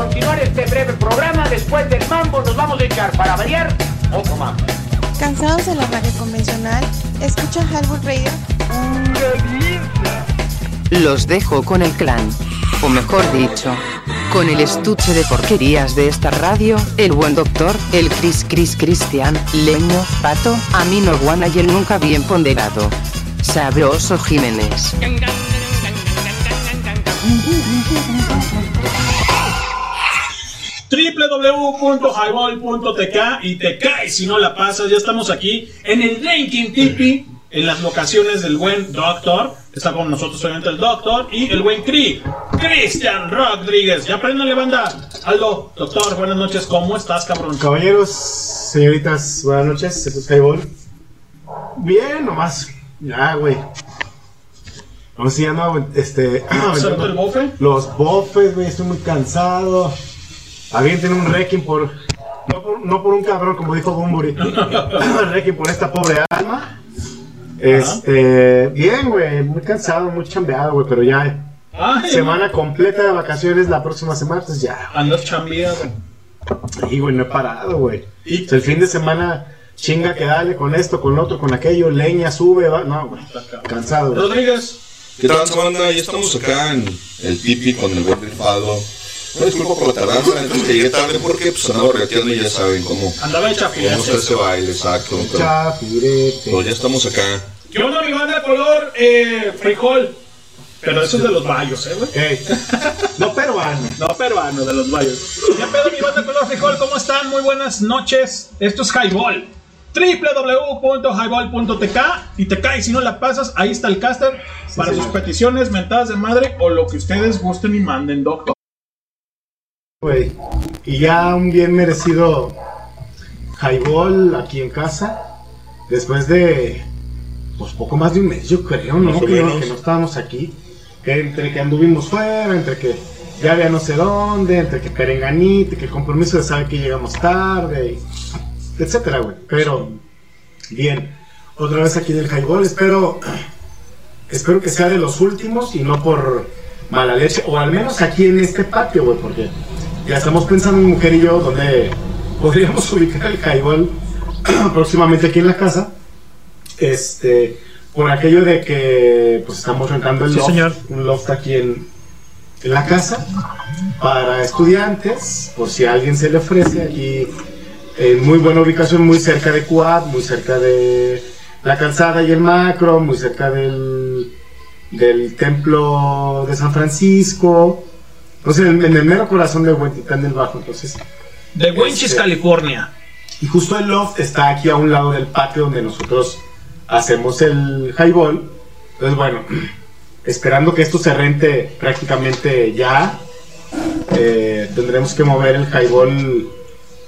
continuar este breve programa. Después del mambo nos vamos a echar para variar otro mambo. ¿Cansados de la radio convencional? ¿Escuchan Hardwood Radio? Los dejo con el clan, o mejor dicho, con el estuche de porquerías de esta radio, el buen doctor, el Chris Chris Cristian, Leño, Pato, Amino Guana y el nunca bien ponderado. Sabroso Jiménez. www.highball.tk y te caes si no la pasas. Ya estamos aquí en el Drinking Tipi, en las locaciones del buen Doctor. Está con nosotros obviamente el Doctor y el buen Cri, Cristian Rodríguez. Ya apréndale banda. Aldo, Doctor, buenas noches. ¿Cómo estás, cabrón? Caballeros, señoritas, buenas noches. Esto es Highball. Bien, nomás. Ya, güey. Vamos si ya no, este. Los bofes, güey, estoy muy cansado. Avienten un requiem por. No por, no por un cabrón, como dijo Bumburi. requiem por esta pobre alma. Este. Bien, güey, muy cansado, muy chambeado, güey, pero ya. Ay, Semana completa de vacaciones la próxima semana, pues ya. Andas chambeado. Sí, güey, no he parado, güey. Y- O sea, el fin de semana, chinga que dale con esto, con otro, con aquello, leña, sube, va. No, güey. Cansado, güey. Rodríguez. ¿Qué tal, banda? Ya estamos acá en el pipi con el buen rifado. Una disculpa por la tardanza, que llegué tarde porque pues andaba regateando y ya saben cómo, Andaba hecha cómo está ese baile, exacto. Pero, Chapirete. pero ya estamos acá. ¿Qué onda, mi banda color eh, frijol? Pero eso es de los bayos, ¿eh, güey? Ey, no peruano. No peruano, de los bayos. ¿Qué pedo, mi banda color frijol? ¿Cómo están? Muy buenas noches. Esto es Highball. www.highball.tk y te cae si no la pasas, ahí está el caster para sus peticiones, mentadas de madre o lo que ustedes gusten y manden, doctor. Güey. Y ya un bien merecido highball aquí en casa. Después de. Pues poco más de un mes, yo creo, ¿no? Que, no- que no estábamos aquí. Que entre que anduvimos fuera, entre que ya había no sé dónde, entre que perenganite, que el compromiso de saber que llegamos tarde, y etcétera, güey. Pero, bien. Otra vez aquí en el highball, espero. Espero que sea de los últimos y no por mala leche, o al menos aquí en este patio, güey, porque ya estamos pensando mi mujer y yo donde podríamos ubicar el highball próximamente aquí en la casa. Este, por aquello de que pues estamos rentando el Sí, loft, señor. un loft aquí en, en la casa para estudiantes, por si a alguien se le ofrece aquí en muy buena ubicación, muy cerca de Cuad, muy cerca de la calzada y el macro, muy cerca del, del templo de San Francisco, entonces en, en el mero corazón de Huentitán del Bajo, entonces, De Wenchis, Este- California. y justo el loft está aquí a un lado del patio donde nosotros hacemos el highball, entonces bueno, esperando que esto se rente prácticamente ya, eh, tendremos que mover el highball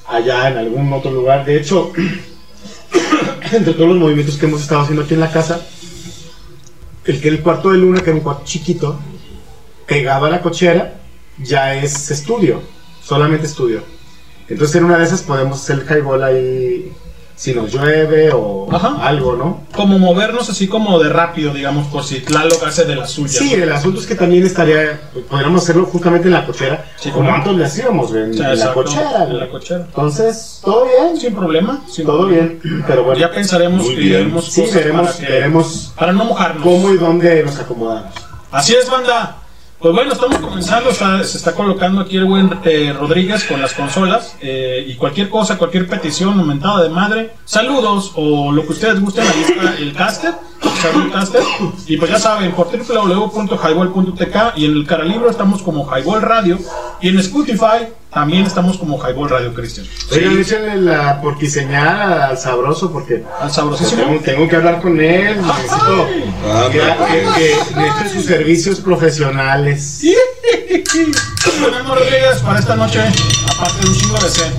allá en algún otro lugar, de hecho, entre todos los movimientos que hemos estado haciendo aquí en la casa, el que el cuarto de luna, que era un cuarto chiquito, pegado a la cochera, ya es estudio, solamente estudio. Entonces en una de esas podemos hacer el highball ahí si nos llueve o Ajá. algo, ¿no? Como movernos así como de rápido, digamos, por si Tlaloc hace de la suya. Sí, el asunto es que también estaría, podríamos hacerlo justamente en la cochera, Sí, como claro. antes le hacíamos, en, O sea, en la cochera. En la cochera. Entonces, todo bien, Sin problema. sin todo problema. bien, pero bueno, Ya pensaremos y veremos sí, cosas veremos, para, que- veremos para no mojarnos. cómo y dónde nos acomodamos. Así es, banda. Pues bueno, estamos comenzando, se está colocando aquí el buen eh, Rodríguez con las consolas eh, y cualquier cosa, cualquier petición, aumentada de madre, saludos o lo que ustedes gusten, ahí está el caster, el caster, y pues ya saben, por www.highball.tk y en el Caralibro estamos como Highball Radio y en Spotify también estamos como Highball Radio Cristian. Oigan, échenle la porquiseñal al sabroso porque Al sabrosísimo. tengo, tengo que hablar con él, necesito Ah, que, que- que necesite sus servicios profesionales. Bueno, Rodríguez, para esta noche, aparte de un chingo de sed,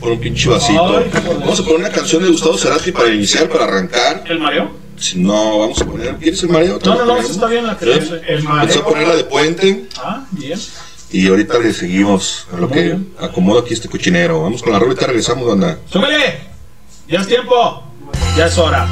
por un pinche vasito. Vamos a poner una canción de Gustavo Cerati para iniciar, para arrancar. ¿el mareo? Si no, vamos a poner. ¿Quieres el mareo? No, no, no, esa está bien la que ¿Sí? dice. El Vamos a mareo. poner la de Puente Ah, bien. Y ahorita le seguimos a lo que acomodo aquí este cochinero. Vamos con la ruleta, regresamos, banda. ¡Súbele! ¡Ya es tiempo! ¡Ya es hora!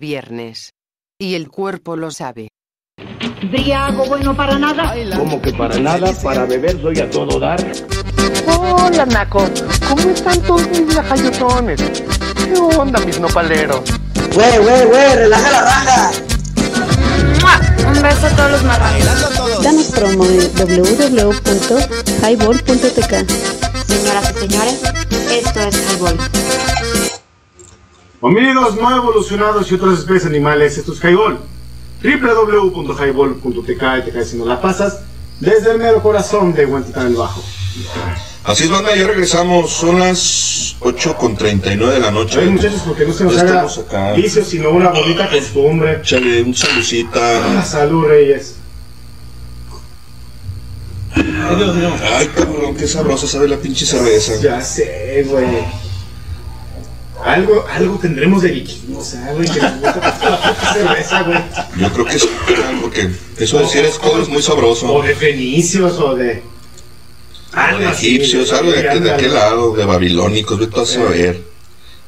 Viernes. Y el cuerpo lo sabe. Briago bueno para nada. Como que para nada, para beber soy a todo dar. Hola, Naco. ¿Cómo están todos mis lajayotones? ¿Qué onda, mis nopaleros? Güey, güey, güey, relaja la raja. Un beso a todos los marranos. Danos promo en www.highball.tk. Señoras y señores, esto es Highball. Homínidos no evolucionados y otras especies animales, esto es Highball. www.highball.tk y te caes si no la pasas desde el mero corazón de Huentitán el Bajo. Así es, banda, ya regresamos. Son las 8 con 39 de la noche. Ay, muchachos, porque no se nos haga acá. vicio, sino una bonita costumbre. Échale un Ah, salucita. salud, Reyes. Ay, Dios mío. Ay, cabrón, qué sabrosa sabe la pinche cerveza. Ya sé, güey. Algo, algo tendremos de vikingos, ¿eh, güey? Que nos gusta cerveza, güey. Yo creo que es porque eso de decir es todo es muy O sabroso. de fenicios, o de. O de así, egipcios, algo de, aquel- de aquel lado, de babilónicos, vete a saber.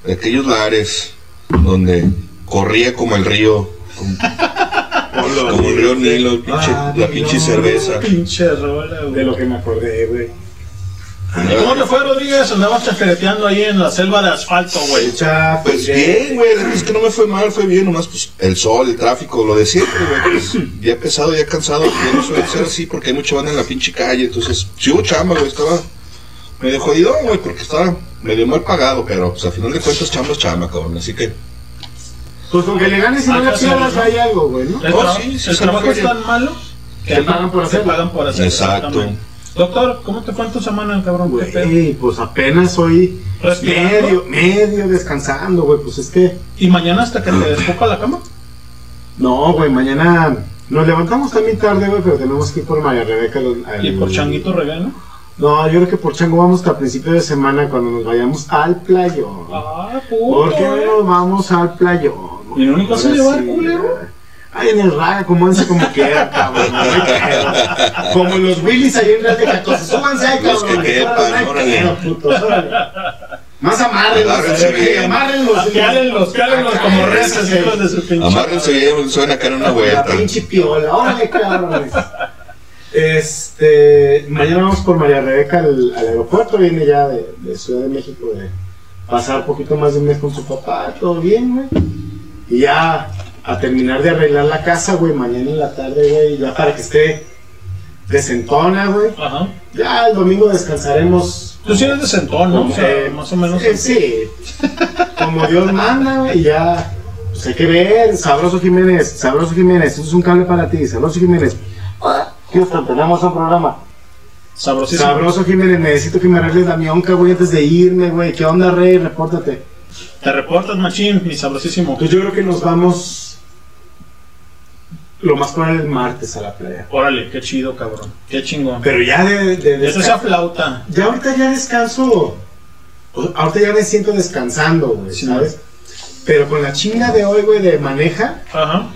De aquellos lares donde corría como el río, como, como el río Nilo, el pinche- Ah, la pinche cerveza. Pinche rola, De güey. lo que me acordé, güey. ¿Cómo te fue, Rodríguez? Andabas chafereteando ahí en la selva de asfalto, güey. Pues bien, güey, es que no me fue mal, fue bien, nomás pues el sol, el tráfico, lo de siempre, güey, pues, ya pesado, ya cansado, ya no suele ser así porque hay mucha banda en la pinche calle, entonces, sí hubo chamba, güey, estaba medio jodido, güey, porque estaba medio mal pagado, pero pues al final de cuentas chamba es chamba, cabrón, así que, Pues con que le ganes y no Ah, le pierdas, hay algo, güey, ¿no? El, Oh, sí, sí, el trabajo es tan malo que Te pagan por hacerlo. pagan por hacerlo. Exacto. Doctor, ¿cómo te fue en tu semana, cabrón? Güey, pues apenas hoy medio, medio descansando, güey, pues es que... ¿Y mañana hasta que te despoca la cama? No, güey, mañana nos levantamos también tarde, güey, pero tenemos que ir por María Rebeca. al- Y por changuito regalo. No, yo creo que por chango vamos hasta principio de semana cuando nos vayamos al playón. Ah, puto. ¿Por qué eh. no nos vamos al playón? ¿Y no nos vas a llevar, culero? Ay, en el raga, como anse como quieran, cabrón. no. Como los Willys ahí en Real de 14. Súbanse ahí, Los cabrón. que quepan, órale. Más amárrenlos, amárrenlos. Cálenlos, cálenlos como rezas, hijos de su pinche. amárrense suena acá en una La vuelta. pinche piola, órale, cabrón. Este, mañana vamos por María Rebeca al, al aeropuerto, viene ya de, de Ciudad de México de pasar un poquito más de un mes con su papá, todo bien, güey. Y ya a terminar de arreglar la casa, güey, mañana en la tarde, güey, ya para que esté decentona, güey. Ajá. Ya el domingo descansaremos. Tú sí eres de sentón, ¿no? O sea, Eh, más o menos. eh, sí, como Dios manda, güey, y ya. Pues hay que ver, Sabroso Jiménez, Sabroso Jiménez, eso es un cable para ti, Sabroso Jiménez. Houston, tenemos un programa. Sabrosísimo. Sabroso Jiménez, necesito que me arregles la mionca, güey, antes de irme, güey. ¿Qué onda, Rey? Repórtate. Te reportas, machín, mi sabrosísimo. Pues yo creo que nos vamos lo más probable el martes a la playa. Órale, qué chido, cabrón. Qué chingón. Pero ya de, de, de Esa esa flauta. Ya ahorita ya descanso. Ahorita ya me siento descansando, güey, Sí. ¿sabes? Pero con la chinga de hoy, güey, de maneja, Ajá.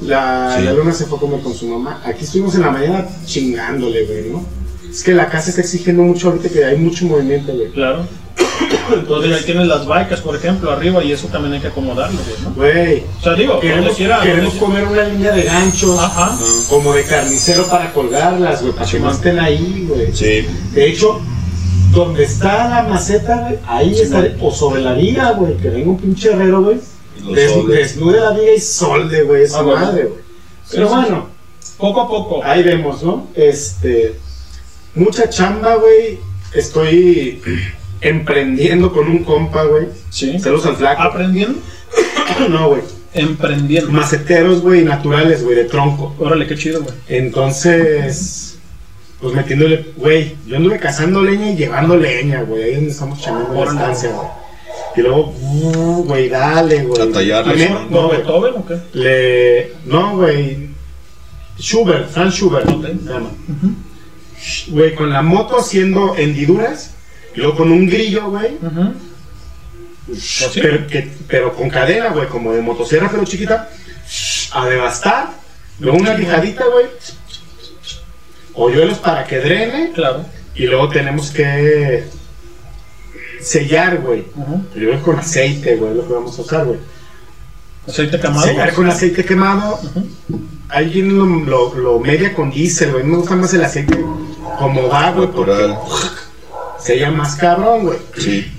la, Sí. la luna se fue a comer con su mamá. Aquí estuvimos en la mañana chingándole, güey, ¿no? Es que la casa está exigiendo mucho ahorita que hay mucho movimiento, güey. Claro. Entonces ahí tienes las vacas, por ejemplo, arriba y eso también hay que acomodarlo, güey, O sea, digo, donde queremos, quiera. queremos comer una línea de ganchos, Ajá. como de carnicero para colgarlas, güey, para que no estén ahí, güey. Sí, De hecho, donde está la maceta, güey, ahí estaré, o sobre la viga, güey, que venga un pinche herrero, güey. Des- desnude la viga y solde, güey, esa Ah, madre, güey. Pero Sí, sí, bueno, Poco a poco. ahí vemos, ¿no? Este, mucha chamba, güey. Estoy emprendiendo con un compa, güey. Sí. Saludos al flaco. Aprendiendo, no, güey. emprendiendo. Maceteros, güey, naturales, güey, de tronco. Órale, qué chido, güey. Entonces, pues metiéndole, güey, yo anduve cazando leña y llevando leña, güey. Ahí es donde estamos chamando la estancia, güey. Y luego, uh, güey, dale, güey. A tallarle, Y me- ¿no? No, güey. ¿Beethoven o qué? Le. No, güey. Schubert, Franz Schubert. Ok. se llama. Güey, con la moto haciendo hendiduras. Y luego con un grillo, güey. Ujú. sí. Pero, que- pero con cadena, güey, como de motosierra, pero chiquita. A devastar. Luego una lijadita, güey. Hoyuelos para que drene. Claro. Y luego tenemos que sellar, güey. Ujú. Primero con aceite, güey, lo que vamos a usar, güey. Aceite quemado. sellar con aceite quemado. Alguien lo, lo, lo media con diésel, güey. Me gusta más el aceite como va, güey, porque Sella más cabrón, güey. Sí.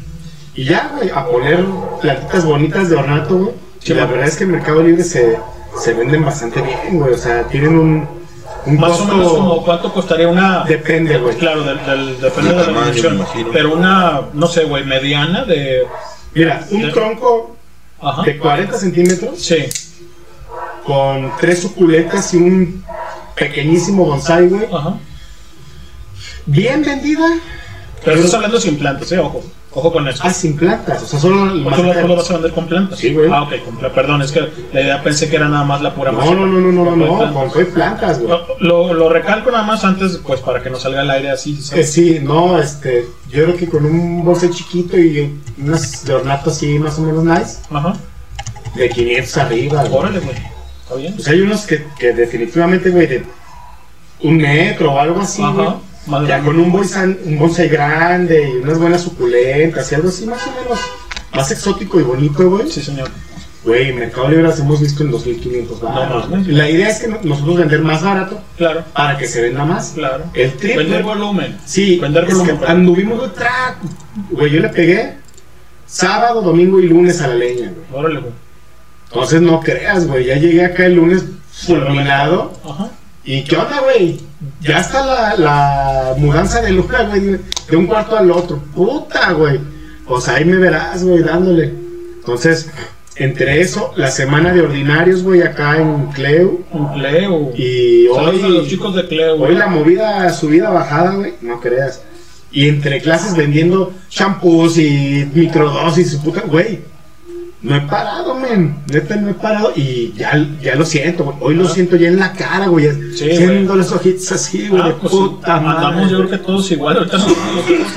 Y ya, güey, a poner plantitas bonitas de ornato, güey. Sí, la verdad es que en Mercado Libre se, se venden bastante bien, güey. O sea, tienen un, un Más o menos como cuánto costaría una. Depende, güey. Claro, del, del- depende Del de la dimensión. me imagino. Pero una, no sé, güey, mediana de. Mira, un De- tronco Ajá. de 40 centímetros Sí. con tres suculetas y un pequeñísimo bonsai, güey. Ajá. Bien vendida. Pero estás hablando sin plantas, ¿eh? Ojo. Ojo con eso. Ah, sin plantas. O sea, solo el ¿O tú lo, vas a vender con plantas? Sí, güey. Ah, ok, con Perdón, es que la idea pensé que era nada más la pura No, maceta. no, no, no, no, no, plantas. con fue plantas, güey. Lo, lo recalco nada más antes, pues para que no salga el aire así. Eh, sí, no, este, yo creo que con un bonsai chiquito y unas de ornato así más o menos nice, Ajá. de 500 arriba, güey. Órale, güey. Está bien. Pues hay unos que, que definitivamente, güey, de un metro o algo así, Ajá. Güey. Ya con un bonsai, un bonsai grande y unas buenas suculentas y algo así más o menos más exótico y bonito, güey. Sí, señor. Güey, Mercado Libre las hemos visto en 2500 baros. mames. La idea es que no- nosotros vender más barato Claro, para que se venda más. claro. El triple. Vender volumen. Sí, Vender es que volumen. perdón. anduvimos de track. Güey, yo le pegué sábado, domingo y lunes a la leña, güey. Órale, güey. Entonces no creas, güey. Ya llegué acá el lunes fulminado. Ajá. ¿Y qué onda, güey? Ya está la, la mudanza de Luca, güey, de- un cuarto al otro. Puta, güey. Pues ahí me verás, güey, dándole. Entonces, entre eso, la semana de ordinarios, güey, acá en Cleo. Un Cleo. Y Saludos a los hoy, chicos de Cleo. güey. hoy la movida, subida, bajada, güey, no creas. Y entre clases vendiendo shampoos y microdosis puta, güey. No he parado, men. Neta, no he parado. Y ya, ya lo siento, güey. Hoy lo siento ya en la cara, güey. Sí, Haciendo los ojitos así, güey. Ah, de pues, puta andamos madre. yo creo que todos igual. Ahorita nos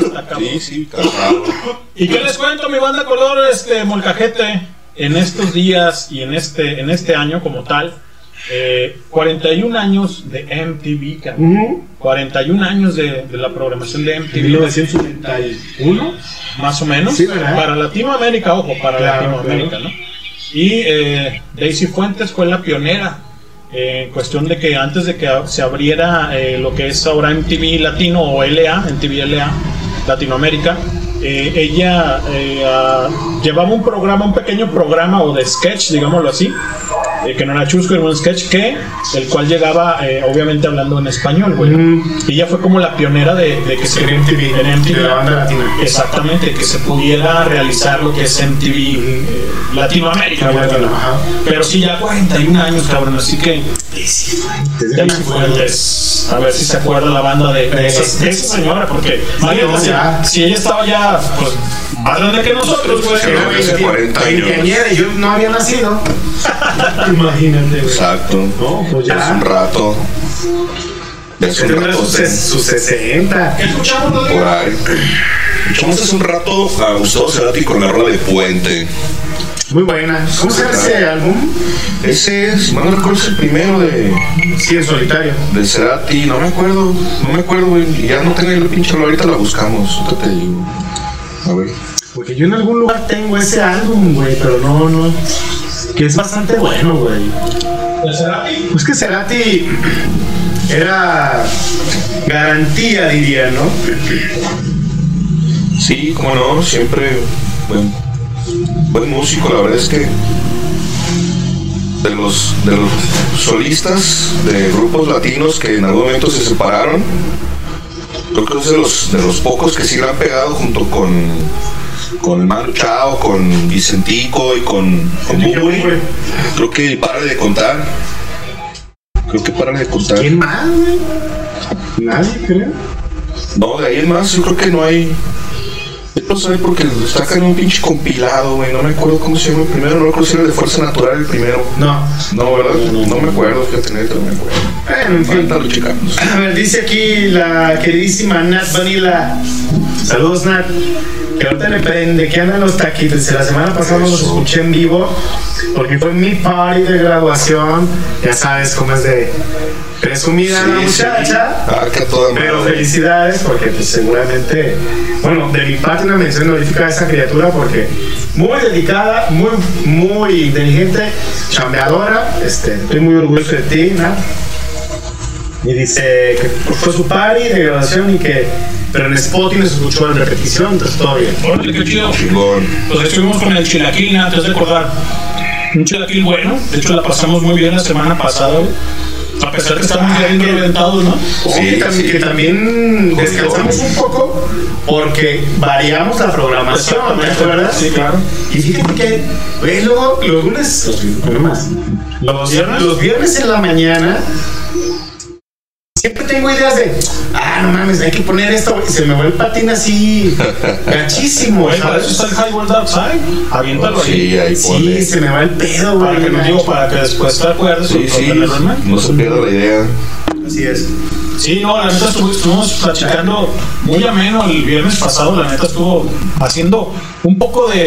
hasta acá. Sí, sí, cansado. ¿Y qué les cuento, mi banda color, este molcajete? En estos días y en este, en este año como tal, eh, 41 años de MTV, cabrón. Ujú. 41 años de, de la programación de MTV. 1971. Más o menos. Sí, ¿verdad? para Latinoamérica, ojo, para Claro, Latinoamérica, ¿no? Y eh, Daisy Fuentes fue la pionera. eh, en cuestión de que antes de que se abriera eh, lo que es ahora MTV Latino o LA, MTV LA, Latinoamérica, eh, ella eh, ah, llevaba un programa, un pequeño programa o de sketch, digámoslo así, eh, que no era chusco, era un sketch que, el cual llegaba eh, obviamente hablando en español, güey. Y ella fue como la pionera de, de que se En MTV, en MTV. de la banda latina. Exactamente, que se pudiera realizar lo que es MTV eh, Latinoamérica, güey. Pero sí, ya 41 años, cabrón, así que Daisy Fuentes. A ver si se acuerda la banda de, de esa, de esa señora, porque no, si, ya. si ella estaba ya pues, más grande que nosotros, güey. Sí, güey. hace 40 años. Veinteañera, yo no había nacido. Imagínate, güey. Exacto. No, pues Ya es un ya. rato. Ya es un rato. sus, ses- sus 60. ¿Qué escuchamos, Por ahí. Escuchamos hace un rato a Gustavo Cerati con la rola de Puente. Muy buena. ¿Cómo se llama ese álbum? Ese, mal no recuerdo, es el primero de, Sí, en solitario. de Cerati. No me acuerdo, no me acuerdo, güey. Ya no tengo la pinche ahorita la buscamos. Ahorita te digo. A ver. Porque yo en algún lugar tengo ese álbum, güey, pero no, no. Que es bastante bueno, güey. ¿De Cerati? Pues que Cerati era garantía, diría, ¿no? Sí, como no, siempre buen, buen músico, la verdad es que de los, de los solistas de grupos latinos que en algún momento se separaron, creo que es de los, de los pocos que sí la han pegado junto con con el Manu Chao, con Vicentico y con, con Bubuy. Creo que para de contar. Creo que para de contar. ¿Quién más, güey? Nadie, creo. No, de ahí en más, yo creo que no hay. Yo no sé porque está acá en un pinche compilado, güey. No me acuerdo cómo se llama el primero. No me acuerdo si era de Fuerza Natural el primero. No. No, ¿verdad? No me acuerdo, fíjate, neta, no me acuerdo. Bueno, en fin. Lo checamos. A ver, dice aquí la queridísima Nat Vanilla. Saludos, Nat. Que ahorita le prende, que andan los taquitos. La semana pasada los escuché en vivo porque fue mi party de graduación. Ya sabes cómo es de presumida Sí, la sí. muchacha. Ah, que toda Pero madre. felicidades porque pues, seguramente, bueno, de mi parte una mención honorífica a esa criatura porque muy dedicada, muy, muy inteligente, chambeadora, este, estoy muy orgulloso de ti, ¿no? Y dice que fue su party de graduación y que, pero en Spotify nos escuchó en repetición, entonces todo bien. Órale, qué chido. Pues estuvimos con el chilaquil antes de acordar. Un chilaquil bueno. De hecho, la pasamos muy bien la semana pasada. A pesar que estábamos ya bien reventados, ¿no? Ojo, que, también, que también descansamos un poco porque variamos la programación, ¿te acuerdas? Sí, claro. Y fíjate que, luego los lunes, los, más, los, viernes? los viernes en la mañana, siempre tengo ideas de, ah, no mames, hay que poner esto, y se me va el patín así, gachísimo, Güey, para eso está el Highwall Outside. Aviéntalo ahí. Sí, ahí Sí, ponle. se me va el pedo, güey. Para que no digo, para que después te acuerdes Sí, o sí. No se pierda la idea. Así es. Sí, no, la neta estuvo- estuvimos platicando muy ameno el viernes pasado. La neta estuvo haciendo un poco de,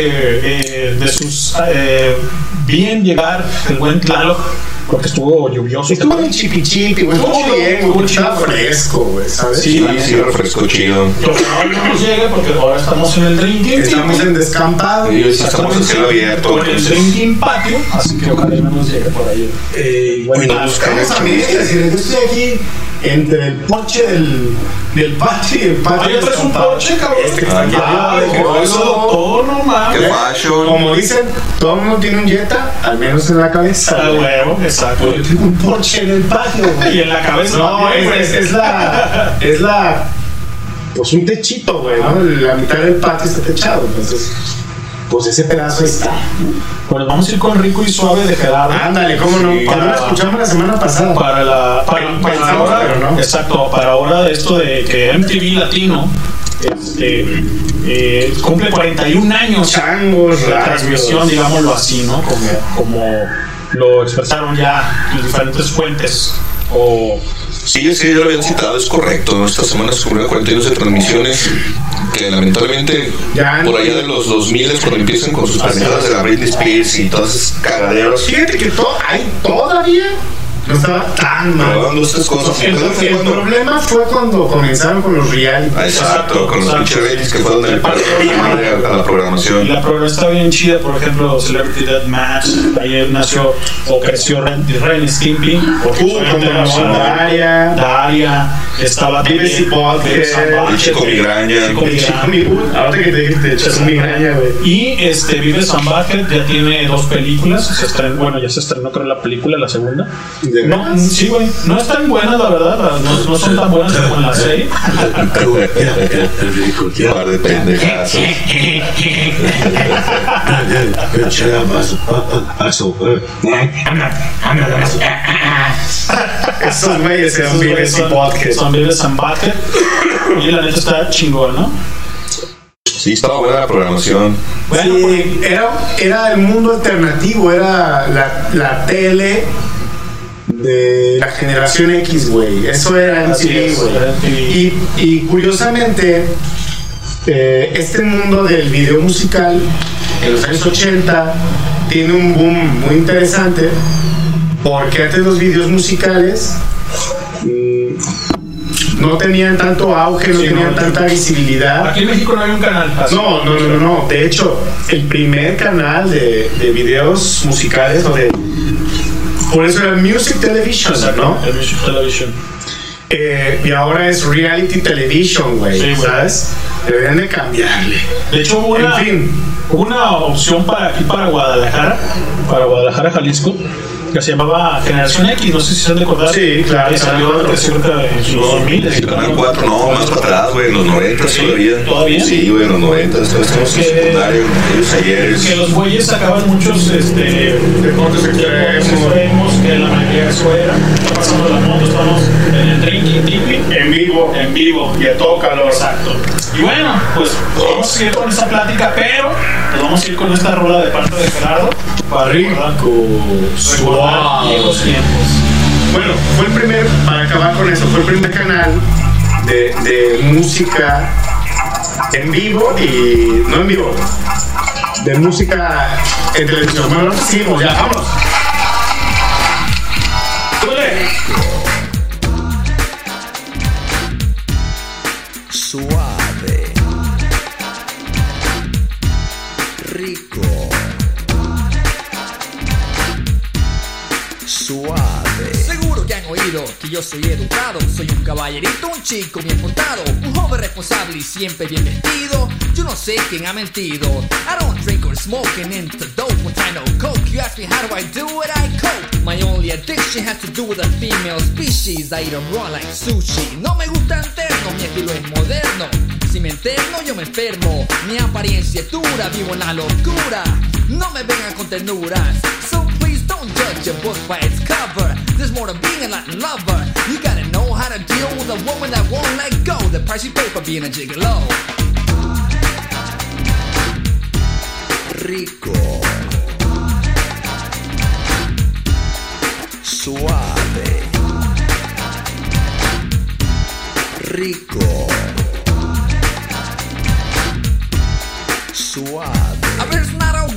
eh, de sus eh, bien llegar el buen Tlaloc, porque estuvo lluvioso. Estuvo en chipi chipi, güey, estuvo Estuvo bien, güey, estaba chido. fresco, güey, ¿sabes? Sí, Sí, sí, refresco chido. Que no nos llegue porque ahora estamos en el drinking. Estamos en descampado. Sí, estamos en cielo abierto. Con el drinking patio, así que ojalá no nos llegue por ahí. Eh, Bueno, buscamos buscamos a mí, es decir, yo estoy aquí entre el porche del, del patio y el patio Oye, traes un porche, cabrón. Este que está aquí Ah, que no- no mames. Fashion. Como dicen, todo el mundo tiene un Jetta, al menos en la cabeza. Ah, huevo, exacto. Yo tengo un porche en el patio, güey. Y en la cabeza No, también, es, güey. es, es la. Es la. Pues un techito, güey, ¿no? La mitad del patio está techado, entonces. Pues ese pedazo ahí está. Pues vamos a ir con rico y suave de Gerardo. Ándale, ¿cómo no? Sí, Para lo escuchamos la semana pasada. Para la. Para, para pensamos, ahora, pero no. Exacto, para ahora de esto de que MTV Latino este, eh, cumple 41 años Changos, de transmisión, digámoslo así, ¿no? Como, como lo expresaron ya en diferentes fuentes. O Sí, sí, ya lo habían citado, es correcto. ¿no? Esta semana se cumplieron 42 de transmisiones que lamentablemente Ya, por allá de los 2000 cuando empiezan con sus pendejadas de la Britney Spears y todas esas cagaderos. Fíjate que to- hay todavía no estaba tan mal. Probando estas cosas. El, Entonces, el cuando- problema fue cuando comenzaron con los reality. Ah, Exacto, con los pinches que fue donde le perdieron la madre a, la Y programación. la programación está bien chida, por ejemplo, Celebrity Deathmatch. Ayer nació o creció Ren, Ren Stimpy. Uh. Daria. Daria. Estaba Vives y El chico migraña. Chico El migraña. mi- Ahora que te, te echas un migraña, güey. Y este Vives Bucket ya tiene dos películas. Se estrenó, bueno, ya se estrenó creo la película, la segunda. ¿De No, sí, güey. No están buenas, la verdad. No, no son tan buenas como en la serie. Un par de pendejazos. Esos güeyes eran Vives y Podcast. Son Vives and Bucket. Y la neta está chingón, ¿no? Sí, estaba buena la programación. Bueno, Sí, era, era el mundo alternativo, era la, la tele de la generación X, güey. Eso era MTV, güey. Y, y curiosamente, eh, este mundo del video musical en los años 80 tiene un boom muy interesante porque antes los videos musicales mm, no tenían tanto auge, no Sí, tenían no. tanta visibilidad. aquí en México no hay un canal. así. No, no, no, no, no. De hecho, el primer canal de, de videos musicales o de. Por eso era Music Television, Exacto, ¿no? el Music Television. Eh, y ahora es Reality Television, güey. Sí. ¿Sabes? Deberían de cambiarle. De hecho, hubo una, En fin. una opción para aquí, para Guadalajara, para Guadalajara, Jalisco, que se llamaba Generación X. No sé si se han de acordar. Sí, claro, Que salió claro. cerca de en los 2000. El canal 4, no, más para atrás, güey, en los 90 Sí, todavía. ¿todavía? Sí, güey, en los 90, estamos en Que- secundario, ellos ayeres. Que los güeyes sacaban muchos este, Deportes extremos. que la mayoría eso era. Está pasando la moto, estamos en el drinking tipping. En vivo. En vivo. Y a todo calor. Exacto. Y bueno, pues vamos a seguir con esta plática, pero nos vamos a ir con esta rola de parte de Gerardo para recordar viejos tiempos. Bueno, fue el primer, para acabar con eso, fue el primer canal de, de música en vivo y. no en vivo, de música en televisión. Bueno, seguimos, ya, vámonos. Que yo soy educado, soy un caballerito, un chico bien portado, un joven responsable y siempre bien vestido. Yo no sé quién ha mentido. I don't drink or smoke and into dope when I know coke. You ask me how do I do it, I cope. My only addiction has to do with a female species. I eat 'em raw like sushi. No me gusta enterno, mi estilo es moderno. Si me enterno, yo me enfermo. Mi apariencia es dura, vivo en la locura. No me vengan con ternuras. So please don't judge a book by its cover. There's more to being a Latin lover. You gotta know how to deal with a woman that won't let go. The price you pay for being a gigolo. rico, suave, rico, suave.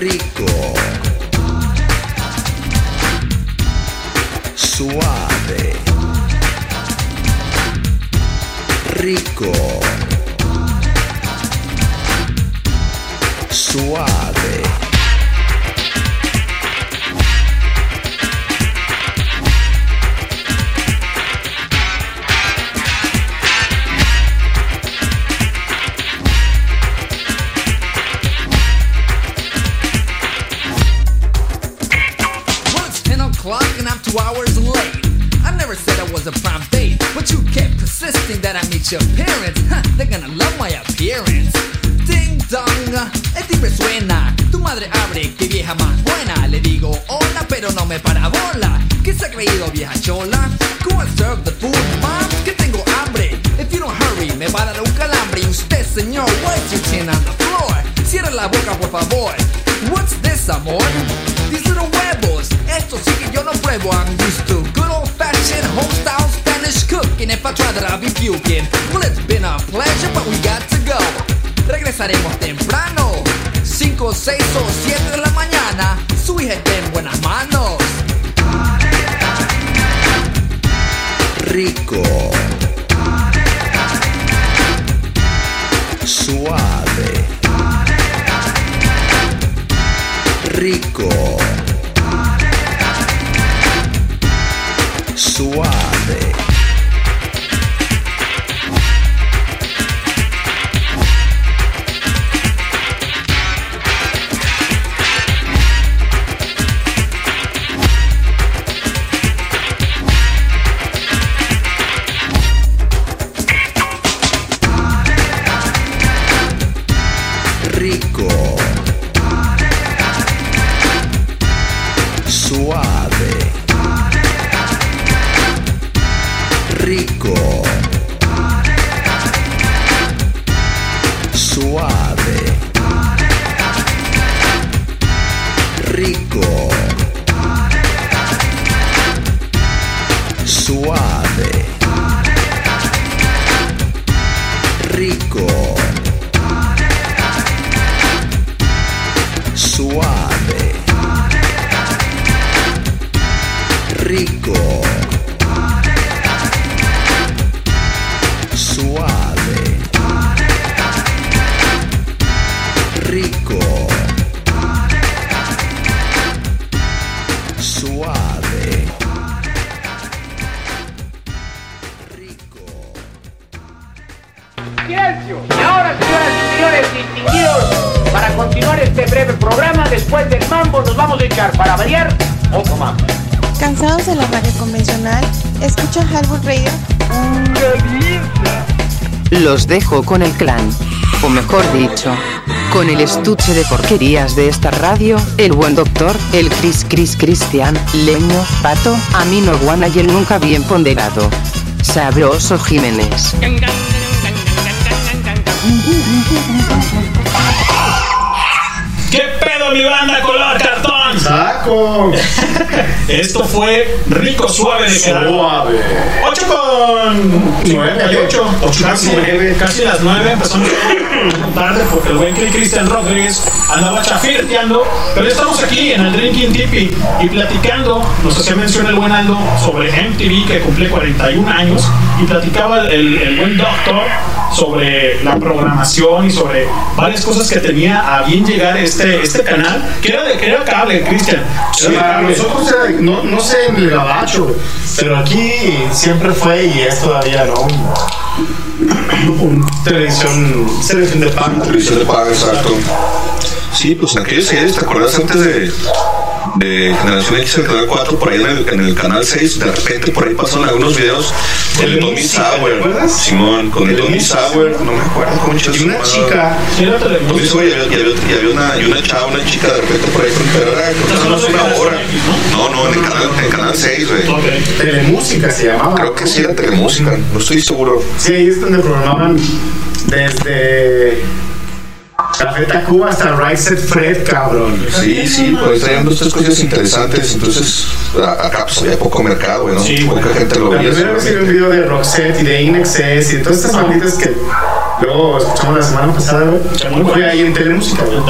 Rico, suave, rico, suave. That I meet your parents. Huh, they're gonna love my appearance. Ding dong, el timbre suena. Tu madre abre, que vieja más buena. Le digo hola, pero no me para bola. ¿Qué se ha creído, vieja chola? Go and serve the food, mom, que tengo hambre. If you don't hurry, me va un calambre. Y usted, señor, what's your chin on the floor? Cierra la boca, por favor. What's this, amor? These little huevos, esto sí que yo no pruebo. I'm used If I try that. Well, it's been a pleasure, but we got to go. Regresaremos temprano, 5, 6 o 7 de la mañana. Su hija está en buenas manos. rico, rico, suave, Silencio. Y ahora, señoras y señores distinguidos, para continuar este breve programa, después del mambo nos vamos a echar para variar otro mambo. ¿Cansados de la radio convencional? ¿Escuchan Halbur Radio? Los dejo con el clan. O mejor dicho, con el estuche de porquerías de esta radio, el buen doctor, el Cris Cris Cristian, Leño, Pato, Amino Guana y el nunca bien ponderado. Sabroso Jiménez. ¿Qué pedo, mi banda color cartón? ¡Saco! Esto fue Rico Suave de. Suave. 8 con 58. Casi, casi las 9. Empezamos tarde porque el buen Cristian Rodríguez andaba chafirteando. Pero estamos aquí en el Drinking Tipi y platicando. Nos hacía mención el buen Aldo sobre MTV que cumple 41 años. Y platicaba el, el buen doctor sobre la programación y sobre varias cosas que tenía a bien llegar este, este canal. Que era de que era cable, Cristian. Sí, para nosotros era no, no sé en el gabacho, pero aquí siempre fue y es todavía, ¿no? Un, televisión, televisión de pago. Televisión de paga, exacto. Sí, pues en aquellos años, ¿te acuerdas antes de, de Generación X, el canal 4, por ahí en el, en el canal 6, de repente por ahí pasan algunos videos con el Tommy Sauer? Simón, con el Tommy Sauer, no me acuerdo cómo Y una chica, Sí, era Tommy. Sauer y había, y había- y había una, y una chava, una chica de repente por ahí, pero era creo que una hora. No, no, en el canal, en el canal 6, güey. Ok. Telemúsica se llamaba. Creo que sí era Telemúsica, no estoy seguro. Sí, ahí es donde programaban desde Café Tacuba hasta Set Fred, cabrón. Sí, sí, pues traían dos tres cosas interesantes, entonces acá pues había poco mercado, ¿no? Sí, Poca gente lo La veía. primera vez que vi un video de Roxette y de Inexcess y de todas estas banditas que luego escuchamos la semana pasada, güey. Fue ahí en Telemúsica, güey.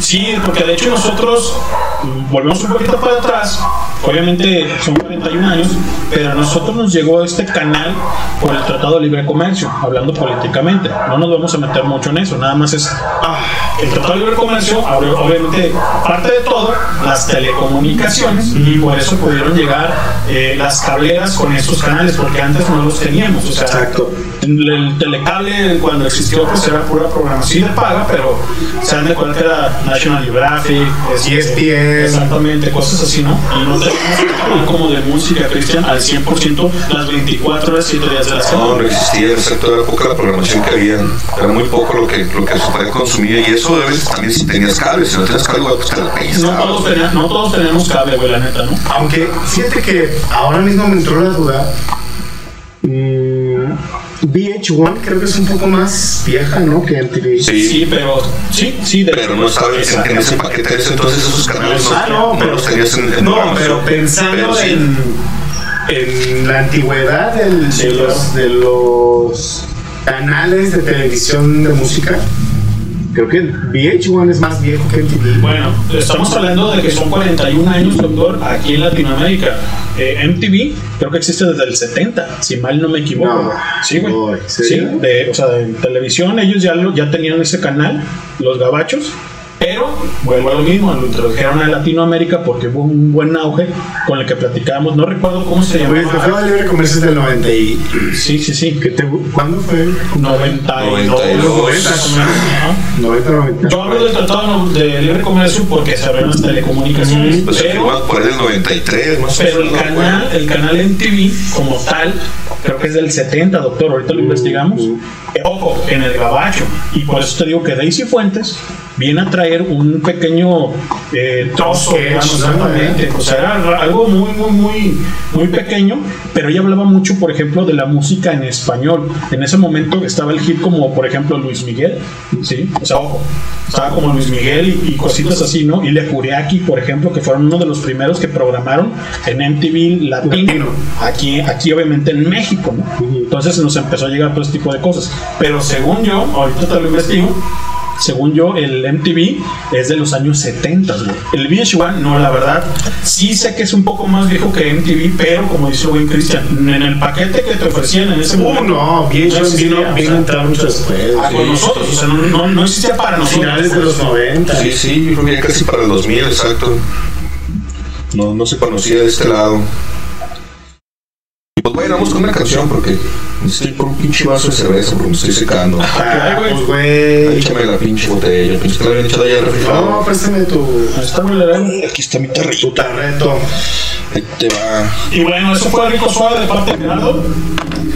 Sí, porque de hecho nosotros mm, volvemos un poquito para atrás. Obviamente son 41 años, pero a nosotros nos llegó este canal por el Tratado de Libre Comercio, hablando políticamente. No nos vamos a meter mucho en eso, nada más es ah, el Tratado de Libre Comercio, abre, obviamente, aparte de todo, las telecomunicaciones, y por eso pudieron llegar eh, las cableras con estos canales, porque antes no los teníamos. O sea, Exacto. El, el telecable cuando existió pues era pura programación de paga, pero se dan de cuenta que era National Geographic, este, ESPN. exactamente, cosas así, ¿no? Y no teníamos como de música, Cristian, al 100% las 24 horas, 7 días de la No, semana. no existía, exacto, era poca la programación que había, era muy poco lo que, lo que se podía consumir y eso debe también si tenías cable, si no tenías cable, pues te la No pellizcabas, todos, tenían- no todos tenemos cable, güey, la neta, ¿no? Aunque fíjate que ahora mismo me entró la duda. mm, VH1 creo que es un poco más vieja, ¿no? Que MTV. Sí, Sí, pero sí, sí, de pero no estaba en, en ese paquete entonces esos canales no, Ah, no, no pero, los tenías en, en no, pero pensando Pero sí. en, en la antigüedad del- de, los, de los canales de televisión de música, creo que VH1 es más viejo que MTV. Bueno, estamos hablando de que son 41 años, doctor, aquí en Latinoamérica. Eh, MTV creo que existe desde el 70, si mal no me equivoco. No, sí, güey. no, ¿en sí, de, o sea, en televisión ellos ya, lo- ya tenían ese canal, los gabachos. Pero vuelvo a lo mismo, lo introdujeron a Latinoamérica porque hubo un buen auge con el que platicábamos. No recuerdo cómo se Pues, el Tratado llamaba. de Libre Comercio es del 90 y... Sí, sí, sí. ¿qué te- ¿Cuándo fue? 92. 92. más o menos, ajá. 90, 90. Yo hablo del Tratado de Libre Comercio porque se abrieron las telecomunicaciones. Pues pero por del 93, más Pero el canal, el canal MTV como tal, creo que es del 70, doctor, ahorita lo investigamos. Ojo, en el gabacho. Y por eso te digo que Daisy Fuentes viene a traer un pequeño eh, trozo, exactamente. O sea, era ra- algo muy, muy, muy, muy pequeño, pero ella hablaba mucho, por ejemplo, de la música en español. En ese momento estaba el hit como, por ejemplo, Luis Miguel, ¿sí? O sea, ojo, estaba como Luis Miguel y, y cositas así, ¿no? Y Le Curiaki, por ejemplo, que fueron uno de los primeros que programaron en MTV Latino, Latino. aquí, aquí obviamente en México, ¿no? Entonces nos empezó a llegar todo este tipo de cosas. Pero según yo, ahorita te lo investigo, según yo, el MTV es de los años 70, güey. El VH1, no, la verdad, sí sé que es un poco más viejo que MTV, pero como dice buen Cristian, en el paquete que te ofrecían en ese Uh, momento. no, bien, no existía, vino, o vino a entrar mucho después. ah, con nosotros, o sea, no, no, no existía para nosotros. Finales de los 90. Sí, sí, yo creo que ya casi para el 2000, exacto. No, no se conocía de este lado. Pues bueno, vamos con una canción porque estoy por un pinche vaso de cerveza porque me estoy secando. Ah, pues, güey. Échame la pinche botella, pensé que la habían echado allá al No, refrigerador. préstame tu, está, la verdad. Aquí está mi tarrito. tu tarreto. Ahí te va. Y bueno, eso fue rico suave de parte de Gerardo.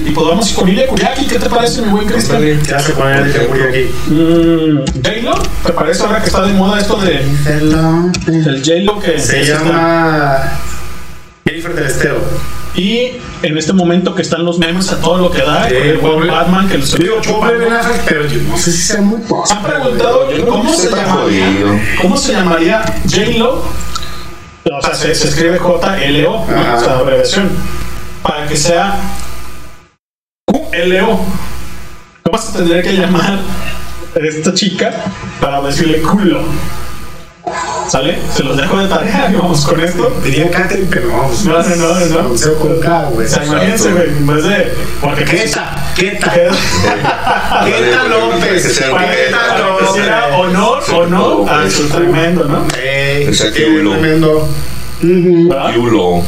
Y pues vamos con Ilya Kuriaki, ¿qué te parece, mi buen Cristian? Ándale. Ya se pone el que voy aquí. Mm, J-Lo, ¿te parece ahora que está de moda esto de el J-Lo que Se llama Jennifer del Estero. Y en este momento que están los memes a todo lo que da, el buen Batman que los Digo, pobre Ben Affleck, pero yo no sé si sea muy posible. han preguntado cómo se llamaría, cómo se llamaría J-Lo. O sea, se, se escribe J-L-O, ¿no? Ajá. o sea, abreviación. Para que sea Q-L-O. ¿Cómo se tendría que llamar esta chica para decirle culo? ¿Sale? Se los dejo de tarea y vamos con esto. Diría Catherine, pero no. pues, No, no, no, no. Con K, güey. O sea, imagínense, güey, en vez de. Porque Queta, Queta. Queta López. Queta, López. sea honor, honor a su tremendo, ¿no? Ey, tremendo. Yulo.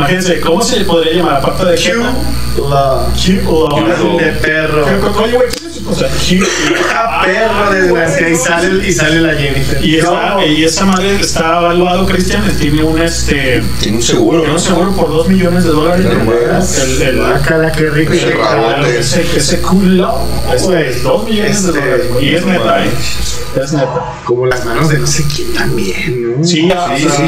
Imagínense, ¿cómo se le podría llamar? Aparte de Q, Queta. la. Q-Lo. De perro. Oye, güey. O sea, Q. Ah, perro desgraciado. Y sale, y sale la Jennifer. Y esa, y esa madre está evaluado, Cristian, tiene un este. Tiene un seguro, Tiene un seguro por 2 millones de dólares. El, el, Guácala, qué rico. Ese rabote. ese, ese culo. Es 2 millones de Este, dólares. güey. Y es neta, ¿eh? Es neta. Como las manos de no sé quién también, ¿no? Sí, Sí, sea, sí.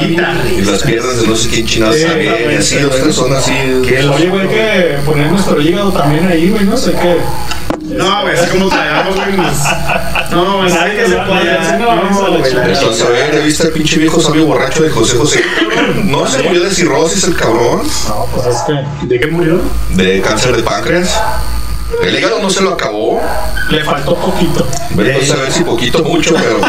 Y las piernas de no sé quién chingados Sí, también. Otras son así. Oye, güey, hay que poner nuestro hígado también ahí, güey, no sé qué. No, güey, así como traigamos, güey. No, güey, Nadie nadie se nadie- No, no, no, güey. Entonces, a ver, ¿ya viste el pinche viejo sabio borracho de José José? No se murió de cirrosis el cabrón. No, pues es que ¿De qué murió? De cáncer de páncreas. El hígado no se lo acabó. le faltó poquito. Vete a saber si poquito mucho, pero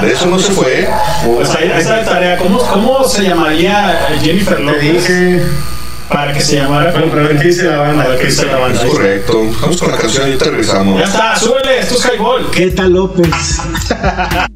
de eso no se fue. Pues ahí esa es la tarea. ¿Cómo, ¿Cómo se llamaría Jennifer Te López? dije. Para que se llamara. Bueno, pero a ver qué dice la banda. A ver qué dice la banda. Es correcto. Vamos con la canción y ahorita regresamos. Ya está, súbele, esto es Highball. Queta López.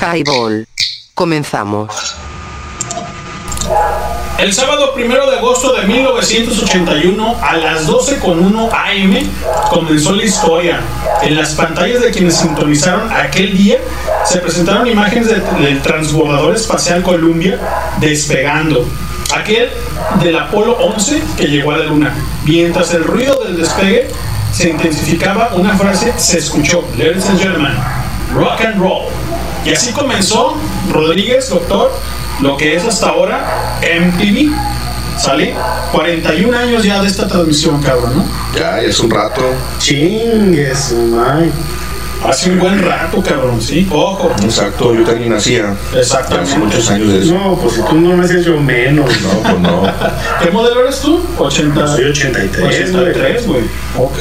Highball. Comenzamos. El sábado primero de agosto de 1981 a las 12.1 am comenzó la historia. En las pantallas de quienes sintonizaron aquel día se presentaron imágenes de- del transbordador espacial Columbia despegando. Aquel del Apolo 11 que llegó a la Luna. Mientras el ruido del despegue se intensificaba, una frase se escuchó. Ladies and gentlemen, rock and roll. Y así comenzó Rodríguez, doctor, lo que es hasta ahora MTV. ¿Sale? 41 años ya de esta transmisión, cabrón, ¿no? Ya, es un rato. Chingues, man. Hace un buen rato, cabrón, sí. Ojo. Exacto, yo también nacía. Exactamente. Hace muchos años de eso. No, pues si tú no me haces yo menos. No, pues no. ¿Qué modelo eres tú? 80. Soy 83, 83, güey. Ok.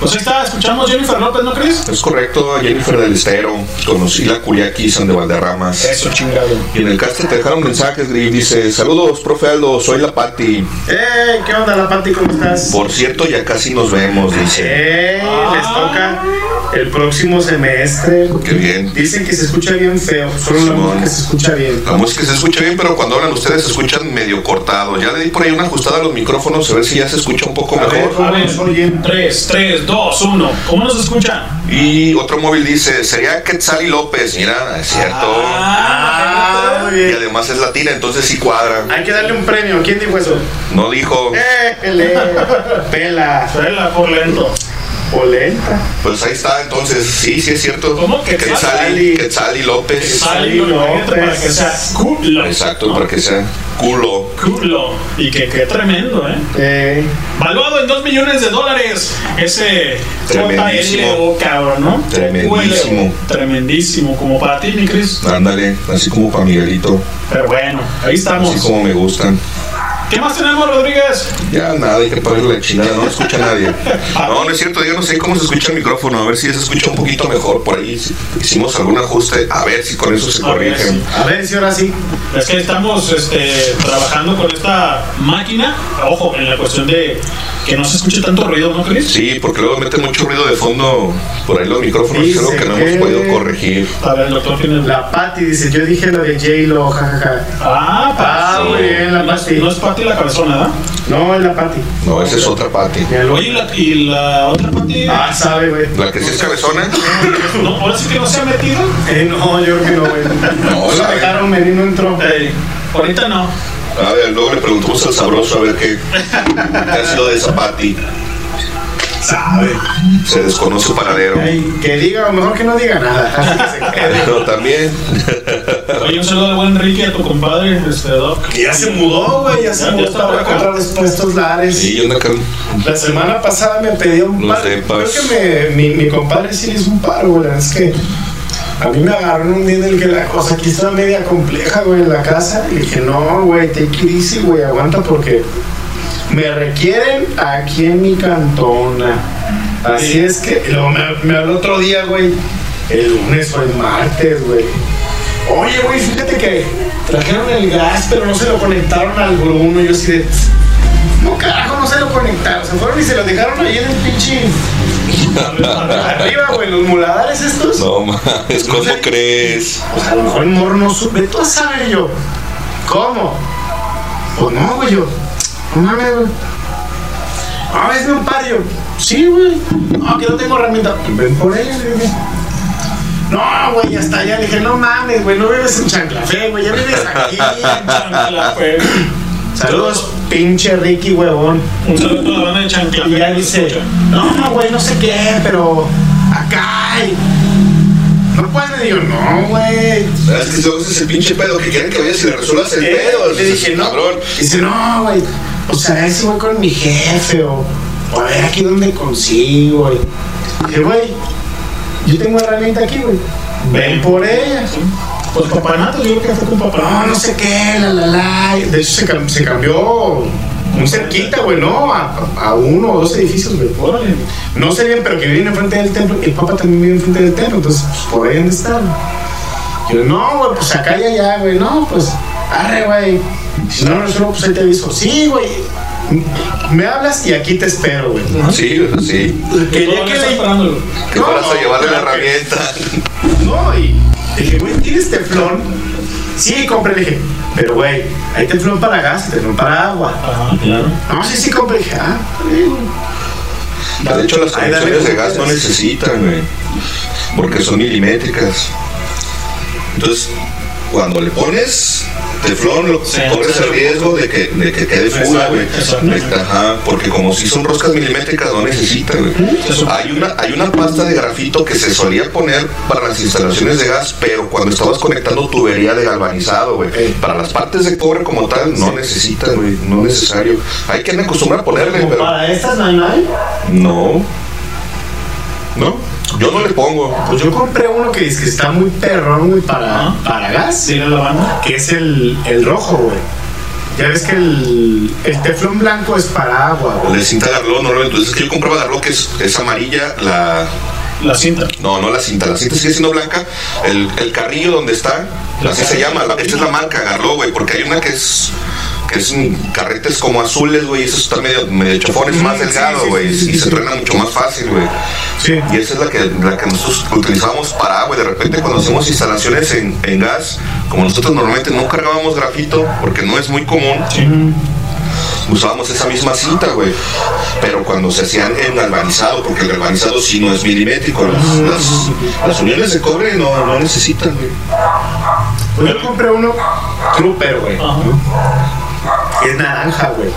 Pues ahí está, escuchamos Jennifer López, ¿no crees? Es correcto, Jennifer del Estero. Conocí la Culiaqui San de Valderramas. Eso, chingado. Y en el cast te dejaron mensajes, Gris. Dice: Saludos, profe Aldo, soy la Patti. ¡Eh! ¿Qué onda, la Pati? ¿Cómo estás? Por cierto, ya casi nos vemos, dice. ¡Eh! Les toca el próximo semestre. Qué bien. Dicen que se escucha bien feo. Solo la música se escucha bien. La música se escucha bien, pero cuando hablan ustedes se escuchan medio cortados. Ya le di por ahí una ajustada a los micrófonos a ver si ya se escucha un poco A ver, mejor. A ver, ¿cómo nos oyen? 3, 3, 2, 1. ¿Cómo nos escuchan? Y otro móvil dice, sería Quetzali López. Mira, es cierto. Ah, muy Y además es latina, entonces sí cuadra. Hay que darle un premio. ¿Quién dijo eso? No dijo. ¡Eh! le- Pela. Suela por lento. Polenta. Pues ahí está, entonces sí, sí es cierto. ¿Cómo? Quetzali, Quetzali. Quetzali López. Letra para que sea culo. Exacto, para que sea culo. Culo. Y que qué tremendo, ¿eh? Eh, Valuado en 2 millones de dólares. Ese Tremendísimo. JLO, cabrón, ¿no? Tremendísimo. ULO. Tremendísimo. Como para ti, mi Cris. Ándale, así como para Miguelito. Pero bueno, ahí estamos. Así como me gustan. ¿Qué más tenemos, Rodríguez? Ya nada, hay que ponerle la chingada, no escucha nadie. No, no es cierto, yo no sé cómo se escucha el micrófono, a ver si se escucha un poquito mejor por ahí. Hicimos algún ajuste, a ver si con eso se A ver, corrige. sí. a ver si ahora sí. Es que estamos este, trabajando con esta máquina, ojo, en la cuestión de que no se escuche tanto ruido, ¿no, Cris? Sí, porque luego mete mucho ruido de fondo por ahí los micrófonos, es algo que no hemos podido corregir. A ver, el doctor tiene... La Pati dice, yo dije lo de J-Lo, jajaja. Ah, Ah, Ah, muy bien, la Pati. No es Pati la cabezona, ¿verdad? No, es la Pati. No, esa es otra Pati. Oye, ¿y la, y la otra Pati? Ah, sabe, güey. La que sí es cabezona. No, ahora sí que no se ha metido. Eh, no, yo creo que no, güey. No, Se sabe. dejaron venir, no entró. Ey, ahorita no. A ver, luego le preguntamos al sabroso a ver qué, qué ha sido de esa Pati. Sabe. Se desconoce su paradero. Que diga, o mejor que no diga nada. Pero también. Oye, un saludo de buen Enrique a tu compadre, este Doc. Que ya se mudó, güey, ya se Ya- mudó está para comprar estos lares. Sí, onda acá. La semana pasada me pidió un Los paro. depas. Creo que me, mi, mi compadre sí le hizo un paro, güey. la verdad Es que a mí me agarraron un día en el que la cosa aquí está media compleja, güey, en la casa. Y dije, no, güey, take it easy, güey, aguanta porque me requieren aquí en mi cantona. Así es que, luego me, me habló otro día, güey, el lunes o el martes, güey. Oye, güey, fíjate que trajeron el gas, pero no se lo conectaron al Bruno. Y yo así de. No, carajo, no se lo conectaron. Se fueron y se lo dejaron ahí en el pinche. Arriba, güey, los muladares estos. No mames, ¿cómo crees? Pues a lo mejor el morro no sube. Tú a saber yo. ¿Cómo? Pues no, güey, yo. No mames, güey. A ver, un par yo. Sí, güey. No, que no tengo herramienta. Ven por ella, dije. No, güey, está. Ya le dije, no mames, güey, no vives en Chanclafé, güey, ya vives aquí en Chanclafé. Saludos, pinche Ricky, huevón. Un saludo a toda la banda de Chancla. Y ya dice, no, güey, no sé qué, pero acá hay. No puedes, le digo, no, güey. Es que luego ese es el pinche pedo que quieren que vayas y le resuelvas el pedo. le dije, no. Cabrón. Dice, no, güey. O sea, ese voy con mi jefe o, o a ver aquí donde consigo, güey. Dije, güey, yo tengo herramienta aquí, güey. Ven por ella. Pues papanato, yo creo que fue con No, papanato. no sé qué, la, la, la. De hecho, se, cam- se cambió muy cerquita, güey, ¿no? A, a uno o dos edificios, güey. Órale. No sé bien, pero que viene enfrente del templo. El papá también vive enfrente del templo, entonces, pues, por ahí donde está. Yo, no, güey, pues acá y allá, güey. No, pues, arre, güey. Si no lo resuelvo, pues ahí te aviso. Sí, güey. Me hablas y aquí te espero, güey. Sí, sí. Quería que le... Que No, fueras a no, llevarle la herramienta. No, y dije, güey, ¿tienes teflón? Sí, compré, le dije, pero güey, hay teflón para gas, teflón para agua. Ajá, claro. No, sí, sí, compré. Dije, ah. De hecho, las conexiones de ¿cómo gas no necesitan, güey. Porque son milimétricas. Entonces, cuando le pones teflón, lo, Sí, corres sí. el riesgo de que, de que quede fuga, güey. Ajá, porque como si son roscas milimétricas, no necesita, güey. Hay una, hay una pasta de grafito que se solía poner para las instalaciones de gas, pero cuando estabas conectando tubería de galvanizado, güey. Para las partes de cobre como tal, no necesitan, güey. No es necesario. Hay que acostumbrar a ponerle, pero. Para estas no hay, no. No. ¿No? Yo no le pongo. Pues yo compré uno que dice que está muy perrón, güey, para, para gas. La. Que es el, el rojo, güey. Ya ves que el, el teflón blanco es para agua, güey. De cinta Garlot, normalmente. Entonces, que yo compraba Garlot, que es, es amarilla, la. La cinta. No, no la cinta, la cinta sigue siendo blanca. El, el carrillo donde está, así se llama. la- esta es la marca Garlot, güey, porque hay una que es. Que es un carretes como azules, güey, y esos están medio, medio chafones, Mm, más delgado, güey, sí, sí, y se sí. truena mucho más fácil, güey. Sí. Y esa es la que, la que nosotros utilizamos para agua. Y de repente, cuando hacemos instalaciones en, en gas, como nosotros normalmente no cargábamos grafito, porque no es muy común, usábamos esa misma cinta, güey. Pero cuando se hacían en galvanizado, porque el galvanizado sí no es milimétrico, las, las, las uniones de cobre no, no necesitan, güey. Pues yo compré uno Trooper, güey. Es naranja, güey.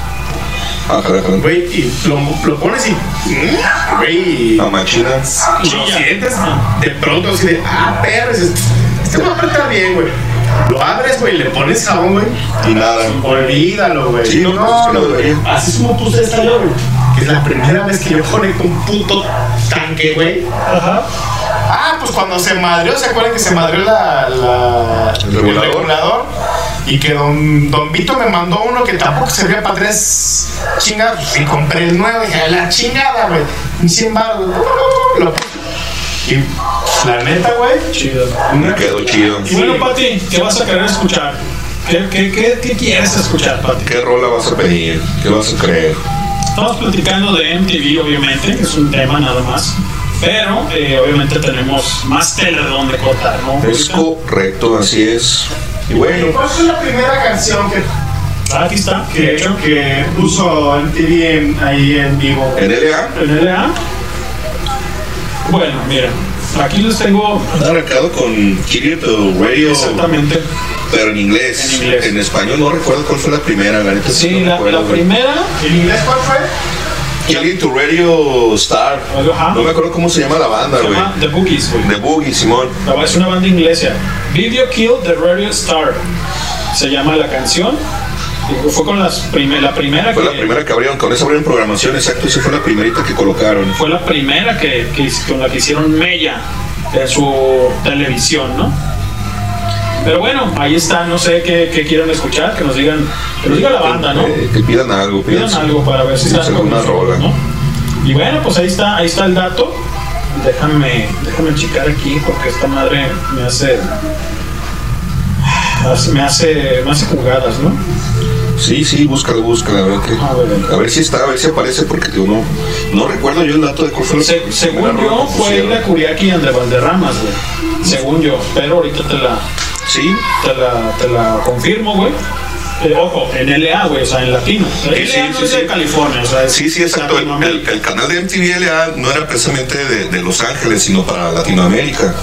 Ajá, ajá. Güey, y lo, lo pones y. Güey. La machina. Y lo sientes de pronto así de. Ah, perro. Este va a apretar bien, güey. Lo abres, güey, le pones jabón, güey. Y nada. Olvídalo, güey. Sí, no, no debería. Así es como puse esta yo, güey. Que es la primera vez que yo conecto un puto tanque, güey. Ajá. Ah, pues cuando se madrió, ¿se acuerdan que se madrió la, la- El regulador. regulador? Y que don, don Vito me mandó uno que tampoco servía para tres chingadas. Y compré el nuevo, dije, la chingada, güey. Y 100 baros, güey. Lo puse. Y la neta, güey. Chido. Me quedó chido. Y bueno, Pati, ¿qué vas a querer escuchar? ¿Qué, qué, qué, qué quieres escuchar, Pati? ¿Qué rola vas a pedir? ¿Qué vas a creer? Estamos platicando de MTV, obviamente, que es un tema nada más. Pero, eh, obviamente, tenemos más tela de donde cortar, ¿no? Es correcto, así es. Y bueno, ¿Cuál fue la primera canción que Ah, aquí está. que, hecho, que puso MTV en- ahí en vivo. En LA, en LA. Bueno, mira, aquí les tengo han arrancado con Kill It Radio, exactamente. pero en inglés. En inglés. español no recuerdo cuál fue la primera, la neta. Sí, no la, recuerdo, la primera. ¿En inglés cuál fue? Kill It Radio Star. Ajá. No me acuerdo cómo se llama la banda, güey. The Boogies, güey. The Boogie, Simón. Es una banda inglesa. Video Kill the Radio Star. Se llama la canción. Fue con las la primera Fue que la primera que abrieron, con esa abrieron programación, exacto, esa fue la primerita que colocaron. fue la primera que, que con la que hicieron Mella en su televisión, ¿no? Pero bueno, ahí está, no sé qué, qué quieren escuchar, que nos digan, que nos diga la banda, ¿no? Que pidan algo, Pidan pidan, algo para ver si están con nosotros, rola. ¿no? Y bueno, pues ahí está, ahí está el dato. Déjame, déjame checar aquí porque esta madre me hace, me hace, me hace jugadas, ¿no? Sí, sí, búscala, búscala, a ver, qué- A ver. a ver si está, a ver si aparece, porque digo, no, no recuerdo yo el dato de cuál fue Se- según yo, que fue la Curiaki and de Valderramas, güey. Según yo, pero ahorita te la, Sí, te la, te la confirmo, güey. Eh, ojo, en LA, güey, o sea, en latino. LA Sí, sí, no sí, es de. California, o sea, es sí, sí, exacto. El, canal de MTV LA no era precisamente de, de Los Ángeles, sino para Latinoamérica.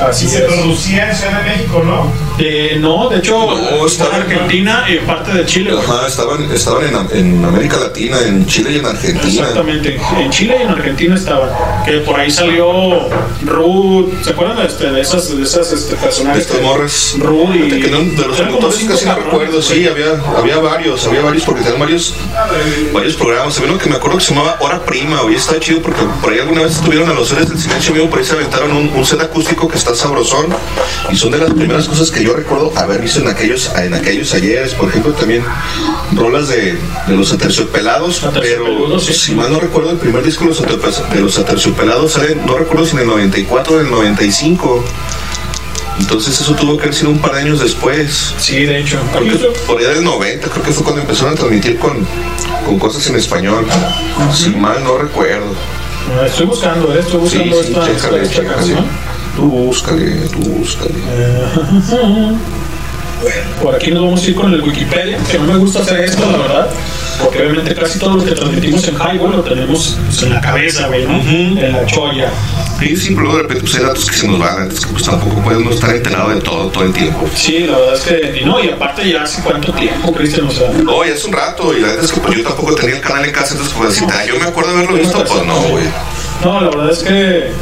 Así se producía en Ciudad de México, ¿no? Eh, no, de hecho, No, está en estaba- Argentina y parte de Chile. Ajá, estaban, estaban en, en América Latina, en Chile y en Argentina. Exactamente, en Chile y en Argentina estaban. Que por ahí salió Ruth, ¿se acuerdan de, este, de esas, de esas este, De personajes? estas que- morras. Ruth y. Que no, de los cinco casi no recuerdo, sí, había, había varios, había varios porque tenían varios, varios programas. Había uno que me acuerdo que se llamaba Hora Prima, hoy está chido porque por ahí alguna vez estuvieron a los seres del silencio vivo, por ahí se aventaron un, un set acústico que está sabrosón y son de las primeras cosas que yo recuerdo haber visto en aquellos, en aquellos ayeres, por ejemplo también rolas de, de los aterciopelados, pero sí. si mal no recuerdo el primer disco de los, aterciopelados sale, no recuerdo si en el 94 o en el 95. Entonces eso tuvo que haber sido un par de años después. Sí, de hecho. Por allá del 90, creo que fue cuando empezaron a transmitir con, con cosas en español. Si mal no recuerdo. Estoy buscando, eh, estoy buscando sí, esta, esta- chécale, esta chécale. canción. Tú búscale, tú búscale. Por aquí nos vamos a ir con el Wikipedia, que no me gusta hacer esto, la verdad, porque obviamente casi todo lo que transmitimos en Highball lo tenemos pues, en la cabeza, güey, ¿no? En la cholla. Sí, pero luego de repente pues, hay datos que se nos van, es que pues tampoco puede uno estar enterado de todo, todo el tiempo. Sí, la verdad es que, y no, y aparte ya hace cuánto tiempo, Cristian, o sea, No, ya hace un rato, y la verdad es que pues, yo tampoco tenía el canal en casa, entonces pues así, ah, yo me acuerdo de haberlo visto, pues no, güey. no, la verdad es que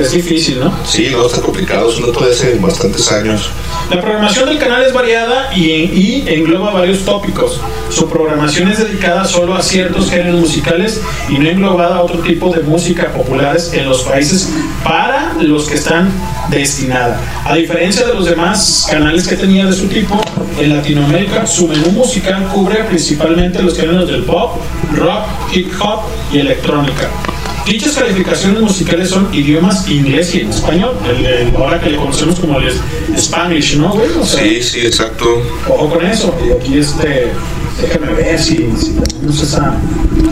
es difícil, ¿no? Sí, no, está complicado, es un dato de hace bastantes años. La programación del canal es variada y, y engloba varios tópicos. Su programación es dedicada solo a ciertos géneros musicales y no englobada a otro tipo de música populares en los países para los que están destinada. A diferencia de los demás canales que tenía de su tipo, en Latinoamérica su menú musical cubre principalmente los géneros del pop, rock, hip hop y electrónica. Dichas calificaciones musicales son idiomas inglés y en español, el, el- ahora que le conocemos como el Spanish, ¿no, güey? O sea, Sí, sí, exacto. ojo con eso. Y aquí este, déjame ver si, si tenemos esa,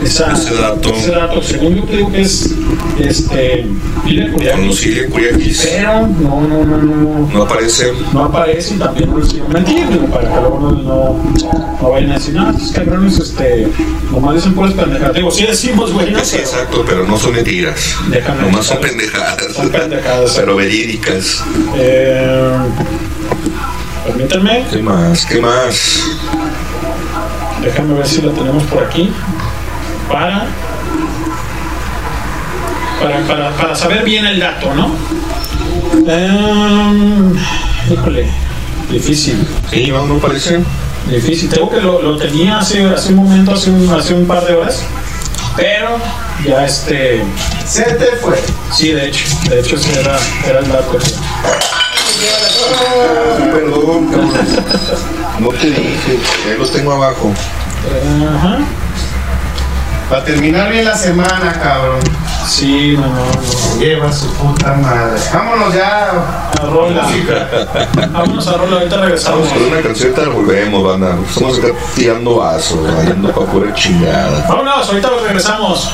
esa, Ese dato. ese dato. Según yo creo que es este, Pile Con Curiaki, los Siria Curiakis. pero no, no, no, no. No aparece. No aparece y también no les quiero mentir, para que luego no, no, vayan a decir, no, estos cabrones, este, nomás dicen puras pendejadas. Digo, sí decimos, güey, ¿no? Sí, exacto, pero no son mentiras. Déjame Nomás son pendejadas. Son pendejadas. Pero verídicas. Eh, permítanme, ¿Qué más? ¿Qué más? Déjame ver si la tenemos por aquí. Para, para, para, para saber bien el dato, ¿no? Eh, híjole, difícil. Sí, no, no aparece. Difícil. Tengo que lo, lo tenía hace, hace un momento, hace un, hace un par de horas. Pero ya este. Se te fue. Sí, de hecho. De hecho, ese era, era el dato. Perdón, cabrón. No te dije, ahí los tengo abajo. Ajá. Para terminar bien la semana, cabrón. Sí, no, no, no. Lleva su puta madre. Vámonos ya. A rola. Vámonos a rola, ahorita regresamos. Vamos con una canción, ahorita volvemos, banda. Estamos acá tirando vasos, vayando para pura chingada. Vámonos, ahorita regresamos.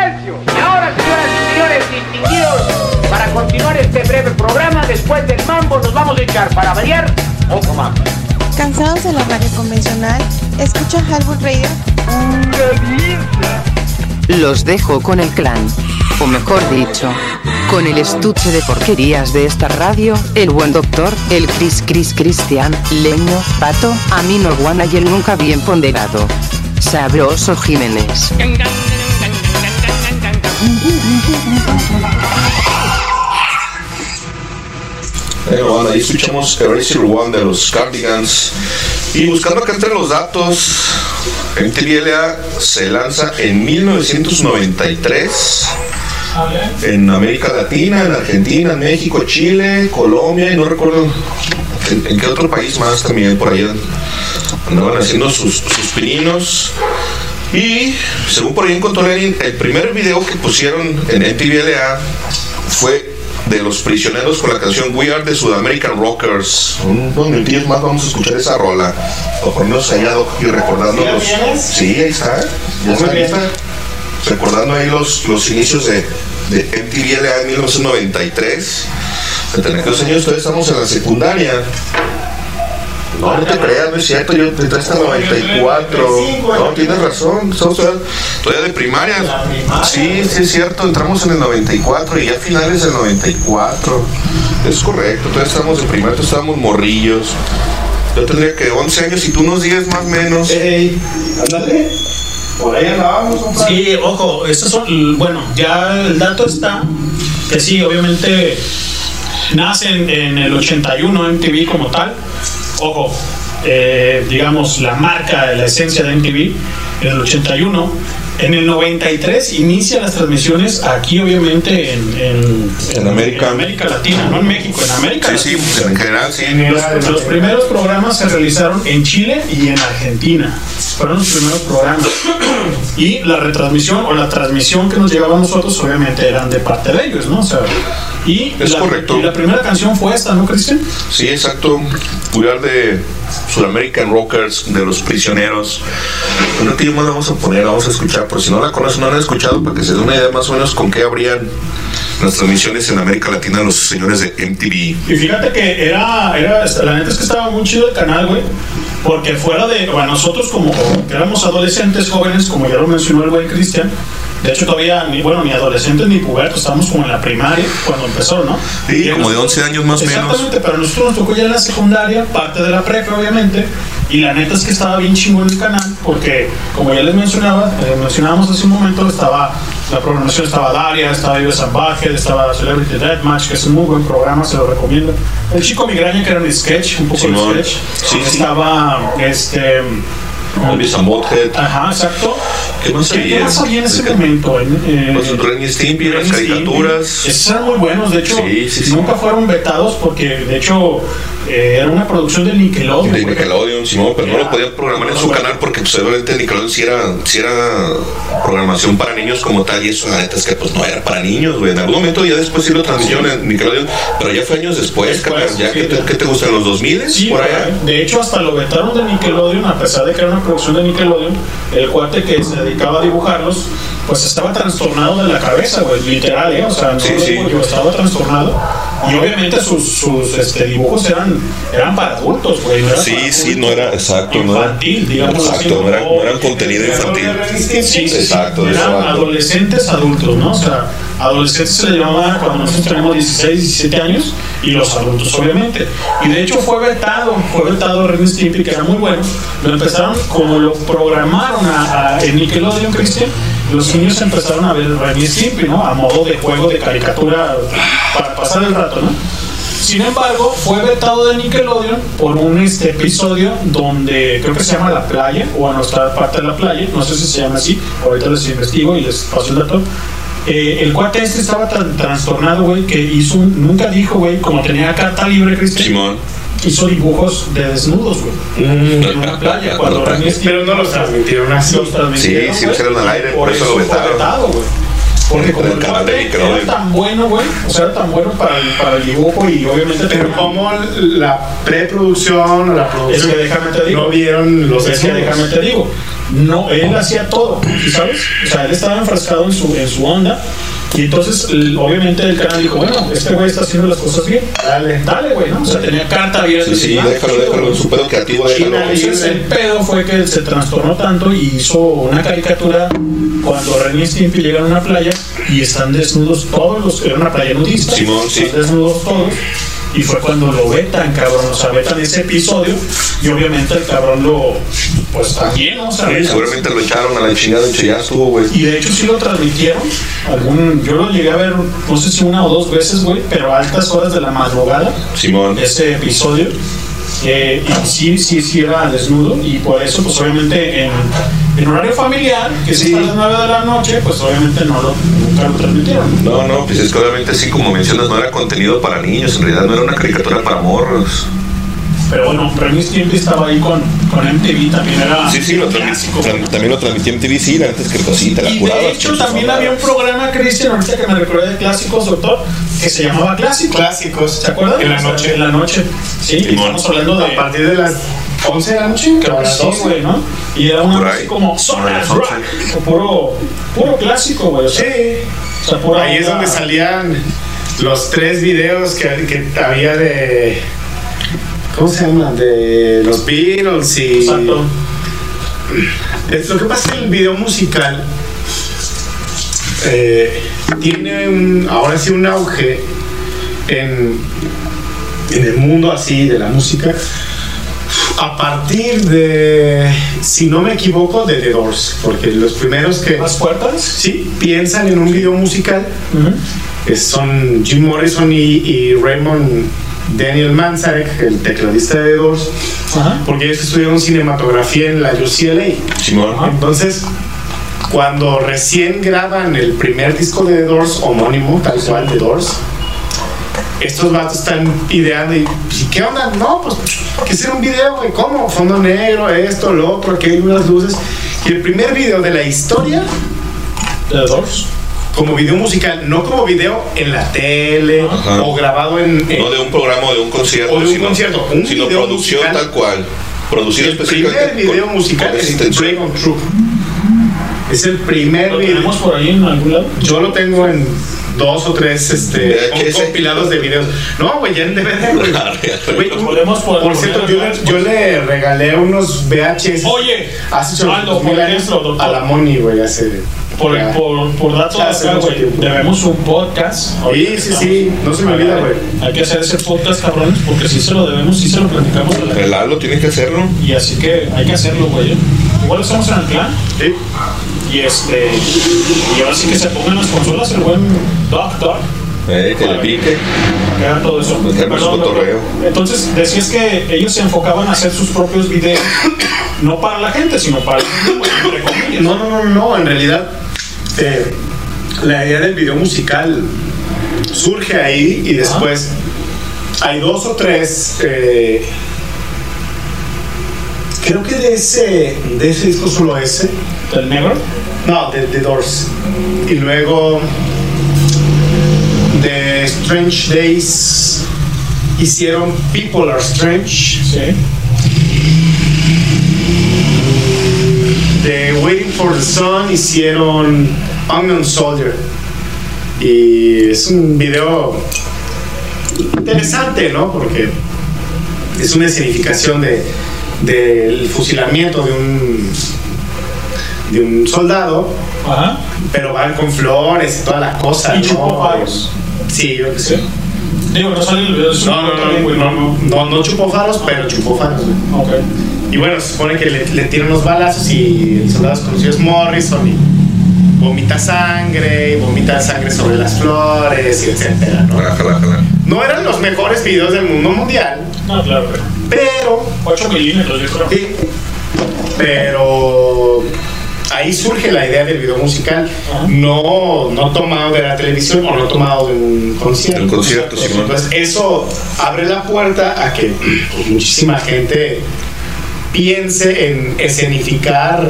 ¡Silencio! Y ahora, señoras y señores distinguidos, para continuar este breve programa, después del mambo nos vamos a echar, para variar, otro mambo. ¿Cansados de la radio convencional? Escucha Halbur Radio. Los dejo con el clan. O mejor dicho, con el estuche de porquerías de esta radio, el buen doctor, el Cris Cris Cristian, Leño, Pato, Amino Guana y el nunca bien ponderado. Sabroso Jiménez. Pero bueno, ahí escuchamos Erase One de los Cardigans. Y buscando acá entre los datos, MTVLA se lanza en 1993 en América Latina, en Argentina, en México, Chile, Colombia y no recuerdo en, qué otro país más también por allá andaban haciendo sus, sus pininos. Y según por ahí encontró Lenin, el primer video que pusieron en MTVLA fue de los prisioneros con la canción We Are the Sudamerican Rockers. Un dos minutillos más vamos a escuchar esa rola. Para ponernos allá y recordando ¿Ya los. Sí, ahí está. Ya está lista. Recordando ahí los, los inicios de, de MTVLA en 1993. En aquellos años todavía estamos en la secundaria. No, no te creas, no es cierto, yo entré hasta el 94. No, tienes razón, estamos todavía, de primaria. Sí, sí es cierto, entramos en el 94 y ya finales del 94. Es correcto, todavía estamos de primaria, todavía estábamos morrillos. Yo tendría que 11 años y tú unos 10 más o menos. Ándale. Por ahí andábamos, compadre. Sí, ojo, estos son, bueno, ya el dato está que sí, obviamente nace en, en el 81 MTV como tal. Ojo, eh, digamos la marca, la esencia de MTV en el 81. En el 93 inicia las transmisiones aquí, obviamente, en, en- En América. América Latina, no en México, en América Sí, Latina. sí, en general, sí. Los, los primeros programas se realizaron en Chile y en Argentina. Fueron los primeros programas. Y la retransmisión o la transmisión que nos llegaba a nosotros, obviamente, eran de parte de ellos, ¿no? O sea, y, Es la, correcto. y la primera canción fue esta, ¿no, Cristian? Sí, exacto. Cuidar de Sudamerican Rockers, de los prisioneros. Bueno, ¿qué más vamos a poner? Vamos a escuchar. Por si no la conocen, no la han escuchado, para que se una idea más o menos con qué habrían las transmisiones en América Latina los señores de MTV. Y fíjate que era, era, la neta es que estaba muy chido el canal, güey. Porque fuera de, bueno, nosotros como que éramos adolescentes jóvenes, como ya lo mencionó el buen Cristian, de hecho todavía, ni, bueno, ni adolescentes ni pubertos, estábamos como en la primaria cuando empezó, ¿no? Sí, Y como de nosotros- 11 años más o menos. Exactamente, pero nosotros nos tocó ya en la secundaria, parte de la prepa, obviamente, y la neta es que estaba bien chingón el canal, porque como ya les mencionaba, eh, mencionábamos hace un momento, estaba la programación estaba Daria, estaba Vive Salvaje, estaba Celebrity Deathmatch, que es un muy buen programa, se lo recomiendo. El Chico Migraña, que era un sketch, un poco de sketch. Sí, estaba este Beavis and. Ajá, exacto. ¿Qué más ¿Qué, había? qué más había en ese momento? En, eh, Pues Ren y Stimpy, las caricaturas. Esos eran muy buenos, de hecho, Sí, sí, sí. nunca fueron vetados porque, de hecho, eh, era una producción de Nickelodeon. De. Nickelodeon, Simón, pero no lo podían programar en su canal porque pues obviamente Nickelodeon sí era, sí era programación para niños como tal y eso la neta es que pues no era para niños, güey. En algún momento ya después sí lo transmitieron en Nickelodeon, pero ya fue años después, carnal. ya que te, ¿qué te gustan los 2000 Sí, por allá. de hecho hasta lo vetaron de Nickelodeon, a pesar de que era una producción de Nickelodeon, el cuate que se dedicaba a dibujarlos, pues estaba trastornado de la cabeza, güey, literal, ¿eh? O sea, no Sí, lo sí. digo yo, estaba trastornado. Y obviamente sus, sus este, dibujos eran, eran para adultos, güey. no Sí, para sí, no era exacto, no era infantil, digamos así, exacto, no era, no era contenido infantil. Sí, sí, sí, Exacto, eran hablo. adolescentes adultos, ¿no? O sea, adolescentes se le llamaba cuando nosotros tenemos 16, 17 años y los adultos, obviamente. Y de hecho fue vetado, fue vetado Ren Stimpy, que era muy bueno. Lo empezaron, como lo programaron a, a- en Nickelodeon, Cristian, los niños empezaron a ver Ren y Stimpy, ¿no? A modo de juego de caricatura para pasar el rato, ¿no? Sin embargo, fue vetado de Nickelodeon por un este, episodio donde creo que se llama La Playa, o a nuestra parte de la playa, no sé si se llama así, ahorita les investigo y les paso el dato. Eh, el cuate este estaba tan trastornado, güey, que hizo un- nunca dijo, güey, como tenía carta libre, Cristian, Simón. Hizo dibujos de desnudos, güey. En una playa, cuando Ren y Stimpy- Pero no los transmitieron así. los transmitieron, Sí, sí, eran al aire, por eso lo vetaron. vetado, güey. Porque como el canal de Nickelodeon. era tan bueno, güey, o sea, era tan bueno para el, para el dibujo y obviamente Pero tenía- como la preproducción o la Es producción que déjame te digo. no vieron los es que déjame te digo. No, él hacía todo, ¿sí ¿sabes? O sea, él estaba enfrascado en su, en su onda. Y entonces, obviamente, el canal dijo: Bueno, este güey está haciendo las cosas bien. Dale. Dale, güey, ¿no? O sea, tenía carta abierta. Sí, sí, Ah, déjalo, chido, déjalo en su pedo creativo, déjalo. Entonces, el pedo fue que se trastornó tanto y hizo una caricatura cuando Ren y Stimpy llegan a una playa y están desnudos todos los. Era una playa nudista. Simón, sí. Están desnudos todos. Y fue cuando lo vetan, cabrón. O sea, vetan ese episodio. Y obviamente el cabrón lo. Pues también. O sea, Sí, seguramente lo echaron a la chingada, hecho ya estuvo, güey. Y de hecho sí lo transmitieron. Algún, yo lo llegué a ver, no sé si una o dos veces, güey, pero a altas horas de la madrugada Simón. ese episodio. Eh, y sí, sí, sí era desnudo y por eso, pues obviamente en, en horario familiar, que es a las 9 de la noche, pues obviamente no lo, nunca lo transmitieron. No, no, pues es que obviamente sí, como mencionas, no era contenido para niños, en realidad no era una caricatura para morros. Pero bueno, Premio Stimpy estaba ahí con, con MTV, también era Sí, sí, lo clásico. también lo transmití en TV, sí, la neta es que sí, te la Y curabas. de hecho también había un programa, Cristian, ahorita que me recordé de clásicos, doctor, que se llamaba Clásicos. Clásicos. ¿Se acuerdan? En la noche. En la noche. Sí, Simón. estamos hablando de... A partir de las 11 de la noche. Creo que sí, 12. güey, ¿no? Y era una ahí. como Sonas Rock, 11. puro, puro clásico, güey. O sea, Sí. o sea, pura Ahí es donde salían los tres videos que, que había de. ¿Cómo se llaman? De los Beatles y. Exacto. Es- Lo que pasa es que el video musical eh, tiene un, ahora sí un auge en, en el mundo así de la música a partir de, si no me equivoco, de The Doors, porque los primeros que ¿Las puertas? sí piensan en un video musical que son Jim Morrison y, y Raymond Daniel Manzarek, el tecladista de The Doors, Ajá. porque ellos estudiaron cinematografía en la UCLA. Simón. Entonces, cuando recién graban el primer disco de The Doors, homónimo, tal cual, The Doors, estos vatos están ideando y, ¿y qué onda? No, pues, que hacer un video, güey, ¿cómo? Fondo negro, esto, lo otro, aquí hay unas luces. Y el primer video de la historia, The Doors. Como video musical, no como video en la tele Ajá. o grabado en... en- No de un programa o de un concierto, O de un sino, concierto, un sino video producción musical. tal cual. Producido el primer específicamente video con- musical con es intención. Dragon Troop. Es el primer ¿Lo video. tenemos por ahí en algún lado? Yo lo tengo en dos o tres este, compilados de videos. No, güey, ya en DVD, güey. Los podemos por- Por cierto, yo le, yo le regalé unos VHS. Oye, hace Aldo, por años ejemplo, a la Moni, güey, hace. Por, por, por datos Ya hace acá, mucho güey, debemos un podcast. Sí, sí, sí, no se me olvida, güey. Hay que hacer ese podcast, cabrones, porque sí se lo debemos, sí se lo platicamos El Lalo tiene que hacerlo. Y así que hay que hacerlo, güey. Igual estamos en el plan. Sí. Y este. Y ahora sí que se pongan las consolas el buen Doc Doc. Eh, que le pique. Era todo eso. Perdón. Entonces decías que ellos se enfocaban a hacer sus propios videos, no para la gente, sino para el entre comillas. No, no, no, no, en realidad eh, la idea del video musical surge ahí y después hay dos o tres, eh, creo que de ese, de ese disco solo ese. ¿El negro? No, de The Doors. Y luego de Strange Days hicieron People Are Strange. Sí. De Waiting for the Sun hicieron Unknown Soldier. Y es un video interesante, ¿no? Porque es una escenificación de, del fusilamiento de un, de un soldado, pero van con flores y todas las cosas. Y ¿no? chupó faros. Sí, yo que sé. Digo, no sale el video. No, no, no, no, no, no, no chupó faros, pero chupó faros. Y bueno, se supone que le, le tiran unos balazos y el soldado desconocido es Morrison y vomita sangre, y vomita sangre sobre las flores y etcétera, ¿no? No eran los mejores videos del mundo mundial, No, claro. pero 8 milímetros, yo creo. Sí. Pero ahí surge la idea del video musical, no, no tomado de la televisión o no tomado de un concierto. Un concierto, sí. Entonces eso abre la puerta a que pues, muchísima gente piense en escenificar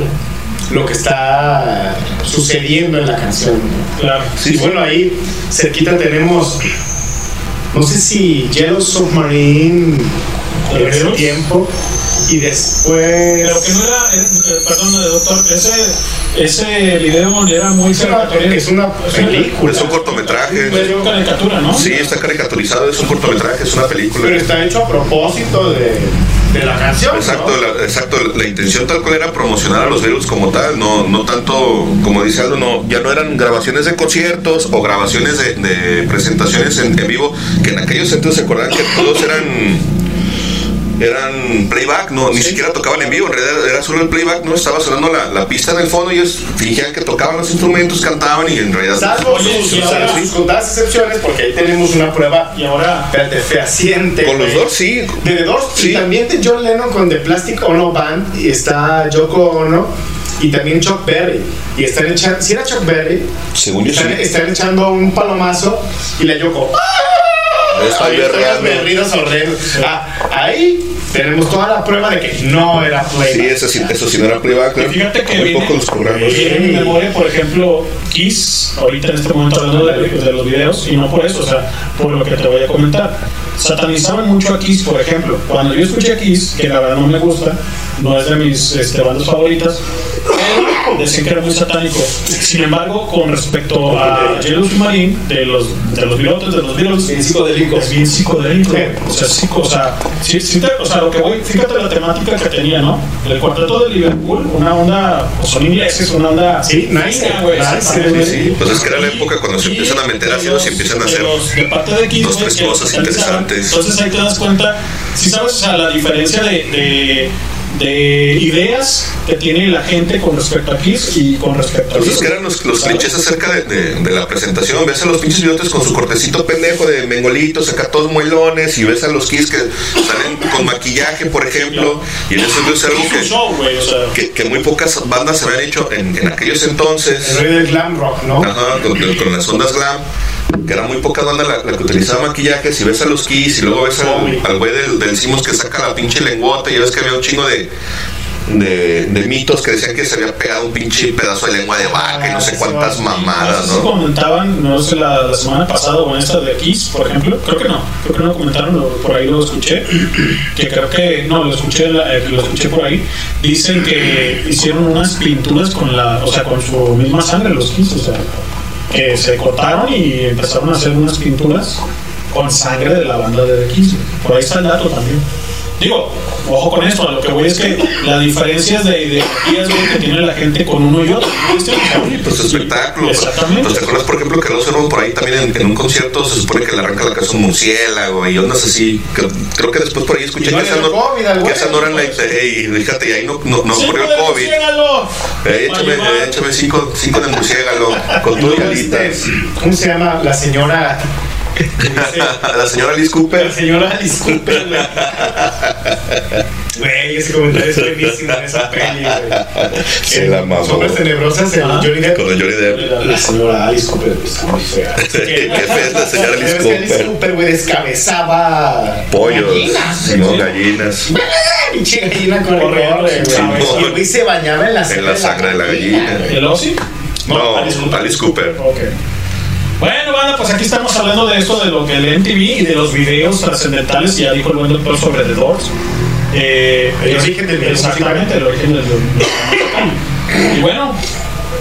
lo que está sucediendo en la canción. ¿no? Claro. y bueno, ahí cerquita tenemos, no sé si Yellow Submarine en ese tiempo y después... Pero que no era, era- eh, perdón, eh, doctor, ese, ese video era muy caricaturesco. Es una película. Es un cortometraje. Es una caricatura, ¿no? Sí, está caricaturizado, es un cortometraje, es una película. Pero está hecho a propósito de, de la canción. Exacto, la, exacto, la intención tal cual era promocionar a los Beatles como tal, no, no tanto, como dice Aldo, no, ya no eran grabaciones de conciertos o grabaciones de, de presentaciones en, en vivo, que en aquellos entonces se acordaban que todos eran eran playback, no, ni siquiera tocaban en vivo, en realidad era solo el playback, no estaba sonando la, la pista en el fondo y ellos fingían que tocaban los instrumentos, cantaban y en realidad Salvo Oye, sus, y ahora- sus contadas excepciones, porque ahí tenemos una prueba Y ahora, espérate, fehaciente. con los dos sí, De The Doors y Sí. también de John Lennon con The Plastic Ono Band y está Yoko Ono y también Chuck Berry. Y están echando, si era Chuck Berry, según yo sí. están, están echando un palomazo y la Yoko Es ahí Albert están los Real, ¿no? berridos horrendos. Ah, ahí tenemos toda la prueba de que no era Sí, playback. eso sí, eso sí no era playback, y ¿no? fíjate que muy viene, pocos los programas. viene en mi memoria, por ejemplo, Kiss, ahorita en este momento hablando de, de los videos, y no por eso, o sea, por lo que te voy a comentar. Satanizaban mucho a Kiss, por ejemplo. Cuando yo escuché a Kiss, que la verdad no me gusta, no es de mis este, bandas favoritas, pero decían que era muy satánico. Sin embargo, con respecto a Yellow Submarine, de los, de los pilotos, de los Beatles, Bien psicodélico. es bien psicodélico. O sea, psico, o sea, sí, sí te- o sea, lo que voy, fíjate la temática que tenía, ¿no? El cuarteto de Liverpool, una onda, pues, son ingleses, una onda. Sí, nice, güey, nice. Sí, sí, pues es que era la época cuando se empiezan a meter ácidos y empiezan a hacer de parte de Kiss, dos, tres cosas satanizaban. Entonces ahí te das cuenta, si sabes, o sea, la diferencia de, de, de ideas que tiene la gente con respecto a Kiss y con respecto a es Kiss. que eran los, los clichés acerca de, de- de la presentación. Ves a los pinches idiotas con su cortecito pendejo de mengolitos, acá todos muelones, y ves a los kids que salen con maquillaje, por ejemplo, y en eso es algo que, show, güey, o sea. que, que muy pocas bandas se habían hecho en, en aquellos entonces. El rey del glam rock, ¿no? Ajá, con, con las ondas glam, que era muy poca banda la, la que utilizaba maquillajes, y ves a los Kiss, y luego ves al, al güey del, del que saca la pinche lengüota, y ves que había un chingo de, de, de mitos que decían que se había pegado un pinche pedazo de lengua de vaca y no sé cuántas mamadas, No si comentaban, no sé, la, la semana pasada o esta de Kiss, por ejemplo, creo que no, creo que no comentaron, lo- por ahí lo escuché, que creo que, no, lo escuché, eh, lo escuché por ahí, dicen que hicieron unas pinturas con la, o sea, con su misma sangre los Kiss, o sea, que se cortaron y empezaron a hacer unas pinturas con sangre de la banda de The por ahí está el dato también. Digo, ojo con esto, lo que voy es que las diferencias de ideologías que tiene la gente con uno y otro. Pues espectáculo. Exactamente. Pues te acuerdas, por ejemplo, que Rose por ahí también en, en un concierto se supone que le arranca la casa un murciélago y ondas así. Que- creo que después por ahí escuché no que no, COVID que esa no era la. Ey, fíjate, y ahí no, no, no Sí, ocurrió el COVID. Eh, échame, eh, échame cinco, cinco de murciélago con tu este, ¿Cómo se llama? La señora. La señora Alice La Cooper. señora Alice Cooper, güey. Güey, ese comentario es buenísimo en esa peli, güey. Se la mamó. Sombras tenebrosas, el Ah. Johnny Depp. Con el Johnny Depp. La señora Alice Cooper está muy fea. Qué fea es la señora Alice que Alice Cooper. Cooper, güey, descabezaba. Pollos, gallinas, güey. gallinas. Pinche gallina corre, Corre, corre, güey. Y el güey se bañaba en la En la sangre de la gallina. ¿El Ozzy? No, Alice Cooper. Alice Cooper. Ok. Bueno, banda, pues aquí estamos hablando de esto, de lo que el MTV y de los videos trascendentales, ya dijo el buen doctor sobre The Doors. Eh, El origen del video Exactamente, el origen del Y bueno,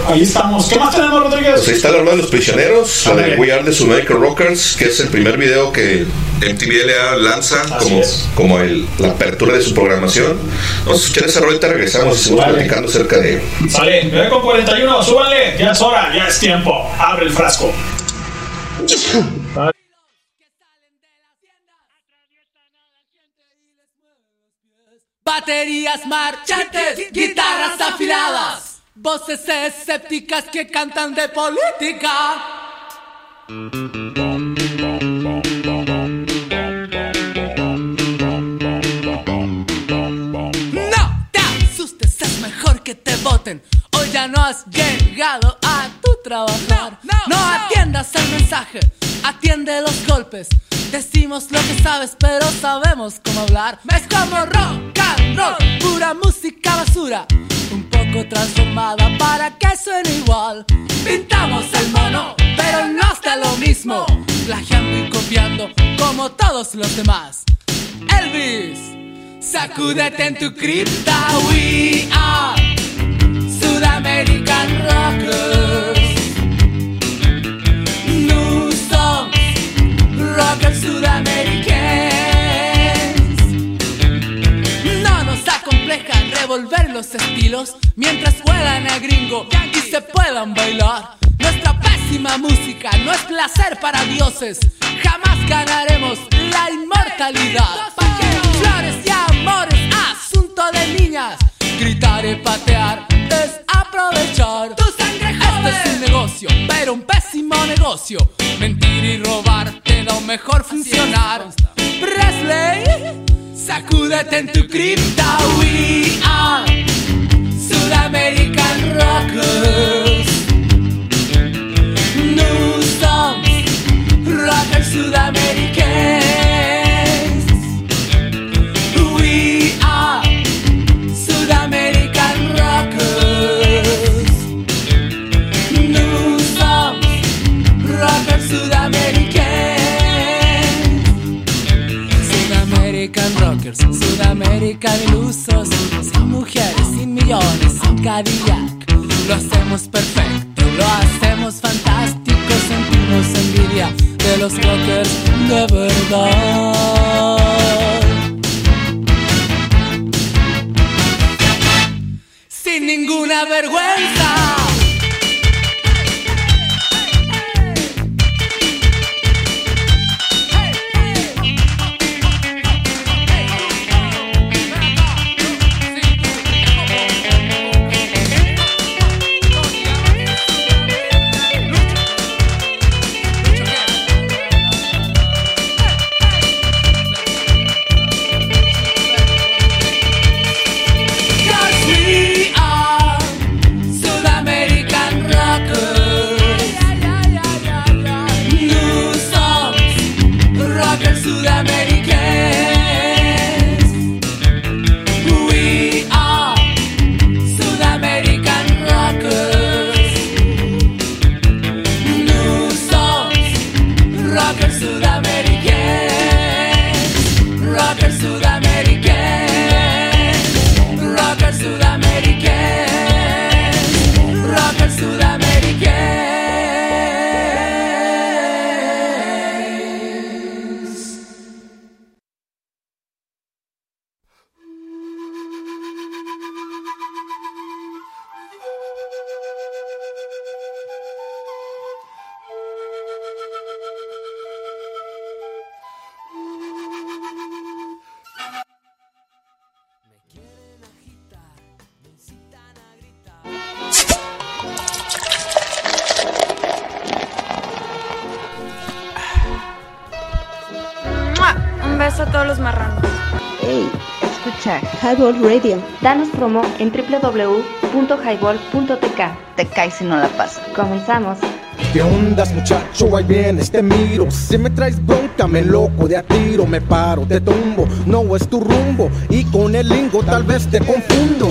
ahí estamos. ¿Qué más tenemos, Rodríguez? Pues ahí está la Arma de los Prisioneros, la de. We Are the American Rockers, que es el primer video que MTV LA lanza Así como, es. como el, la apertura de su programación. Vamos a escuchar esa regresamos y seguimos Vale. platicando acerca de Sale, 9 con 41, súbanle, ya es hora, ya es tiempo. Abre el frasco. Baterías marchantes, guitarras afiladas, voces escépticas que cantan de política. No te asustes, es mejor que te voten. Ya no has llegado a tu trabajar. No, atiendas el mensaje, atiende los golpes. Decimos lo que sabes, pero sabemos cómo hablar. Es como rock and roll, pura música basura. Un poco transformada para que suene igual. Pintamos el mono, pero no está lo mismo. Plagiando y copiando como todos los demás. Elvis. Sacúdete en tu cripta, we are Sudamerican Rockers. New songs, rockers sudamericanos. No nos acomplejan revolver los estilos mientras juegan a gringo y se puedan bailar. Nuestra pésima música no es placer para dioses. Jamás ganaremos la inmortalidad. Flores y amores, asunto de niñas. Gritar y patear es aprovechar. Tu sangre Este es un negocio, pero un pésimo negocio. Mentir y robar te da mejor funcionar. Presley, sacúdete en tu cripta. We are Sudamerican Rockers. New songs, rockers sudamericanos. Ilusos. Sin mujeres, sin millones, sin Cadillac. Lo hacemos perfecto, lo hacemos fantástico. Sentimos envidia de los rockers de verdad. Sin ninguna vergüenza. Highball Radio. Danos promo en www.highball.tk. Te caes si no la pasas. Comenzamos. ¿Qué ondas, muchacho? Ahí vienes, te miro. Si me traes bronca, me loco de a tiro. Me paro, te tumbo. No es tu rumbo. Y con el lingo tal vez te confundo.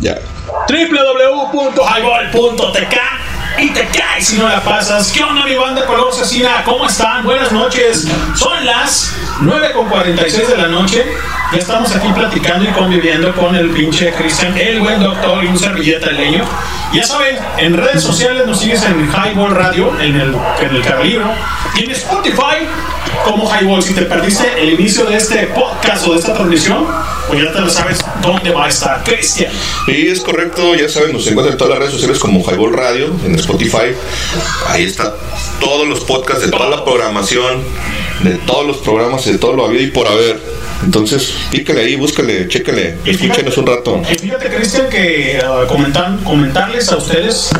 Ya. www.highball.tk y te caes si no la pasas. ¿Qué onda mi banda color asesina? ¿Cómo están? Buenas noches. Son las 9.46 de la noche. Ya estamos aquí platicando y conviviendo con el pinche Cristian, el buen doctor y un servilleta leño. Ya saben, en redes sociales nos sigues en Highball Radio, en el, en el Carlibro, en Spotify como Highball. Si te perdiste el inicio de este podcast o de esta transmisión, pues ya te lo sabes dónde va a estar Cristian. Y es correcto, ya saben, nos encuentran en todas las redes sociales como Highball Radio, en Spotify. Ahí está todos los podcasts de toda la programación, de todos los programas, de todo lo habido y por haber. Entonces, pícale ahí, búscale, chécale, escúchenos un rato. Y fíjate, Cristian, que uh, comentan, comentarles a ustedes,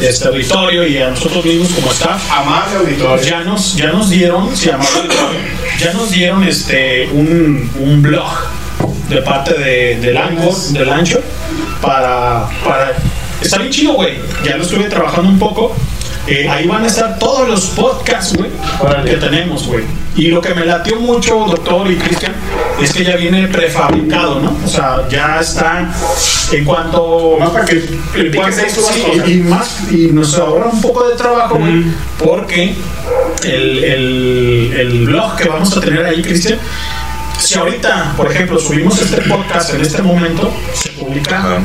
este auditorio y a nosotros mismos como staff, Amable auditorio. ya nos, ya nos dieron, sí, amable auditorio, ya nos dieron este un, un blog de parte de, del Anchor, del Ancho, para, para está bien chido, güey. Ya lo estuve trabajando un poco. Eh, ahí van a estar todos los podcasts, güey, que tenemos, güey. Y lo que me latió mucho, doctor y Cristian, es que ya viene prefabricado, ¿no? O sea, ya está en cuanto. Más para que en cuanto- sí, y más y nos ahorra un poco de trabajo, güey, porque el, el, el blog que vamos a tener ahí, Cristian, si ahorita, por ejemplo, subimos este podcast en este momento, se publica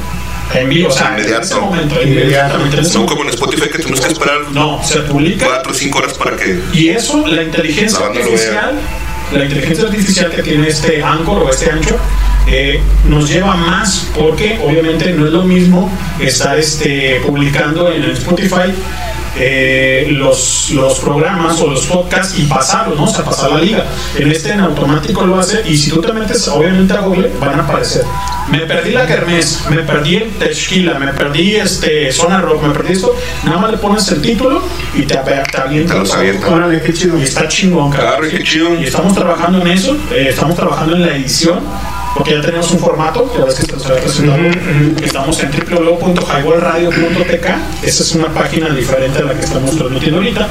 en vivo, o sea, en ese momento, inmediatamente. No como en Spotify que tenemos que esperar No, se publica 4 o 5 horas para que y eso, la inteligencia La artificial, la inteligencia artificial que tiene este Anchor o este ancho, eh, nos lleva más porque obviamente no es lo mismo estar este, publicando en el Spotify eh, los, los programas o los podcasts y pasarlos, ¿no? O sea, pasar la liga. En este en automático lo hace y si tú te metes obviamente a Google van a aparecer. Me perdí la Kermés, me perdí el Tequila, me perdí este Zona Rock, me perdí esto. Nada más le pones el título y te, te avienta. Órale, qué chido. Y está chingón, cabrón. Claro, qué chido. Y estamos trabajando en eso, eh, estamos trabajando en la edición, porque ya tenemos un formato, ya ves que te había presentado. Estamos en www.highballradio.tk, esa es una página diferente a la que estamos transmitiendo ahorita,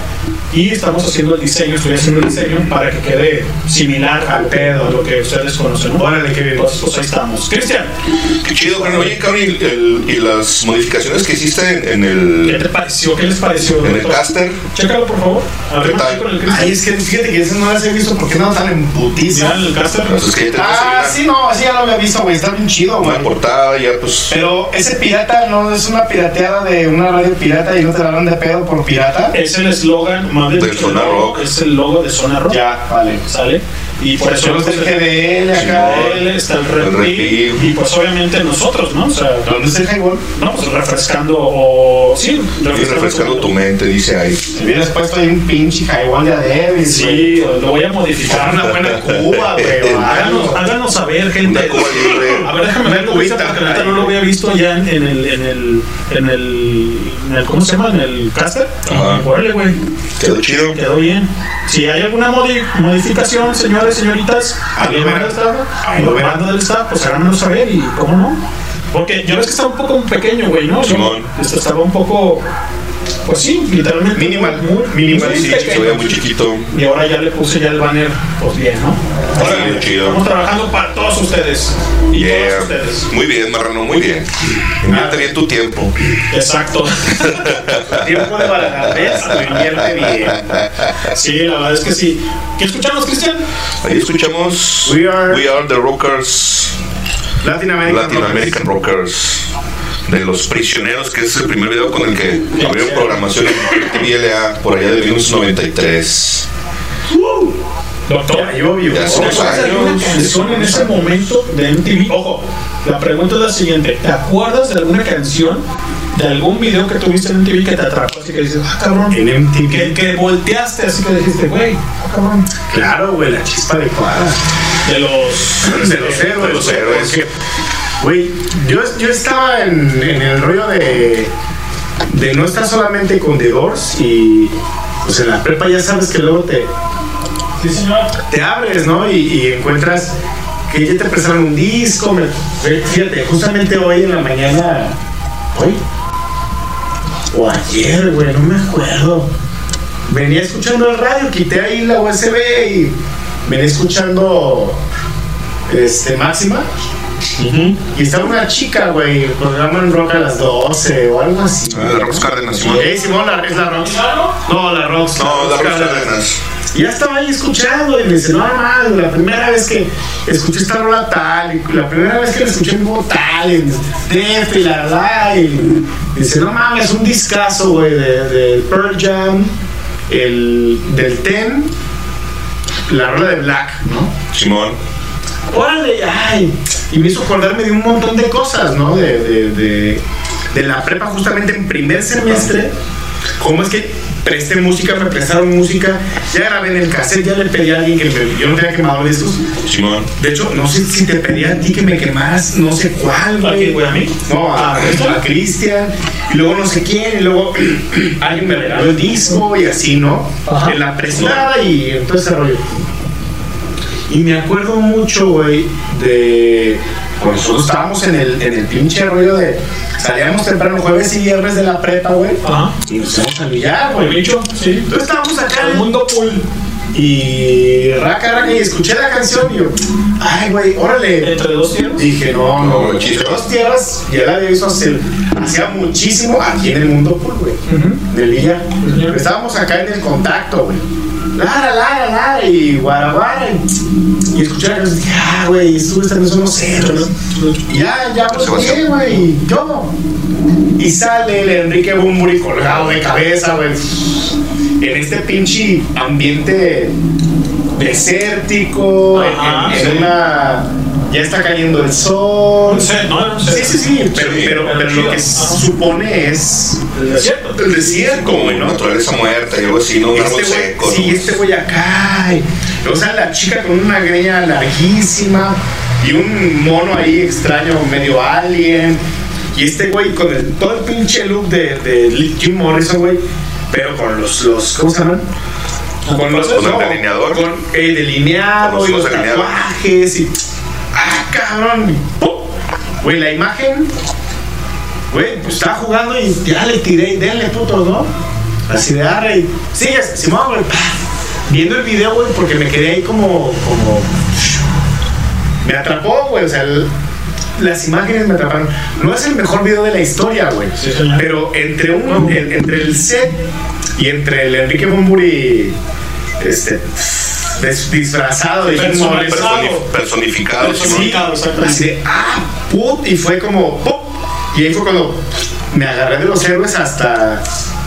y estamos haciendo el diseño, estoy haciendo el diseño para que quede similar al pedo, a lo que ustedes conocen. ¿no? Órale, qué bien. Entonces, pues ahí estamos. Cristian, Qué chido, carnal. Oye, cabrón, y, las modificaciones que hiciste en, en ¿qué el, te pareció? ¿Qué les pareció? en el caster, Chécalo, por favor. A ver, ¿Qué tal? con el. Ay, es que fíjate que esas no las he visto porque no tan en putiza. Mira el caster. pues Ah, sí, no, así ya lo había visto, güey. Está bien chido, una güey. portada, ya pues. Pero ese pirata no es una pirateada de una radio pirata y no te la dan de pedo por pirata. Es el eslogan más dicho, Zona Rock. Es el logo de Zona Rock. Ya, vale. ¿Sale? Y por eso el pues, GDL acá. GDL, está el Red El Red Pill, Pill. y pues obviamente nosotros, ¿no? O sea, ¿Dónde está el highball? no, pues refrescando o sí, refrescando tu mente, dice ahí. Si hubieras puesto ahí un pinche highball de Adebis, Sí, lo voy a modificar. Una buena cuba, güey. Háganos, háganos saber, gente. Una cuba libre. A ver, déjame verlo, cubita. porque neta no lo había visto ya en, en el, en el, en el, en el, ¿cómo se llama? En el caster. Ajá. Órale, güey. Quedó chido. Quedó bien. Si hay alguna modi- modificación, señores, señoritas, alguien verán. del staff, del staff, pues háganoslo saber y cómo no. Porque yo ves que estaba un poco pequeño, güey, ¿no? Simón. Estaba un poco, pues sí, literalmente. Minimal, muy, minimal, muy sí, Se pequeño. veía muy chiquito. Y ahora ya le puse ya el banner, pues bien, ¿no? Órale, chido. Estamos trabajando para todos ustedes. Y Yeah. ustedes. Muy bien, Marrano, muy bien. Invierte bien tu tiempo. Exacto. Tiempo de Balagardes, lo invierte bien. Sí, la verdad es que sí. ¿Qué escuchamos, Cristian? Ahí escuchamos We are- the Rockers, Latin American. Latin American Rockers. De los prisioneros, que es el primer video con el que abrieron programación en TVLA por allá de 1993. Doctor. Ya llovió. Ya somos ¿Te acuerdas de alguna años. canción en ese momento de MTV? Ojo, la pregunta es la siguiente. ¿Te acuerdas de alguna canción, de algún video que tuviste en MTV que te atrapó? Así que dices, ah, cabrón. En MTV. Que, que volteaste así que dijiste, güey, ah, cabrón. Claro, güey, la chispa adecuada. De los... De los héroes. De los héroes. Güey, yo, yo estaba en, en el rollo de de no estar solamente con The Doors y pues en la prepa ya sabes que luego te, te abres, ¿no? Y, y encuentras que ya te prestaron un disco. me- fíjate, justamente hoy en la mañana, hoy o ayer, güey, no me acuerdo. Venía escuchando el radio, quité ahí la USB y venía escuchando este Máxima. Y estaba una chica, güey, programan rock a las 12 o algo así. Ah, Rox Cárdenas, Simón. Simón, la, es la Rox. No, la Rox. No, la Rox Cárdenas. Y ya estaba ahí escuchando y me dice, no mames, la primera vez que escuché esta rola tal, y la primera vez que la escuché en vivo tal, y Def y la la, y dice, no mames, un discazo, güey, de, de Pearl Jam, el, del Ten, la rola de Black, ¿no? Simón. Órale, ay. Y me hizo acordarme de un montón de cosas, ¿no? De, de, de, de la prepa, justamente en primer semestre. ¿Cómo es que presté música, me prestaron música? Ya grabé en el cassette, ya le pedí a alguien que me, yo no tenía quemado discos. Simón. De hecho, no sé si te pedí a ti que me quemaras, no sé cuál, güey. ¿A quién, güey? ¿A mí? No, a, a Cristian. Y luego no sé quién, y luego alguien me regaló el disco y así, ¿no? En la prestada y entonces ese rollo. Y me acuerdo mucho, güey, de. Cuando nosotros estábamos en el, en el pinche rollo de. Salíamos temprano jueves y viernes de la prepa, güey. Y nos íbamos a billar, güey. bicho, sí. Entonces estábamos acá en el mundo pool. Y raca, raca, y escuché la canción y yo, ay, güey, órale. ¿Entre dos tierras? Dije, no, no, No, entre dos tierras, ya la había visto hace, hacía muchísimo aquí en el mundo pool, güey. Del día. Estábamos acá en el contacto, güey. Lara, lara, lara, y guara, guara. Y, y escuché la canción y dije, ah, güey, estuve esta canción, no sé, ¿no? Ya, ya volteé, güey, y yo. Y sale el Enrique Bumburi colgado de cabeza, güey. En este pinche ambiente desértico, en- Ajá, en, en sí. una. Ya está cayendo el sol. ¿no? Un set. Sí, sí, sí, pero, Sí, pero, pero lo que Ajá. supone es. El desierto. El desierto, Como güey, ¿no? naturaleza muerta y algo así, ¿no? Un Este seco. sí, ¿no? este güey acá. O sea, la chica con una greña larguísima y un mono ahí extraño, medio alien. Y este güey con el, todo el pinche look de, de Jim Morrison, güey. Pero con los, los ¿cómo se llaman? Con los Con el no, delineador. Con el delineado Con los y los tatuajes y. ¡Ah, cabrón! y ¡pum! Güey, la imagen. Güey, pues estaba jugando y ya le tiré y denle putos, ¿no? Así de arre y. Sigues, Simón, güey. Viendo el video, güey, porque me quedé ahí como. como. Me atrapó, güey. O sea, el- las imágenes me atraparon. No es el mejor video de la historia, güey. Sí, pero entre un. en- entre el set y entre el Enrique Bumburi. Este. Des- disfrazado de Jim. Morrison. Personi- Personificado, Sí, así de, ah, put, y fue como, pop. Y ahí fue cuando me agarré de los héroes hasta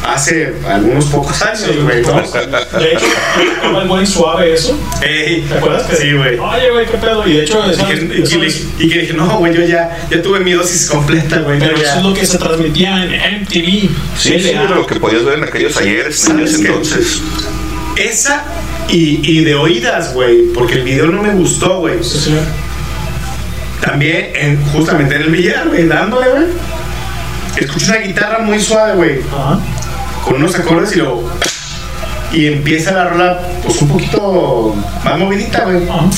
hace algunos pocos años, Sí, güey, ¿no? De hecho, el buen suave eso. Ey, ¿Te acuerdas? Que Sí, güey. Oye, güey, qué pedo. Y de hecho, Y que, y eso es- y que dije, no, güey, yo ya, ya tuve mi dosis completa, güey. pero yo ya". eso es lo que se transmitía en MTV. Sí, sí, era lo que podías ver en aquellos ayeres, en aquellos entonces. Esa y, y de oídas, güey, porque el video no me gustó, güey. Sí, señor. También, en, justamente en el billar, güey, dándole, güey. Escucho una guitarra muy suave, güey. Ajá. con unos acordes y luego y empieza la rola pues un poquito más movidita, güey. Ajá.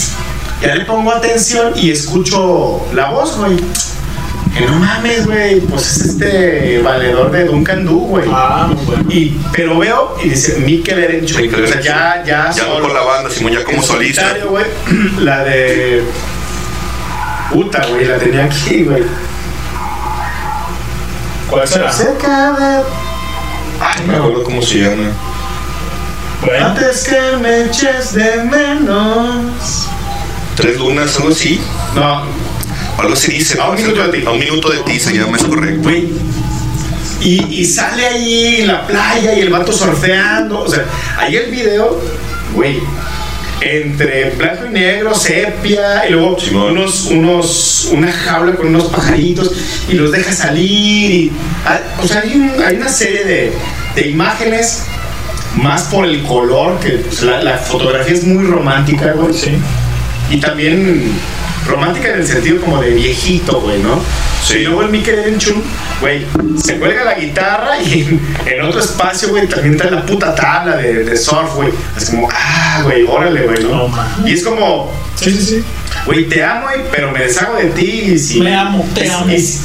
Ya le pongo atención y escucho la voz, güey. Que no mames, güey, pues es este valedor de Duncan Du, güey. Ah, muy bueno. Y, pero veo y dice Mikel Erenchuk. Mikel O sea, ya, ya, Ya no con la banda, Simón, ya como solista. güey. La de. Puta, güey, la tenía aquí, güey. ¿Cuál será? Cerca de. Ay, No me acuerdo cómo se llama. Bueno, Antes que me eches de menos. Tres lunas, algo así. No, Algo así dice. A un minuto de ti. A un minuto de ti se llama, es correcto. güey. Y, y sale ahí en la playa y el vato surfeando. O sea, ahí el video, güey. Entre blanco y negro, sepia, y luego Simón. unos, unos, una jaula con unos pajaritos y los deja salir. Y, ah, o sea, hay, un- hay una serie de, de imágenes más por el color, que pues, la, la fotografía es muy romántica, güey. sí. Y también romántica en el sentido como de viejito, güey, ¿no? Sí. Y luego el Mikel Erenchun, güey, se cuelga la guitarra y en, otro espacio, güey, también trae la puta tabla de, de surf, güey. Es como, ah, güey, órale, güey, ¿no? y es como, Sí, sí, sí. güey, te amo, güey, pero me deshago de ti y si... Me amo, te y- amo. y-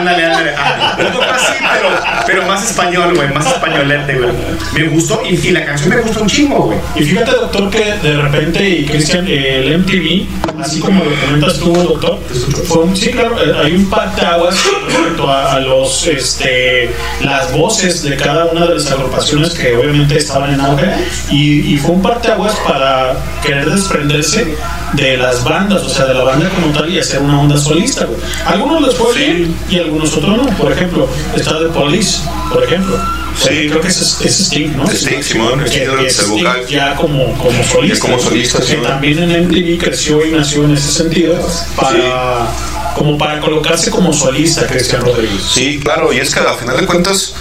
Ándale, ándale. Ah, un poco así, pero, pero más español, güey, más españolete, güey. Me gustó y, y la canción me gustó un chingo, güey. Y fíjate, doctor, que de repente, y Cristian, eh, el MTV, así como lo comentas tú, doctor, fue un, sí, claro, eh, hay un parteaguas respecto a, a los, este, las voces de cada una de las agrupaciones que obviamente estaban en auge, y, y fue un parteaguas para querer desprenderse de las bandas, o sea, de la banda como tal y hacer una onda solista, güey. Algunos les fue bien y algunos otros no. Por ejemplo, está The Police, por ejemplo. Sí. creo que es, es Sting, ¿no? Sting, Simón, Sting es el vocal. ya como, como solista. Ya como solista, que sí. también en MTV creció y nació en ese sentido para como para colocarse como solista Cristian Rodríguez. Sí, claro, y es que al final de cuentas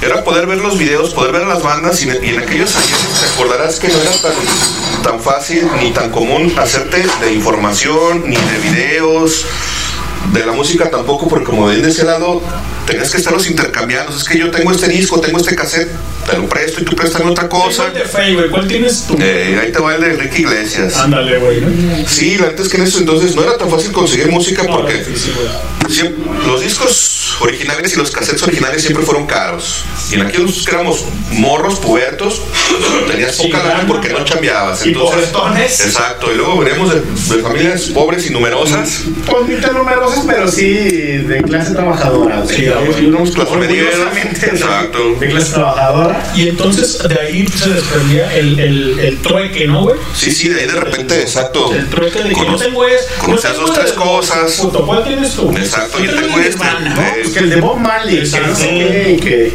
era poder ver los videos, poder ver a las bandas y, y en aquellos años te acordarás que no era tan, tan fácil ni tan común hacerte de información ni de videos. De la música tampoco, porque como ven de ese lado, tenías que estarlos intercambiando. Es que yo tengo este disco, tengo este cassette, te lo presto y tú préstame otra cosa. ¿Cuál Fey, güey? ¿Cuál tienes tú? Eh, ahí te va el de Enrique Iglesias. Ándale, güey. Sí, la neta es que en eso entonces no era tan fácil conseguir música No, porque difícil, güey. Siem- los discos originales y los cassettes originales siempre fueron caros. Y en aquellos que éramos morros, pubertos, tenías Sí, poca lana lana, porque no chambeabas. Y Entonces, pobretones. exacto. Y luego veníamos de, de familias pobres y numerosas. Pues ni tan numerosas, pero sí de clase trabajadora. Sí, de- Exacto. de clase trabajadora. Y entonces de ahí se desprendía el, el, el trueque, ¿no, güey? Sí, sí, de ahí de repente, exacto. El trueque de que yo tengo es. conocías dos, tres cosas. Puto, ¿cuál tienes tú? Exacto, Yo yo tengo este. ¿no? eh, Pues que el de Bob Marley, que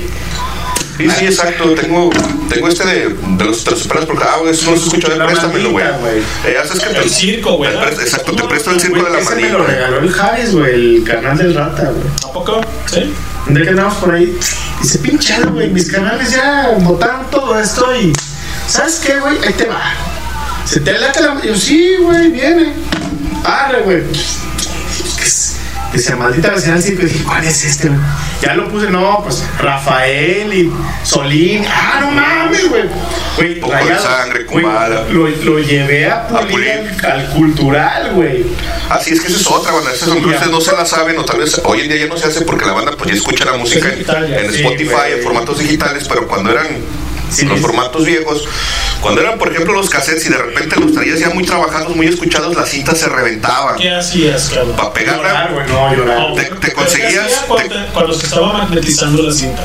qué. Sí, sí, exacto. Tengo, tengo este de, de los, de esperas porque, ah, güey, eso no lo escucho, La préstamelo, güey. Eh, haces que te- El circo, güey, Exacto, te presto el circo de la ese me lo manita. regaló el Javis, güey, el canal del Rata, güey. ¿A poco? ¿Sí? Que andamos por ahí, dice, pinchado, güey, mis canales ya botaron todo esto y. ¿Sabes qué, güey? Ahí te va. Se te late la. Yo, sí, güey, viene. Arre, güey. Es- Se maldita vecina del circo. Y dije, ¿cuál es este, güey? Ya lo puse, no, pues Rafael y Solín. Ah, no mames, güey. Güey, Poco de rayado. sangre, Güey. Lo, lo llevé a pulir, pulir. Al, al cultural, güey. Así es que esa es otra, banda. Esas son ustedes no se la saben o tal vez hoy en día ya no se hace porque la banda pues ya escucha la música en Sí, Spotify, en formatos digitales, pero cuando eran Sí, los formatos viejos, cuando eran por ejemplo los cassettes y de repente los traías ya muy trabajados, muy escuchados, la cinta se reventaba. ¿Qué hacías, cabrón? Para pegarla, Llorar, güey, no, llorar. Te- ¿qué- te conseguías- te- cuando se estaba magnetizando la cinta.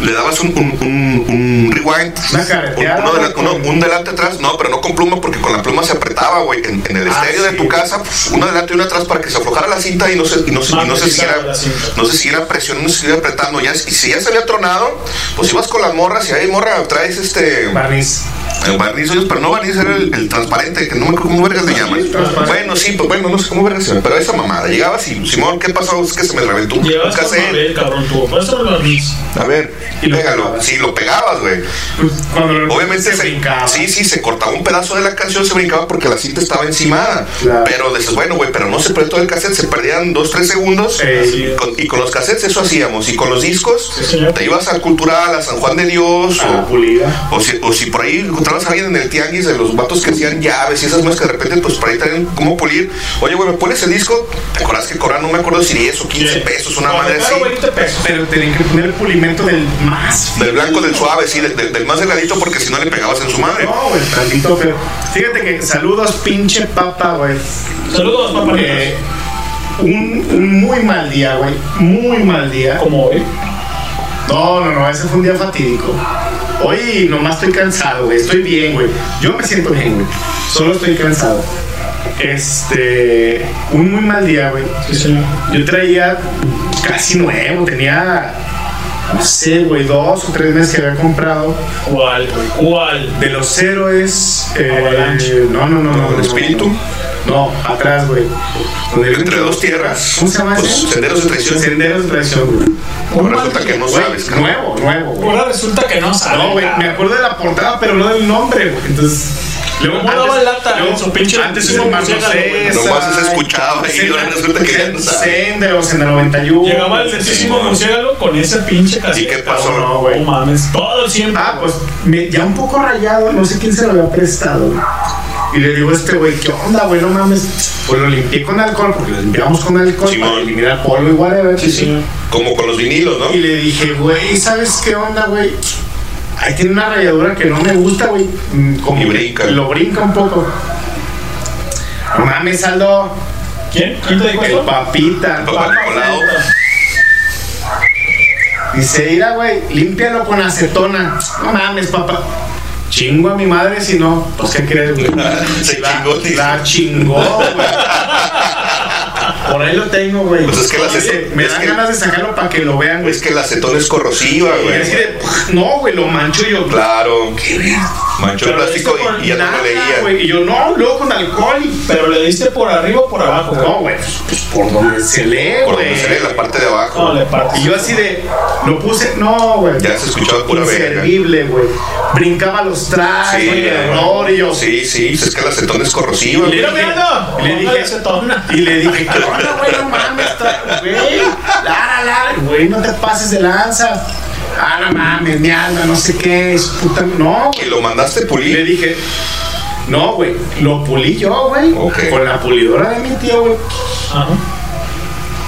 Le dabas un, un, un, un rewind, uno güey, dela- uno- un delante atrás, no, pero no con pluma porque con la pluma se apretaba, güey, en, en el Ah, estéreo de tu casa, pues, uno adelante y uno atrás para que se aflojara la cinta y no se, y no y no se siguiera, la no se siguiera presionando, no se siguiera apretando, ya, y si ya se había tronado, pues ibas con las morras y ahí morra traes este Barniz. el barniz, pero no barniz era el, el transparente, que no me acuerdo cómo vergas le llaman. transparente. Bueno, sí, pues bueno, no sé cómo vergas se llama, pero esa mamada, llegabas y Simón, ¿qué pasó? Es que se me reventó un, cassette. Mabel, cabrón, los mis. A ver, Y lo pégalo. pegabas. Sí, lo pegabas, güey. Pues, lo- Obviamente se se, brincaba. Sí, sí, se cortaba un pedazo de la canción, se brincaba porque la cinta estaba encimada. Claro. Pero dices, bueno, güey, pero no se perdió todo el cassette, se perdían dos, tres segundos. Eh, y, con, y con los cassettes eso hacíamos. Y con los discos, Sí, te ibas al Cultural, a San Juan de Dios. a o, pulida. o si, o si por ahí encontrabas a alguien en el tianguis de los vatos que hacían llaves y esas cosas que de repente, pues por ahí traían cómo pulir. Oye, güey, ¿me pones el disco? ¿Te acuerdas que cobraban, no me acuerdo si 10 o 15 pesos, una No, madre así? claro, 20 pesos. Pero tenían que poner el pulimento del más. Del blanco, del suave, sí, del, del- del más delgadito, porque si no le pegabas en su madre. No, güey, tantito feo. Fíjate que saludos, pinche papa, güey. Saludos, papá. Eh, un, un muy mal día, güey. Muy mal día. Como hoy. No, no, no, ese fue un día fatídico. Hoy nomás estoy cansado, güey. Estoy bien, güey. Yo me siento bien, güey. Solo estoy cansado. Este. Un muy mal día, güey. Sí, señor. Yo traía casi nuevo, tenía. No sé, güey, dos o tres meses que había comprado. ¿Cuál, güey? ¿Cuál? De los héroes. Eh, no, no, no, no. ¿El no, espíritu? No, atrás, güey. Donde Entre dos tierras. ¿Cómo se llama Pues, ese? senderos de traición. Senderos de traición, güey. Ahora resulta que no sabes, cabrón. Nuevo, nuevo, güey. Ahora resulta que no sabe. No, güey, me acuerdo de la portada, pero no del nombre, güey. Entonces, Luego daba lata en su pinche antes Marco murciélago, güey. César, Nomás se escuchaba ahora resulta que ya no sabe. Senderos en el 91. Llegaba el dentísimo murciélago con ese pinche casete. ¿Y qué pasó? No, güey. No mames, todo siempre. Ah, pues ya un poco rayado, no sé quién se lo había prestado. Y le digo a este güey, ¿qué onda, güey? No mames. Pues lo limpié con alcohol, porque lo limpiamos con alcohol Simón. para eliminar polvo y whatever. Sí, sí. Como con los vinilos, ¿no? Y le dije, güey, ¿sabes qué onda, güey? Ahí tiene una rayadura que no me gusta, güey. Mm, Como Y brinca. Lo brinca un poco. No mames, Aldo. ¿Quién? ¿Quién te dijo El papita. Papá Nicolau. Dice, mira, güey, límpialo con acetona. No mames, papá. Chingo a mi madre si no. Pues, ¿qué crees, güey? Se La- chingó. La chingó, güey. Por ahí lo tengo, güey. Pues es que la acetona- Me dan que- ganas de sacarlo para que lo vean, güey. Es que la acetona es corrosiva, Y güey. de, no, güey, lo mancho yo. Claro. Manchó el Pero plástico y, y ya no lo leía. güey. Y yo, no, luego con alcohol. y- Pero le diste por arriba o por abajo. No, güey, pues, pues, por donde se lee, Por güey. donde se la parte de abajo. No, le. Y yo así de, lo puse, no, güey. Ya se escuchaba pura verga. Inservible, güey. Brincaba los trastes, Sí, güey, güey. Sí, sí, pues es que la acetona es corrosiva. Y le Mira, dije, mira, y le dije, acetona. y le dije, ¿qué onda, güey? No mames, güey. Lara, Lara, güey, no te pases de lanza. Ah, no mames, mi alma, no sé qué, es puta. No, Y güey. lo mandaste Le pulir. dije, no, güey, lo pulí yo, güey. Con la pulidora de mi tío, güey. Ajá.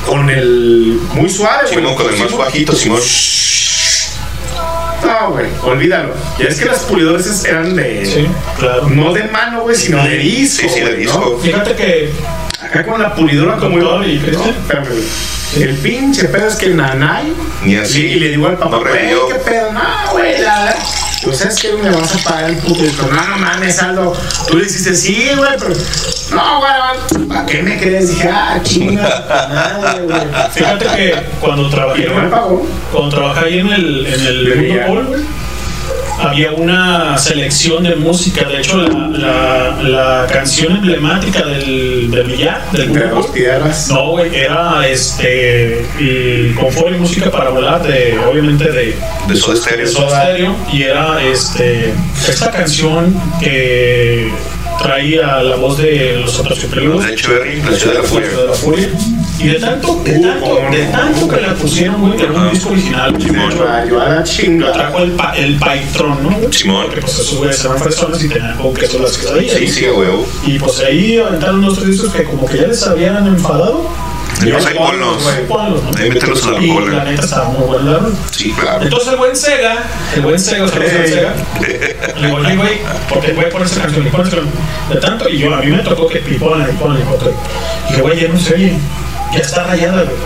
Con el. Muy suave, güey. Simón, con el más bajito, Simón. No, güey, olvídalo. Ya es que las pulidoras eran de. Sí, claro. No de mano, güey, sino de disco. Sí, sí, de disco. ¿no? Fíjate que Acá con la pulidora como yo. y espérame. El pinche pedo es que el nanay. Ni así. Y le digo al papá, No qué pedo. No, güey, la verdad. Tú sabes que me vas a pagar el puto. No, no mames, Aldo. Tú le sí, güey, pero. No, güey, ¿para qué me crees? Dije, ah, chinga. Güey. Fíjate que cuando trabajé, Y no me pagó. cuando trabajé ahí en el, en el güey, había una selección de música. De hecho, la, la, la canción emblemática del, del Villar, del De tierras. no, güey, era este. Y confort y música para volar, de, obviamente de, de Soda Stereo, y era este esta canción que traía la voz de los Atrociopelús De Echeverry, la ciudad de la furia. de la furia. Y de tanto, de Uh, tanto, de tanto que la pusieron, güey, era un disco original. güey. Simón. Yo a la chinga. trajo el, pa, el ¿no? güey? Simón. Porque pues esos güeyes eran personas y tenían con queso las quesadillas. Sí, ¿no? sí, a huevo. Y pues ahí aventaron unos tres discos que como que ya les habían enfadado. Entonces ahí ponlos, ponlos. güey. Ponlos, ¿no? Ahí mételos a la Y la cola. neta estaba muy buena la rola. Sí, claro. Entonces el buen Sega, el buen Sega, o sea, el Ey. Sega, le digo, oye, güey, porque voy a poner esta canción, y pones. De tanto, y yo, a mí me tocó que pipona, pipona, y otro. Y dije, güey, ya no se oye, ya está rayada, güey.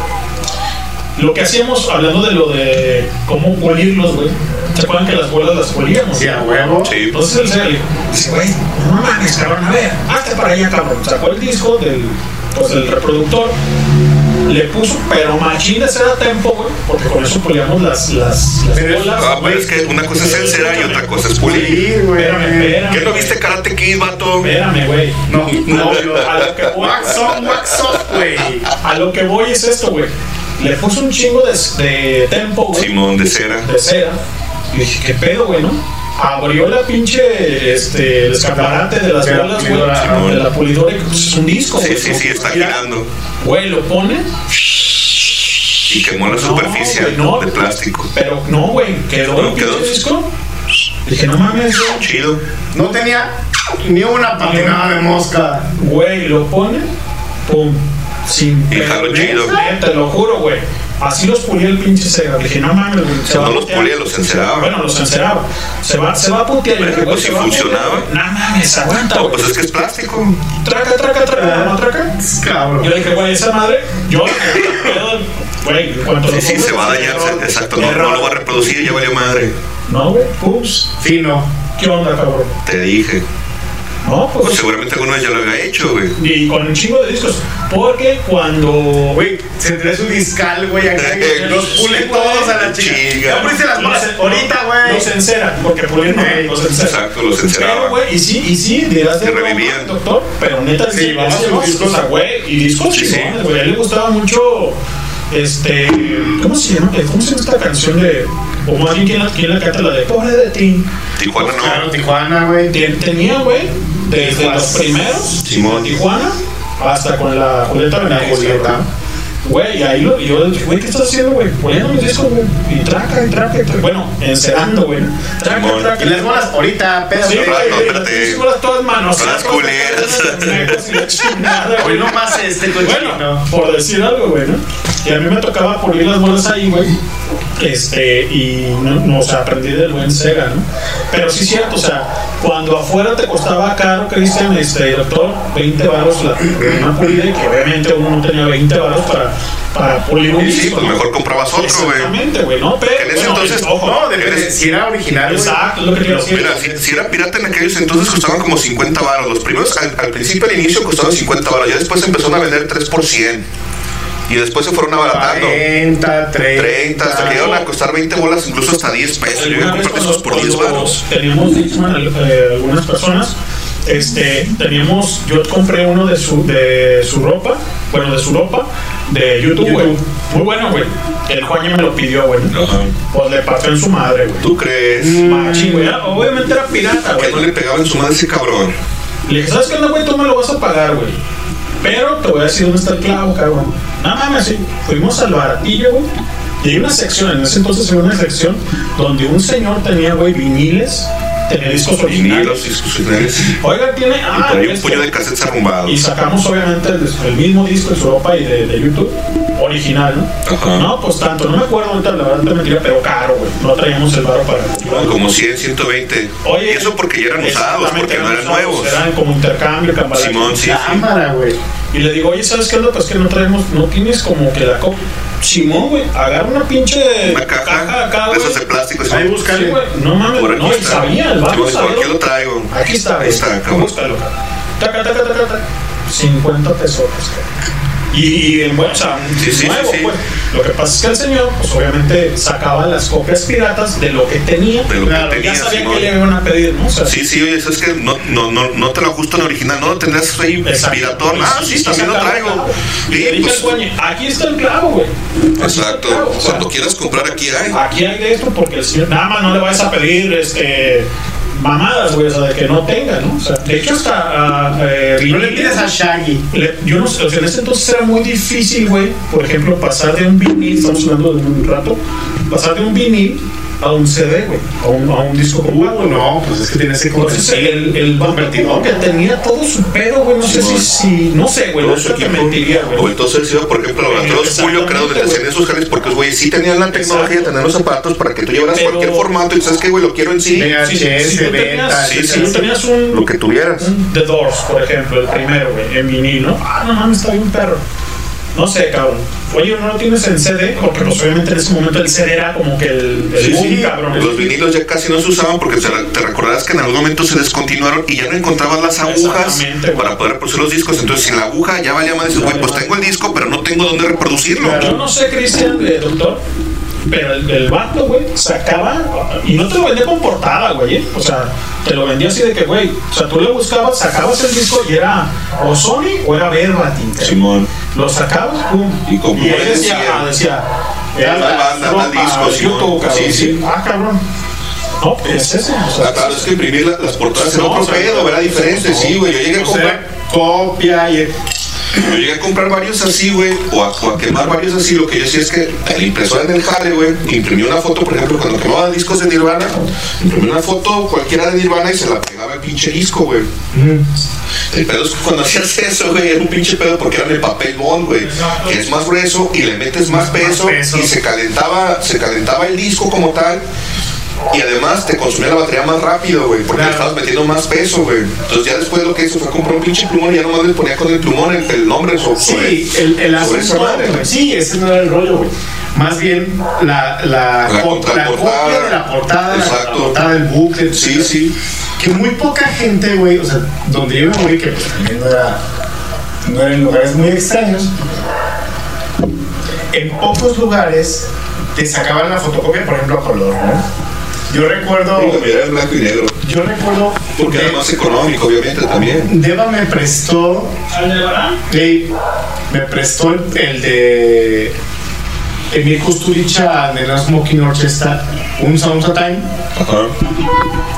Lo que hacíamos, hablando de lo de cómo pulirlos, güey, ¿se acuerdan que las bolas las políamos? Sí, a huevo. Sí. Entonces el Sega le dice, güey, no mames, cabrón, a ver, hazte para allá, cabrón. Sacó el disco del, pues, del reproductor, le puso, pero machín de cera tempo, güey, porque con eso políamos las, las, las Pero- bolas. Ah, pero es que una cosa es encera y otra cosa es pulir. Güey. Espérame, espérame. ¿Qué no viste Karate Kid, vato? Espérame, güey. No, no, A lo que voy, Wax on, wax off, güey. a lo que voy es esto, güey. Le puso un chingo de, de tempo, güey. Simón de cera. de cera. Y dije, ¿qué pedo, güey, no? Abrió la pinche, este, el escaparate de las bolas, güey. De la pulidora, y pues, es un disco, Sí, güey. sí, sí, está girando. Güey, lo pone, Y quemó la No, superficie no. de plástico. pero no, güey, quedó ¿No el quedó? pinche disco. Dije, no mames. Chido. No tenía ni una patinada de mosca. Güey, lo pone, pum, sin Y chido. Te lo juro, güey. Así los pulía el pinche Sega. Le dije, no mames, güey. se No los pulía, los enceraba. Bueno, los enceraba. Se va, se va a putear. Güey, pues si funcionaba. No mames, aguanta, No, pues es que es plástico. Traca, traca, traca, no traca. Cabrón. Yo le dije, güey, esa madre, yo, güey, en cuanto Sí, sí, se va a dañar. Exacto, no, no lo va a reproducir, ya valió madre. No, güey, ups. Fino. ¿Qué onda, cabrón? Te dije. No, Pues pues. seguramente alguno ya lo había hecho, güey. Y con un chingo de discos. Porque cuando. Güey, se trae su discal, güey, acá y los pule todos a la chica. Chinga. Ya abriste las manos ahorita, güey. Los encera, porque pulir no, Ey, los encera. Exacto, los Pero, enceraba. güey, y sí, y sí, dirás de revivían. doctor, pero neta, Sí, sí, vamos vamos a sus discos. discos, güey, y discos chingones, güey, a él le gustaba mucho Este, ¿cómo se llama? ¿Cómo se llama esta canción de o más bien quién la, quién la canta la de Pobre de ti? Tijuana no. Claro, Tijuana, güey. Tenía, güey, desde Tijuana. los primeros Simón. Tijuana hasta con la Julieta Venegas. Julieta. Güey, y ahí lo, y yo dije, güey, ¿qué estás haciendo, güey? Poniendo mis discos, güey. Y traca, y traca, y traca. Bueno, encerando, güey. Traca, Simón. traca. Y las bolas ahorita, pero Sí, güey, espérate. las bolas todas manos. Todas culeras. Hoy nomás este cochino. Bueno, por decir algo, güey, ¿no? Y a mí me tocaba pulir las bolas ahí, güey. Este, y no, no, o sea, aprendí del buen Sega, ¿no? Pero sí es cierto, o sea, cuando afuera te costaba caro, Cristian, este, doctor, 20 varos la una pulida, y que obviamente uno no tenía 20 varos para, para pulir un Y sí, disco, pues mejor comprabas otro, güey. Exactamente, güey, ¿no? Pero, En ese bueno, entonces- ojo, No, depende. Si era original. Exacto, lo que. Mira, si, si era pirata en aquellos entonces costaban como 50 baros. Los primeros, al, al principio, al inicio, costaban 50 baros. Ya después empezaron a vender 3 por 100. Y después se fueron abaratando. 40, 30. 30, hasta que llegaron a costar 20 bolas, incluso hasta 10 pesos. Yo iba a Alguna vez comprar cuando- esos por 10 cuando baros. Teníamos Dixman, eh, algunas personas. Este, teníamos, yo compré uno de su, de su ropa, bueno, de su ropa, de YouTube, güey. Muy bueno, güey. El Juan me lo pidió, güey. Ajá. Pues le partió en su madre, güey. ¿Tú crees? Machín, güey. Obviamente era pirata, Que güey. no le pegaba en su madre ese cabrón. Le dije, ¿sabes qué onda, güey? Tú me lo vas a pagar, güey. Pero te voy a decir dónde está el clavo, cabrón. No mames, sí. Fuimos al baratillo, güey. Y hay una sección, en ese entonces había una sección donde un señor tenía, güey, viniles, tenía discos originales. Vinilos, discos originales. Oiga, tiene. Y Ah, ahí un este. puño de cassettes arrumbados. Y sacamos, obviamente, el, el mismo disco de su ropa y de, de YouTube, original, ¿no? Ajá. No, pues tanto, no me acuerdo ahorita, la verdad te mentira, pero caro, güey. No traíamos el barro para. Como 100, 120. Oye, y eso porque ya eran usados, porque no eran nuevos. Eran como intercambio, cambalache. Simón, sí. Cámara, güey. Y le digo, oye, ¿sabes qué es lo que es que no traemos? No tienes como que la copa. Simón, güey, agarra una pinche Una caja acá, de güey. esas de plástico. Ahí sí. búscale. Sí, güey, no mames, no, y sabía, el barro aquí lo traigo. Aquí está, Ahí güey. está, cabrón. Búscalo, cabrón. Taca, taca, taca, taca. 50 pesos, cabrón. Y, y en bueno, o sea, Sí, sí, nuevo, sí, pues. Lo que pasa es que el señor, pues obviamente sacaba las copias piratas de lo que tenía. De lo que tenía, ya sabía que le iban a pedir, ¿no? O sea, Sí, sí, oye, eso es que no, no, no, no te lo ajusto en original, no lo tendrás ahí piratón. Ah, sí, está también lo traigo. Y pues, aquí está el clavo, güey. El exacto. clavo, o sea, Cuando quieras comprar aquí hay. Aquí hay de esto porque el señor, nada más no le vayas a pedir este mamadas, güey, o sea, de que no tenga, ¿no? O sea, de hecho hasta eh, No le pides a Shaggy. le- yo no sé, o sea, en ese entonces era muy difícil, güey, por ejemplo, pasar de un vinil, estamos hablando de un rato, pasar de un vinil a un CD, güey, a un, a un disco compacto. Uh, no, pues es que tienes que Entonces convertir. el, el como que tenía todo su pedo, güey, no sé si, si, no sé, güey, no sé equipo. mentiría, O güey. entonces iba, por ejemplo, laboratorios Julio, que era donde te hacían esos jales, porque, güey, sí tenían la tecnología de tener los aparatos para que tú llevaras Pero- cualquier formato y sabes que, güey, lo quiero en sí. Si beta, tenías, sí, si sí, tú sí. tenías un, Lo que tuvieras. un The Doors, por ejemplo, el primero, güey, en vinil, ¿no? Ah, no mames, está bien perro. No sé, cabrón. Oye, ¿no lo tienes en CD? Porque pues, obviamente en ese momento el CD era como que el, el Sí, boom, sí, cabrón. los vinilos ya casi no se usaban porque te, te recordarás que en algún momento se descontinuaron y ya no encontrabas las agujas para poder reproducir los discos. Entonces, sin la aguja ya valía más. Dices, güey, pues tengo el disco, pero no tengo dónde reproducirlo. Yo no sé, Cristian, eh, doctor, pero el, el vato, güey, sacaba y no te lo vendía con portada, güey. ¿eh? O sea, te lo vendía así de que, güey, o sea, tú le buscabas, sacabas el disco y era o Sony o era Verbatim. Simón. Lo sacabas, pum. Y como ahí decía, decía, ah, decía, tal banda, tal disco, Simón. Sí, sí. Ah, cabrón. No, pues es eso. O sea, Ah, claro, es que imprimir la- las portadas era No, otro o sea, pedo, era diferente, sí, güey. Yo llegué a comprar. copia y. Yo llegué a comprar varios así, güey, o a, o a quemar varios así. Lo que yo hacía es que la impresora en el jale, güey, imprimí una foto, por ejemplo, cuando quemaba discos de Nirvana, imprimí una foto cualquiera de Nirvana y se la pegaba al pinche disco, güey. El pedo es que cuando hacías eso, güey, era un pinche pedo porque era en el papel bond, güey, que es más grueso y le metes más peso peso. y se calentaba, se calentaba el disco como tal. Y además te consumía la batería más rápido, güey, porque le estabas metiendo más peso, güey. Entonces ya después lo que hizo fue comprar un pinche plumón y ya nomás le ponía con el plumón el, el nombre so- sobre, Sí, el, el sobre asunto. madre. Sí, ese no era el rollo, güey. Más bien la, la, La co- copia de la portada, la, Exacto. portada del bucle. Sí, sí. Que muy poca gente, güey, o sea, donde yo me morí, que pues también no era, no era en lugares muy extraños, en pocos lugares te sacaban la fotocopia, por ejemplo, a color, ¿no? Yo recuerdo, era en blanco y negro. yo recuerdo, Porque era más económico, obviamente, también. Deva me prestó ¿al de Barán? Ey, me prestó el, el de Emil Kusturica de la Smoking Orchestra, un Sounds of Time,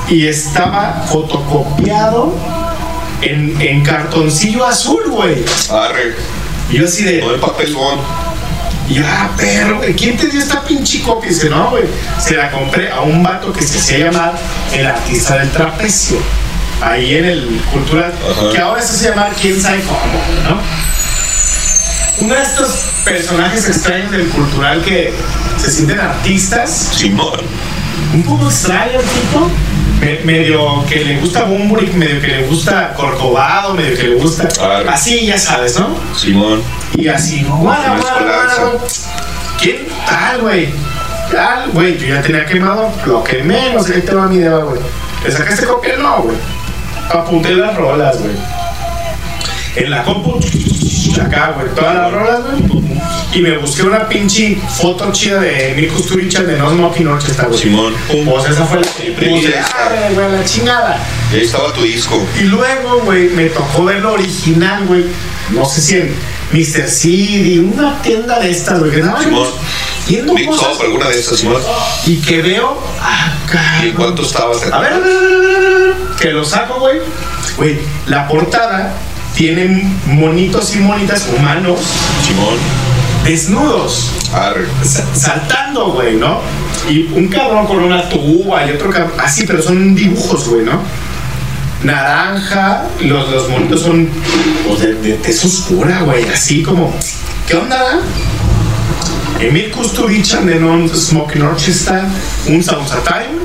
y estaba fotocopiado en, en cartoncillo azul, güey. Arre. Y yo así de. No de papelón. Y yo, ah, perro, güey, ¿quién te dio esta pinche copia? Y dice, no, güey, se la compré a un vato que se hacía llamar el artista del trapecio. Ahí en el cultural, que ahora se hace llamar quién sabe cómo, ¿no? Uno de estos personajes extraños del cultural que se sienten artistas. Simón. Un poco extraño el tipo. Me- medio que le gusta Bumburic, medio que le gusta Corcovado, medio que le gusta. Así, ya sabes, ¿no? Simón. Y así, guara, guara, guara. ¿Quién tal, güey? Tal, güey, yo ya tenía quemado, lo quemé, no sé qué te va mi dedo, güey. ¿Le sacaste copia? No, güey. Apunté las rolas, güey. En la compu, acá, güey, todas las rolas, güey. Y me busqué una pinche foto chida de Emil Kusturica de No Smoking Orchestra, güey. Simón. Pues esa fue la que puse. Ah, güey, la chingada. Y ahí estaba tu disco. Y luego, güey, me tocó ver lo original, güey. No sé si en Mr. CD, una tienda de estas, güey. Nada Simón. viendo Big cosas. Alguna de esas, Simón. Y que veo. Ah, ¿Y en cuánto estabas? a ver, a ver, a ver, a ver, que lo saco, güey. Güey, la portada tiene monitos y monitas humanos. Simón. Desnudos. sa- Saltando, güey, ¿no? Y un cabrón con una tuba y otro cabrón. Así, pero son dibujos, güey, ¿no? Naranja, los, los monitos son pues, de, de tez oscura, güey, así como. ¿Qué onda? Emil Kusturica de Non Smoking Orchestra, un Sounds Time.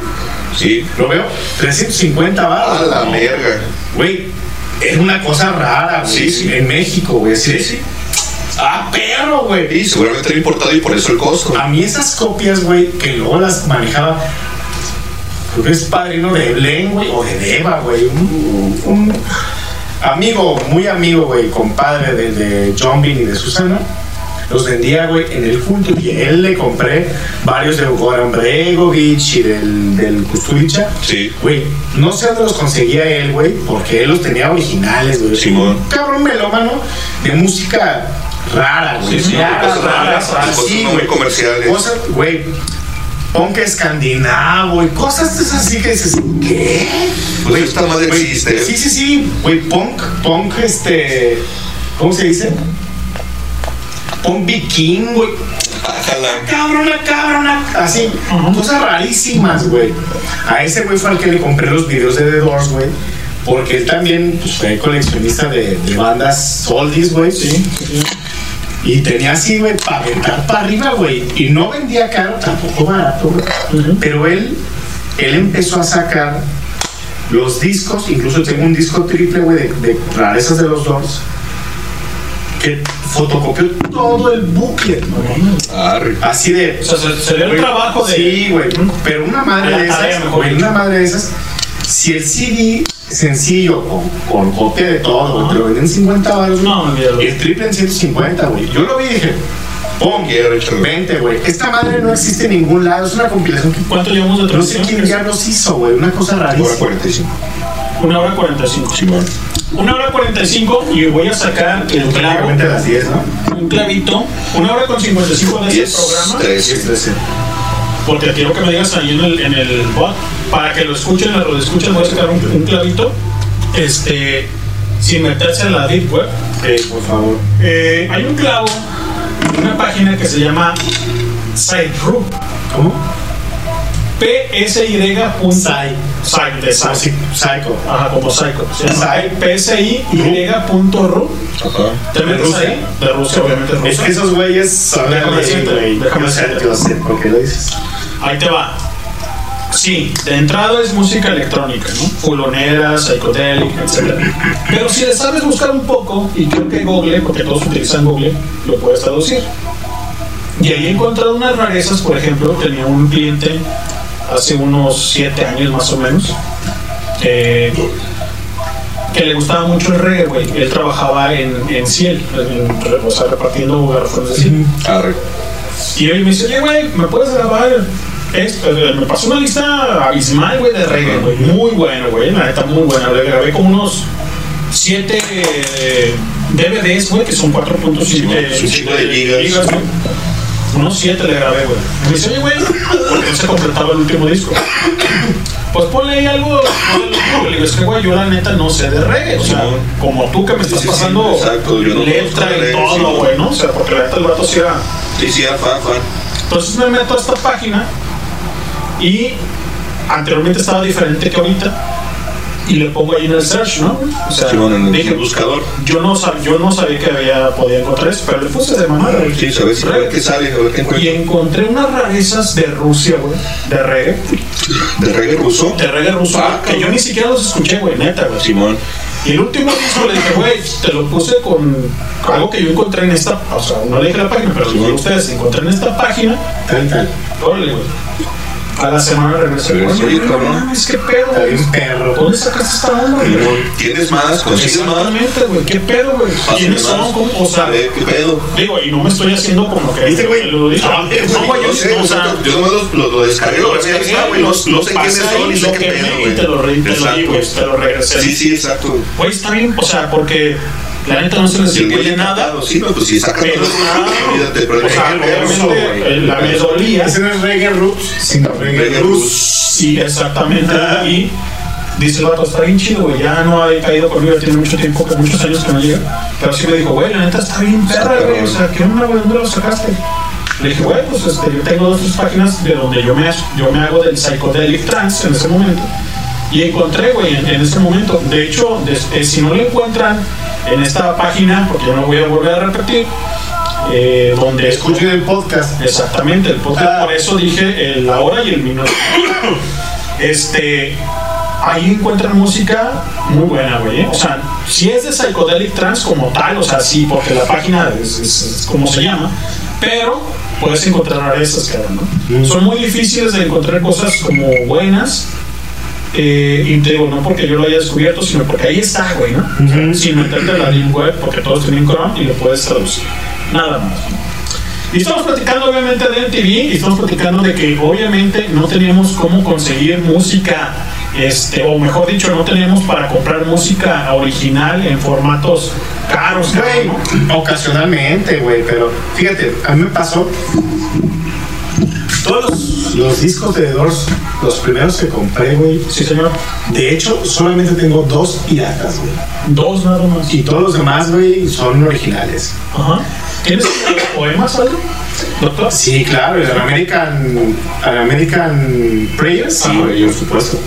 Sí. Lo veo, 350 baros. A la verga. Güey, es una cosa rara, güey. Sí, sí. En México, güey. Sí, sí. Ah, perro, güey. Y seguramente era importado y por eso el costo. A mí esas copias, güey, que luego las manejaba. Creo que es padrino de Blen, güey, o de Deva, güey. Un, un amigo, muy amigo, güey, compadre de, de John Bean y de Susana. Los vendía, güey, en el culto. Y a él le compré varios de Goran Bregovic y del, del Kusturica. Sí. Güey, no sé dónde los conseguía él, güey, porque él los tenía originales, güey. Simón. Un cabrón melómano de música rara, güey. Sí, sí, cosas raras, rara, cosas sí, muy güey. comerciales. Cosas, güey. Punk escandinavo y cosas así que dices, ¿qué? Pues esta madre existe. Sí, sí, sí, güey, punk, punk, este, ¿cómo se dice? Punk viking, güey. Cabrona, cabrona, así, cosas rarísimas, güey. A ese güey fue al que le compré los videos de The Doors, güey. Porque él también pues, fue coleccionista de, de bandas oldies, güey. Sí. Y tenía así, güey, para aventar para arriba, güey. Y no vendía caro, tampoco barato, güey. Pero él, él empezó a sacar los discos, incluso tengo un disco triple, güey, de, de rarezas de los Doors. Que fotocopió todo el güey. Así de. O sea, se- se ve el trabajo de- Sí, güey. Pero una madre de esas, güey, una madre de esas. Si el CD sencillo, con, con copia de todo, güey, te lo venden en 50 baros, No, y el triple en 150, güey. Yo lo vi y dije, pum, 20, güey. Esta madre no existe en ningún lado, es una compilación que. ¿Cuánto llevamos de No sé quién diablos hizo, güey, una cosa rarísima. Hora 45. Una hora 45. Simón. Una hora 45 y voy a sacar el clavo. A las 10, ¿no? Un clavito. Una hora con 55 de este 10, programa. 13. Porque quiero que me digas ahí en el, en el bot. Para que lo escuchen, lo escuchen, voy a sacar un, un clavito. Este. Sin meterse en la deep web. Sí, por favor. Eh, hay un clavo. Una página que se llama SiteRoot. ¿Cómo? PSY. De. Psycho. Ajá, como Psycho. Psy. PSY.ru. Ajá. ¿Te metes ahí? De Rusia, obviamente Es Rusia. que esos güeyes de Déjame decirte, déjame decirte. ¿por qué lo dices? Ahí te va. Sí, de entrada es música electrónica, ¿no? Fulonera, psicodélica, etc. Pero si le sabes buscar un poco, y creo que Google, porque todos utilizan Google, lo puedes traducir. Y ahí he encontrado unas rarezas, por ejemplo, tenía un cliente hace unos 7 años más o menos, eh, que le gustaba mucho el reggae, güey. Él trabajaba en, en Ciel, en- o sea, repartiendo garrafones de Ciel. Arre. Y él me dice, oye, güey, ¿me puedes grabar esto? Eh, Me pasó una lista abismal, güey, de reggae, güey. Muy bueno, güey, la neta, muy buena. Le grabé como unos 7 DVDs, güey, que son 4.7 es un chingo de gigas. güey. Unos siete le grabé, güey. Me dice, oye, güey, porque no se completaba el último disco. Pues ponle ahí algo. Le digo, es que, güey, yo la neta no sé de reggae. O sea, como tú que me estás pasando exacto, yo no letra y todo, güey, ¿no? O sea, porque la neta el vato sí era. Sí, sí, fan. Entonces me meto a esta página y anteriormente estaba diferente que ahorita y le pongo ahí en el search, ¿no? O sea, Sí, bueno, en el dije, buscador. yo no, yo no sabía que había, podía encontrar eso, pero le puse de mamada. Sí, a ver a ver qué sale, a ver qué Y encontré unas rarezas de Rusia, güey, de reggae, ¿De reggae ruso? de reggae ruso, Ah, que yo ni siquiera los escuché, güey, neta, güey. Simón. Y el último disco le dije, güey, te lo puse con algo que yo encontré en esta, o sea, no le dije la página, pero a ustedes, encontré en esta página, órale, güey. A la semana regresé. Regresó, Oye, oye, no cabrón. mames, qué pedo, güey. bien perro. ¿Dónde sacaste esta onda, güey? ¿Tienes más? ¿Consigues más? Exactamente, güey. ¿Qué pedo, güey? ¿Quiénes son? ¿Cómo? O sea, ver, ¿qué pedo? digo, y no me estoy haciendo como que. ¿Viste, güey? No, güey, yo sé, o sea. yo nomás lo, descargué, lo descargué, güey. No, sé quiénes son ni sé qué pedo, Y güey. te lo re- te lo di, Exacto. güey. Te lo regresé. Sí, sí, exacto. Güey, está bien, o sea, porque la neta no se les bien nada. Sí, no, pues si Pero está- olvídate, pero el O sea, reggae ruso, obviamente, güey. eh, la melodía. Ese no es reggae roots, sino reggae roots. Sí, exactamente. Y dice el vato, está bien chido, güey. Ya no ha caído conmigo, ya tiene mucho tiempo, que muchos años que no llega. Pero sí me dijo, güey, la neta está bien perra, güey. O sea, ¿qué onda, güey? ¿Dónde lo sacaste? Le dije, güey, pues este, yo tengo dos tres páginas de donde yo me, yo me hago del psychedelic trance en ese momento. Y encontré, güey, en, en ese momento. De hecho, des- eh, si no lo encuentran en esta página, porque yo no voy a volver a repetir, eh, donde Escuchen el podcast. Exactamente, el podcast, por eso dije el- la hora y el minuto. Este, ahí encuentran música muy buena, güey. ¿eh? O sea, si es de Psychedelic Trance como tal, o sea, sí, porque la página es, es- es como se llama, pero puedes encontrar esas, cabrón, ¿no? Son muy difíciles de encontrar cosas como buenas. Eh, y te digo, no porque yo lo haya descubierto, sino porque ahí está, güey, ¿no? Sin meterte en la deep web, porque todos tienen Chrome y lo puedes traducir. Nada más. Y estamos platicando obviamente de MTV y estamos platicando de que obviamente no teníamos cómo conseguir música, este, o mejor dicho, no teníamos para comprar música original en formatos caros, Güey, ¿no? ocasionalmente, güey, pero fíjate, a mí me pasó. Todos los, los discos de The Doors, los primeros que compré, güey. Sí, señor. De hecho, solamente tengo dos piratas, güey. Dos nada más. Y todos los demás, güey, son originales. Ajá. ¿Tienes poemas, algo? Doctor. Sí, claro, el American, el American Prayer, sí, güey, por supuesto.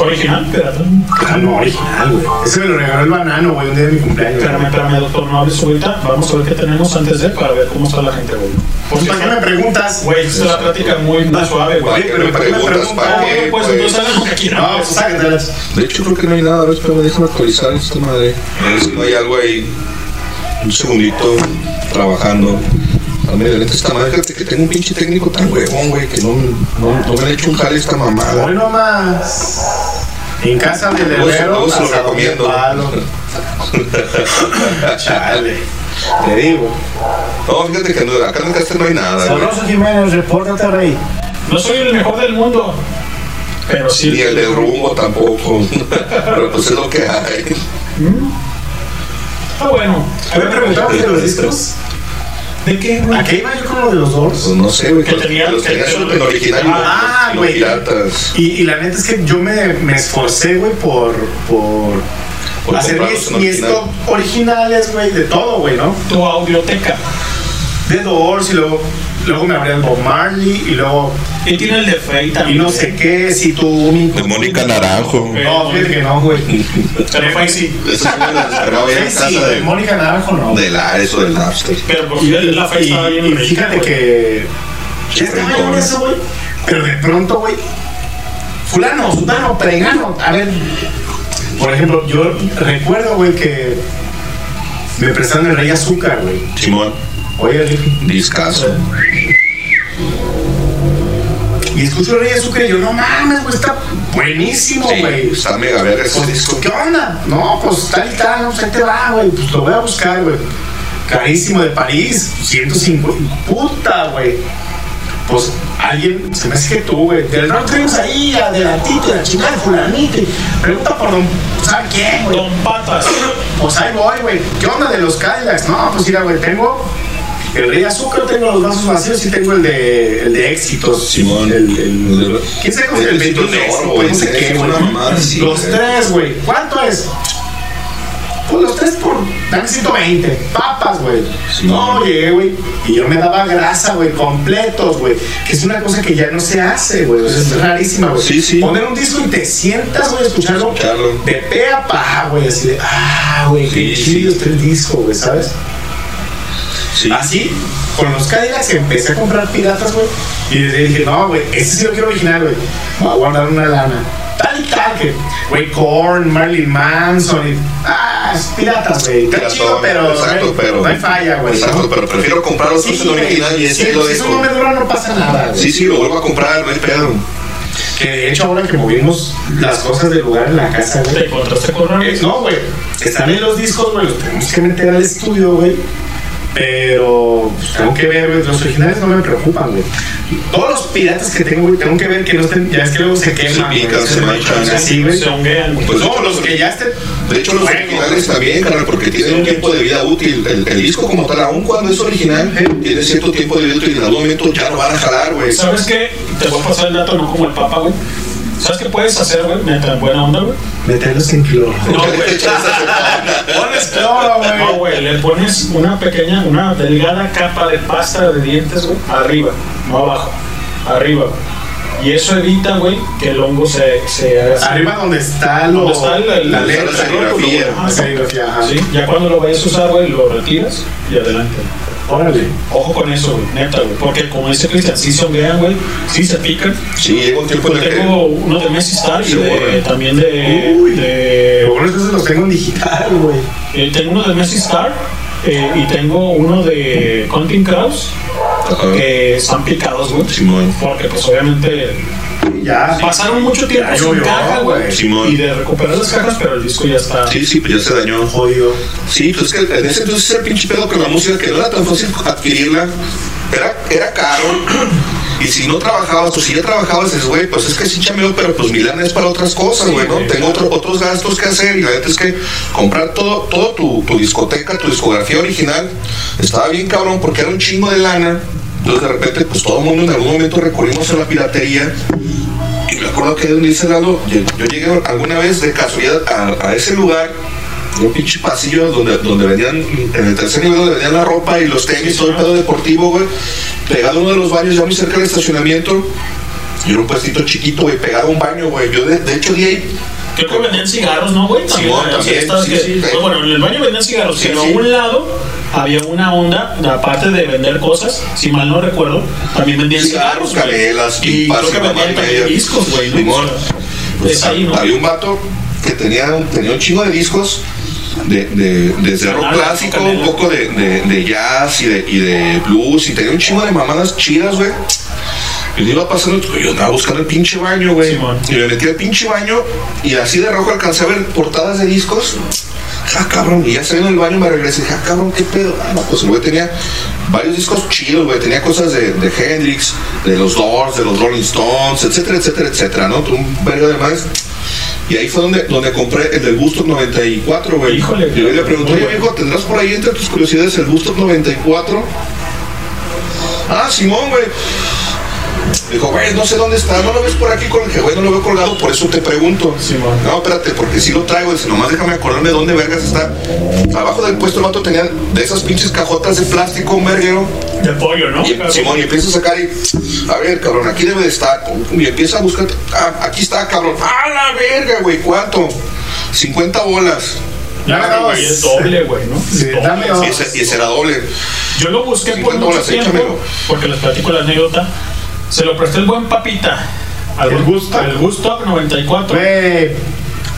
Original, espérate. Ah, no, original, güey. Ese me lo regaló el banano, güey, un día de mi cumpleaños. Espérame, espérame, doctor, no hables ahorita. Vamos a ver qué tenemos antes de para ver cómo está la gente, güey. Pues, ¿Para qué me preguntas? Güey, esta es la plática muy, muy suave, güey. ¿Para qué me preguntas? ¿Para Ah, qué? bueno, pues entonces haz lo que quieras. No, pues sácatelas. De hecho, creo que no hay nada. A ver, espérame, déjame actualizar esta madre. A ver si no hay algo ahí. Un segundito trabajando. A ver, lenta esta madre. Fíjate que tengo un pinche técnico tan huevón, güey, que no, no, no me han hecho un jale esta mamada. Hoy nomás. En casa del herrero. se lo recomiendo. Chale. Te digo. No, fíjate que no- acá en casa no hay nada, güey. Sabroso Jiménez, repórtate, rey. No soy el mejor del mundo, pero sí. Ni el del rumbo tampoco. Pero pues es lo que hay. Ah, bueno. A ver, preguntamos de los discos. ¿De qué, güey? ¿A qué iba yo con lo de los Doors? Pues no sé, güey. Que tenía- los tenías en original Ah, güey. Y, y la neta es que yo me, me esforcé, güey, por, por, Por hacer mis, mis original. originales, güey, de todo, güey, ¿no? Tu audioteca. De Doors y luego, luego me el Bob Marley y luego Y tiene el de Frey y también. no sé qué, si tú. De Mónica Naranjo. No, fíjate que no, güey. Pero Frey sí. Eso sí me descargaba en casa de, Mónica Naranjo no. del Ares o del Napster. Pero porque la Frey Y, estaba bien y fíjate que. Ya estaba eso, güey. Pero de pronto, güey. Fulano, sutano, pregano. A ver. Por ejemplo, yo recuerdo, güey, que me prestaron el Rey Azúcar, güey. Simón, Oye, Ricky. discazo. Y escucho el Rey Azúcar y yo, no mames, güey, está buenísimo, Sí, güey. está mega verga ese Pues, disco. ¿Qué onda? No, pues tal y tal, no sé, te va, güey. Pues lo voy a buscar, güey. Carísimo de París, 150. Puta, güey. Pues alguien, se me hace que tú, güey. Del rock tenemos ahí, adelantito, de la chingada de fulanito. y Pregunta por don, ¿sabe quién, güey? Don Patas. Pues ahí voy, güey. ¿Qué onda de los Cadillacs? No, pues mira, güey, tengo El Rey Azúcar tengo los vasos vacíos y tengo el de, el de éxitos. Simón. El, el, ¿Quién sabe cómo se El llama? éxitos de oro, güey, No sé qué, es güey. Los tres, güey. ¿Cuánto es? Pues los tres por. Dan 120. Papas, güey. No, llegué, güey. Y yo me daba grasa, güey, completos, güey. Que es una cosa que ya no se hace, güey. Es rarísima, güey. Sí, sí. Poner un disco y te sientas, güey, a escucharlo. Escucharlo. De pe a pa, güey. Así de, ah, güey, qué chido el disco, güey, ¿sabes? Sí. Así, con los Cadillacs empecé a comprar piratas, güey. Y desde dije, no, güey, este sí lo quiero original, güey. Voy a guardar una lana. Tal y tal que, güey, Korn, Marilyn Manson, y, ah, es piratas, güey. Está chido, pero, exacto, güey, pero- no hay falla, güey. Exacto, ¿no? pero prefiero comprar otros Sí, en original y ese sí, lo si eso no me dura, no pasa nada, güey. Sí, sí, lo vuelvo a comprar, no hay pedo. Que de hecho, ahora que movimos las cosas del lugar en la casa, güey. ¿Te encontraste con? Eh, no, güey. Están en los discos, güey. Los tenemos que meter al estudio, güey. Pero pues, tengo que ver. Los originales no me preocupan, güey. Todos los piratas que tengo, güey, tengo que ver que no estén. Ya es que luego se queman. güey, se manchan, Así, güey. Se honguean. Pues no, de hecho, los que ya estén. De hecho, los originales también, carnal, porque tienen un tiempo de vida útil. El, el disco como tal, aun cuando es original, tiene cierto tiempo de vida útil y en algún momento ya lo van a jalar, güey. ¿Sabes qué? Te voy a pasar el dato, no como el Papa, güey. ¿Sabes qué puedes hacer, güey? Neta, en buena onda, güey. Meterlos en cloro. No, güey. Pones cloro, güey. No, güey, le pones una pequeña, una delgada capa de pasta de dientes, güey, arriba, no abajo, arriba, güey. Y eso evita, güey, que el hongo se, se haga así. Arriba donde está lo. Donde está el- el- la letra, la serigrafía. La serigrafía, ajá. Sí, ya cuando lo vayas a usar, güey, lo retiras y adelante. Órale. Ojo con eso, güey, neta, güey. Porque como dice Cristian, sí se honguean, güey, sí se pican. Sí, llega un tiempo en el que. tengo uno de Messi Star y Se de, también de, Uy. de bueno es que esos los tengo en digital, güey. Eh, tengo uno de Messi Star eh, y tengo uno de Counting Crows Ajá. que están picados, güey. Porque pues obviamente Ya. pasaron mucho tiempo Ya sin llovió, caja, güey. Simón. Y de recuperar las cajas, pero el disco ya está. Sí, sí, pues ya se dañó. Jodido. Sí, pues es que en ese entonces era pinche pedo con la música que no era tan fácil adquirirla. Era, era caro. Y si no trabajabas, o si ya trabajabas, dices, güey, pues es que sí chameo, pero pues mi lana es para otras cosas, güey, ¿no? Tengo otro- otros gastos que hacer y la verdad es que comprar todo, todo tu, tu discoteca, tu discografía original, estaba bien cabrón porque era un chingo de lana. Entonces de repente, pues todo el mundo en algún momento recurrimos a la piratería. Y me acuerdo que donde dice Lalo, yo, yo llegué alguna vez de casualidad a, a ese lugar, un pinche pasillo donde, donde vendían, en el tercer nivel donde vendían la ropa y los tenis, todo el pedo deportivo, güey, pegado a uno de los baños, ya muy cerca del estacionamiento. Y era un puestito chiquito, güey, pegado a un baño, güey. Yo de, de hecho di ahí. Creo que vendían cigarros, ¿no, güey? También, Simón, o sea, también, sí, que- sí. pues, bueno, en el baño vendían cigarros, Sí, pero sí. a un lado había una onda, aparte de vender cosas, si mal no recuerdo, también vendían Cigarros, canelas, y creo que vendían también discos, güey, ¿no? Pues, es ahí, ¿no? Había un vato que tenía, tenía un chingo de discos. De, de, desde rock clásico, un poco de, de, de jazz y de, y de blues, y tenía un chingo de mamadas chidas, güey. Y yo iba pasando, yo andaba buscando el pinche baño, güey. Simón. y me metí al pinche baño y así de rojo alcancé a ver portadas de discos. Ah, cabrón, y ya saliendo del baño me regresé. Ah, cabrón, qué pedo. Ah, no, pues el güey tenía varios discos chidos, güey. Tenía cosas de, de Hendrix, de los Doors, de los Rolling Stones, etcétera, etcétera, etcétera, ¿no? Un verga de más. Y ahí fue donde, donde compré el del Bustock 94, güey. Híjole, Y yo le pregunté, oye, viejo, ¿tendrás por ahí entre tus curiosidades el Bustock 94? Ah, Simón, güey. Dijo, güey, no sé dónde está, no lo ves por aquí con el que, güey, no lo veo colgado, por eso te pregunto. Simón. No, espérate, porque si lo traigo, dice, nomás déjame acordarme dónde vergas está. Abajo del puesto el vato tenía de esas pinches cajotas de plástico, un verguero. De pollo, ¿no? Y, Simón, y empieza a sacar y, a ver, cabrón, aquí debe de estar. Y empieza a buscar, ah, aquí está, cabrón. ¡Ah, la verga, güey! ¿Cuánto? 50 bolas. Ya, güey, es doble, güey, ¿no? Sí, Doble. dame dos. Y ese, y ese era doble. Yo lo busqué por 50 mucho bolas, tiempo, échamelo. porque les platico la anécdota. Se lo presté el buen papita. Al ¿El Gustav? El Gustav 94. Güey,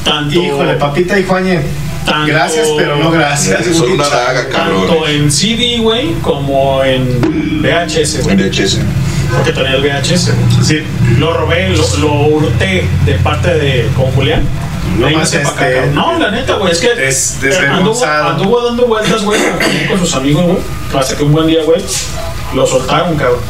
Tanto, híjole, papita y Juañe. Tanto- Gracias, pero no gracias. Son una daga, cabrón. tanto en CD, güey, como en VHS, güey. En VHS. Porque tenía el VHS. Sí. Lo robé, lo, lo hurté de parte de con Julián. No más este- cabrón. No, la neta, güey, es que Des- anduvo, anduvo dando vueltas, güey, con sus amigos, güey. Hasta que un buen día, güey, lo soltaron, cabrón.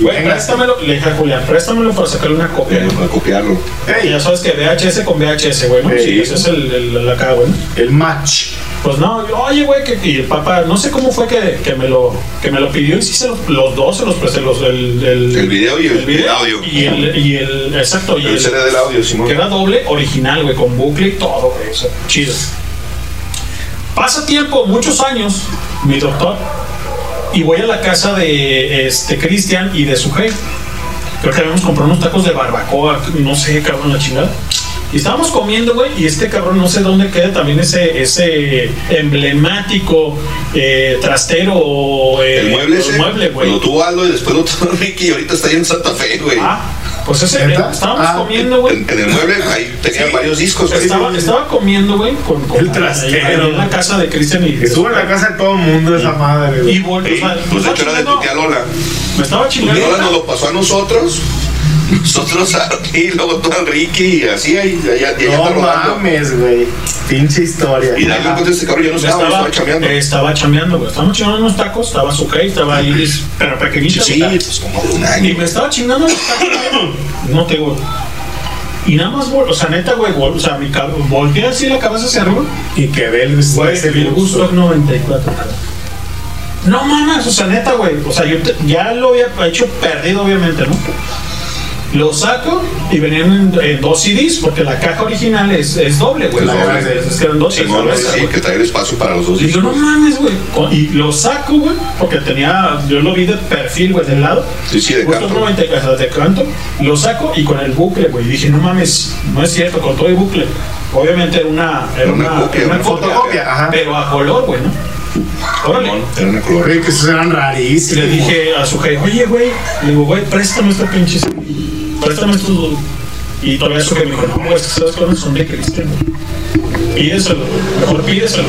Güey, préstamelo, le dije a Julián, préstamelo para sacarle una copia. Para copiarlo. Ey, ya sabes que VHS con VHS, güey, ¿no? Ey. Sí, ese es el, el, el acá, güey. el match. Pues no, yo, oye, güey, que, y el papá, no sé cómo fue que, que me lo que me lo pidió y sí se los, los dos se los presté, los, el, el, El video y el, el audio. y el, y el, exacto, y El CD del audio, Simón. que era doble original, güey, con bucle y todo, güey, o sea, chido. Pasa tiempo, muchos años, mi doctor, y voy a la casa de este Cristian y de su jefe. Creo que habíamos comprado unos tacos de barbacoa, no sé, cabrón, la chingada. Y estábamos comiendo, güey, y este cabrón no sé dónde queda también ese, ese emblemático eh, trastero. eh, El mueble ese. mueble, güey. Lo tuvo Aldo y después lo tuvo Ricky y ahorita está ahí en Santa Fe, güey. Ah, pues ese, eh, estábamos Ah, comiendo, güey. En, en el mueble ahí tenía varios discos. güey. Estaba, estaba comiendo, güey, con, con El trastero. en la casa de Cristian y Estuvo en la casa de todo el mundo esa madre, güey. y sea, Pues de hecho era de tu tía Lola. me estaba chingando. Lola nos lo pasó a nosotros. Nosotros a ti, luego tú Ricky y así ahí, ahí, ahí anda No mames, güey. Pinche historia. Y de ahí encontré este cabrón, yo no estaba, estaba, estaba chameando. eh, estaba chameando, güey. Estábamos chingando unos tacos, estaba su hey, estaba Iris, pero pequeñita. Sí, güey. pues como de un Y año. me estaba chingando los tacos, güey. No te digo. Y nada más, o sea, neta, güey, o sea, mi volteé así la cabeza hacia arriba. Y que ve el Güey, ese el Gusto 94. No mames, o sea, neta, güey. O sea, yo te- ya lo había hecho perdido, obviamente, ¿no? Lo saco y venían en, en dos CDs, porque la caja original es, es doble, güey. Es doble. Es, es que eran dos CDs, sí, que trae el espacio para los dos Y yo, no mames, güey. Y lo saco, güey, porque tenía, yo lo vi de perfil, güey, del lado. Sí, sí, de canto. 90 ajá, de canto. Lo saco y con el bucle, güey. Dije, no mames, no es cierto, con todo el bucle. Obviamente era una, era Una una, copia, era una fotocopia, ajá. pero a color, güey, ¿no? Órale. Era una color. Güey, que esos eran Y rarísimos. le dije a su jefe, oye, güey, le digo, güey, préstame esta pinche, préstame dos. Y todavía su jefe me dijo, no, es que sabes cuáles son de Cristian, güey. Pídeselo, mejor pídeselo.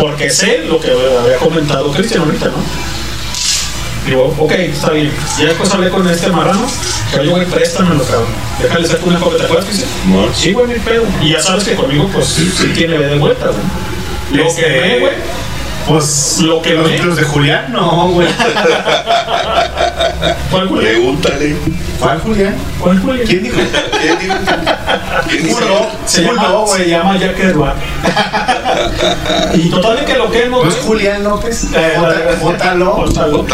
Porque sé lo que había comentado Cristian ahorita, ¿no? Digo, ok, está bien. Ya después hablé con este marrano, pero oye, güey, préstamelo, cabrón. Déjale sacar una copia, ¿te acuerdas, Cristian? Simón. Sí, güey, mi pedo. Y ya sabes que conmigo, pues, sí tiene de vuelta, güey. Lo Este, que ve, güey, Pues Lo que los de Julián, no, güey. ¿cuál Julián? Pregúntale. ¿Cuál Julián? ¿Cuál Julián? ¿Quién dijo? ¿Quién dijo? ¿Quién dijo? Se llama, se llama Jack Edward. y total de que lo quemo, ¿No güey. es Julián López? Eh, J- Jótalo. Jótalo.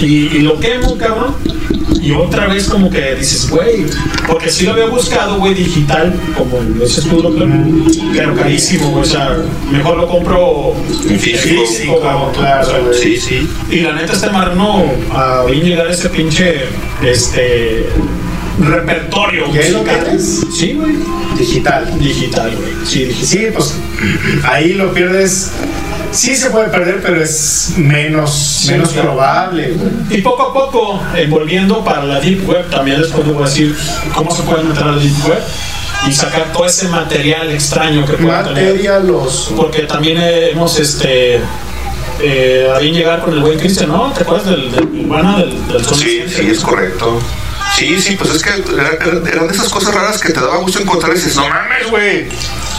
Y, y lo quemo, cabrón. Y otra vez como que dices, güey, porque sí lo había buscado, güey, digital, como ese escudo, pero carísimo, güey, o sea, mejor lo compro En físico. cabrón, claro, o sea. Sí, sí. Y la neta, este marno, a bien llegar a ese pinche, este, repertorio. ¿Y ahí lo musical. tienes? Sí, güey. Digital. Digital, güey. Sí, digital. Sí, pues ahí lo pierdes. Sí se puede perder, pero es menos, Sí, menos claro. probable. güey. Y poco a poco, envolviendo para la Deep Web, también después les a decir cómo se puede entrar a la Deep Web y sacar todo ese material extraño que puedan tener. Materia los. Porque también eh, hemos, este, eh, a bien llegar con el buen Cristian, ¿no? ¿Te acuerdas del, del Urbana, del, del Sí, sí, es correcto. Sí, sí, pues es que era- era- eran de esas cosas raras que te daba gusto encontrar y dices, no mames, güey.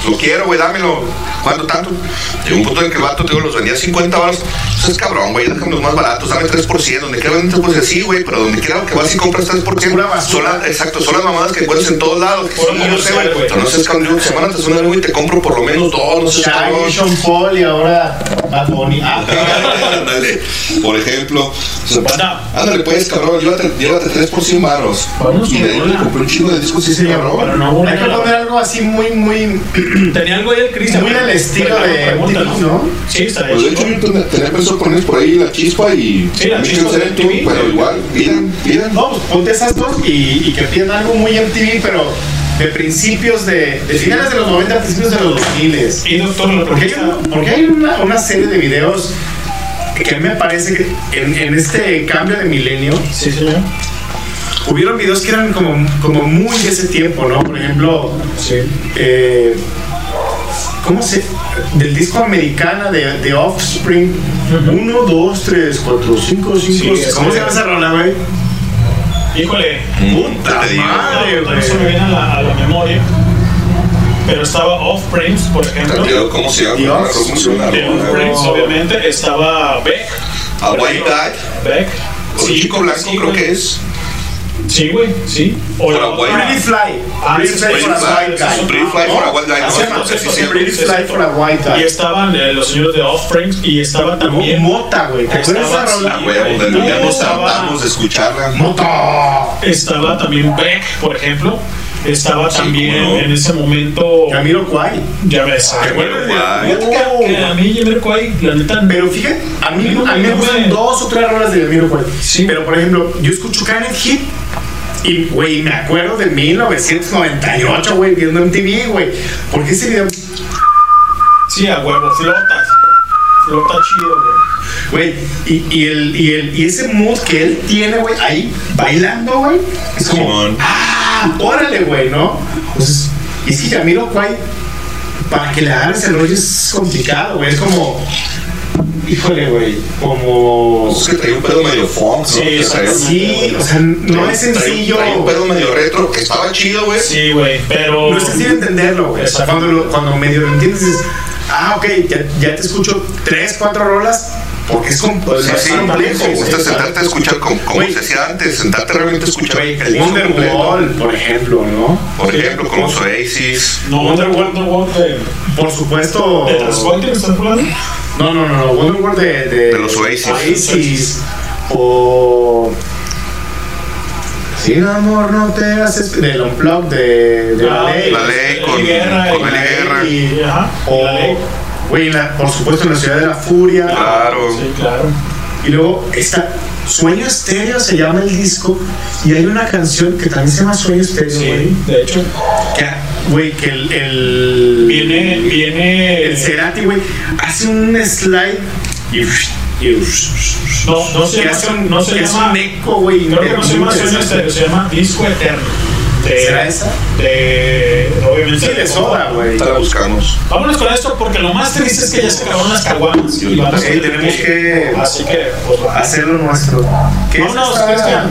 Lo quiero, güey, dámelo. ¿Cuánto tanto? Llegó un punto en que el vato, te digo, los vendía 50 baros. Pues es cabrón, güey, déjame los más baratos, dame 3%. Donde quiera venden 3%, sí, güey, pero donde quiera que vas y compras 3%. Pura basura. Son las- exacto, son las mamadas que encuentras en todos lados. Sí, yo sé, güey. no sé, yo semana tras semana, güey, te compro por lo menos dos, no sé, cabrón. Sean Paul y ahora Bad Bunny. Ah, Ándale, por ejemplo. Banda. Ándale, pues, cabrón, llévate, llévate 3 por 100 baros. Vámonos Y de ahí compré un chingo de discos y ese Pero cabrón. no, hay que poner algo así muy, muy. Tenía algo ahí el Cristian. Muy al estilo Pero de ¿no? Sí, está Pues de hecho, tenía pensado poner por ahí la chispa y. Sí, la chispa. Pero igual, pidan, pidan. No, pues ponte esas dos y, y que pidan algo muy MTV, pero de principios de. de finales de los 90, principios de los 2000. Y doctor, Porque hay, un- porque hay una, una serie de videos que me parece que en, en este cambio de milenio Sí, señor. Hubieron videos que eran como, como muy de ese tiempo, ¿no? Por ejemplo, Sí. eh, ¿cómo se? Del disco americana de, de Offspring. 1, 2, 3, 4, 5, 5, Sí, ¿Cómo se llama esa rola, güey? Híjole. Puta te madre, no se me viene a la, a la memoria. Pero estaba Off Frames, por ejemplo. ¿Cómo se llama? Dios. De Off Frames, obviamente. Estaba Beck. A White Guy. Beck. Con un chico blanco, creo que es. Sí, güey, sí. O la Pretty Fly. Ah, Pretty Fly Pretty for a White. Guy. Pretty Fly for a White Guy, Pretty Fly for a White Y Guy. estaban eh, los señores de Offspring y estaba también. Mota, güey. ¿Te acuerdas de esa día nos tratamos de escucharla. Mota. Estaba también Beck, por ejemplo. Estaba Sí, también no. en ese momento. Camilo Kwai. Ya ves. A mí Jamiroquai, la neta. Pero fíjate, a mí, a mí me no gustan me- dos o tres rolas de Yamiro Kwai. Sí. Pero por ejemplo, yo escucho Canet Hit. Y, güey, me acuerdo de 1998, güey, viendo MTV, güey. Porque ese video, Sí, a huevo, flotas. Flota chido, güey. güey, y, y, el, y, el, y ese mood que él tiene, güey, ahí, bailando, güey, es como, ah, órale, güey, ¿no? Y es que Yamiro Kwai, para que le agarres el rollo es complicado, güey, es como, híjole, güey, como... Es que traía un pedo medio funk, ¿no? Sí, Sí, o sea, no es sencillo. Traía un pedo medio retro que estaba chido, güey. Sí, güey, pero. No es sencillo entenderlo, güey. O sea, cuando, lo- cuando medio lo entiendes, dices, ah, ok, ya, ya te escucho tres, cuatro rolas, porque es, com- Sí, es sí, complejo. me gusta güey. sentarte a escuchar como, como Güey. se hacía antes, sentarte realmente a escuchar Güey, el. Wonderwall, por ejemplo, ¿no? Por ejemplo, con los Oasis. No, Wonderwall, Wonderwall de. Por supuesto. ¿De Transpointer estás hablando? No, no, no, no, Wonderwall de, de, De los Oasis. Oasis. O. Sin amor no te haces. Del Unplugged de, de la Ah, ley. La ley con, Guerra con y- Eli Guerra. Y, ajá, O, la ley. güey, la- por supuesto, en la ciudad de la furia. Claro. Sí, claro. Y luego está Sueño Estéreo se llama el disco. Y hay una canción que también se llama Sueño Estéreo, güey. Sí, de hecho. Que, güey, que el. el Viene, viene. el Cerati, güey, hace un slide y. y No, no se hace un, no se que llama, un eco, güey. creo que no se llama. Estéreo, se llama Disco Eterno. De, ¿Será esa? De, obviamente. Sí, de soda, güey. La buscamos. Vámonos con esto porque lo más triste es que ya se acabaron las caguamas. Y van a Ok, tenemos que Así que, pues hacerlo nuestro. ¿Qué Vámonos? Cristian.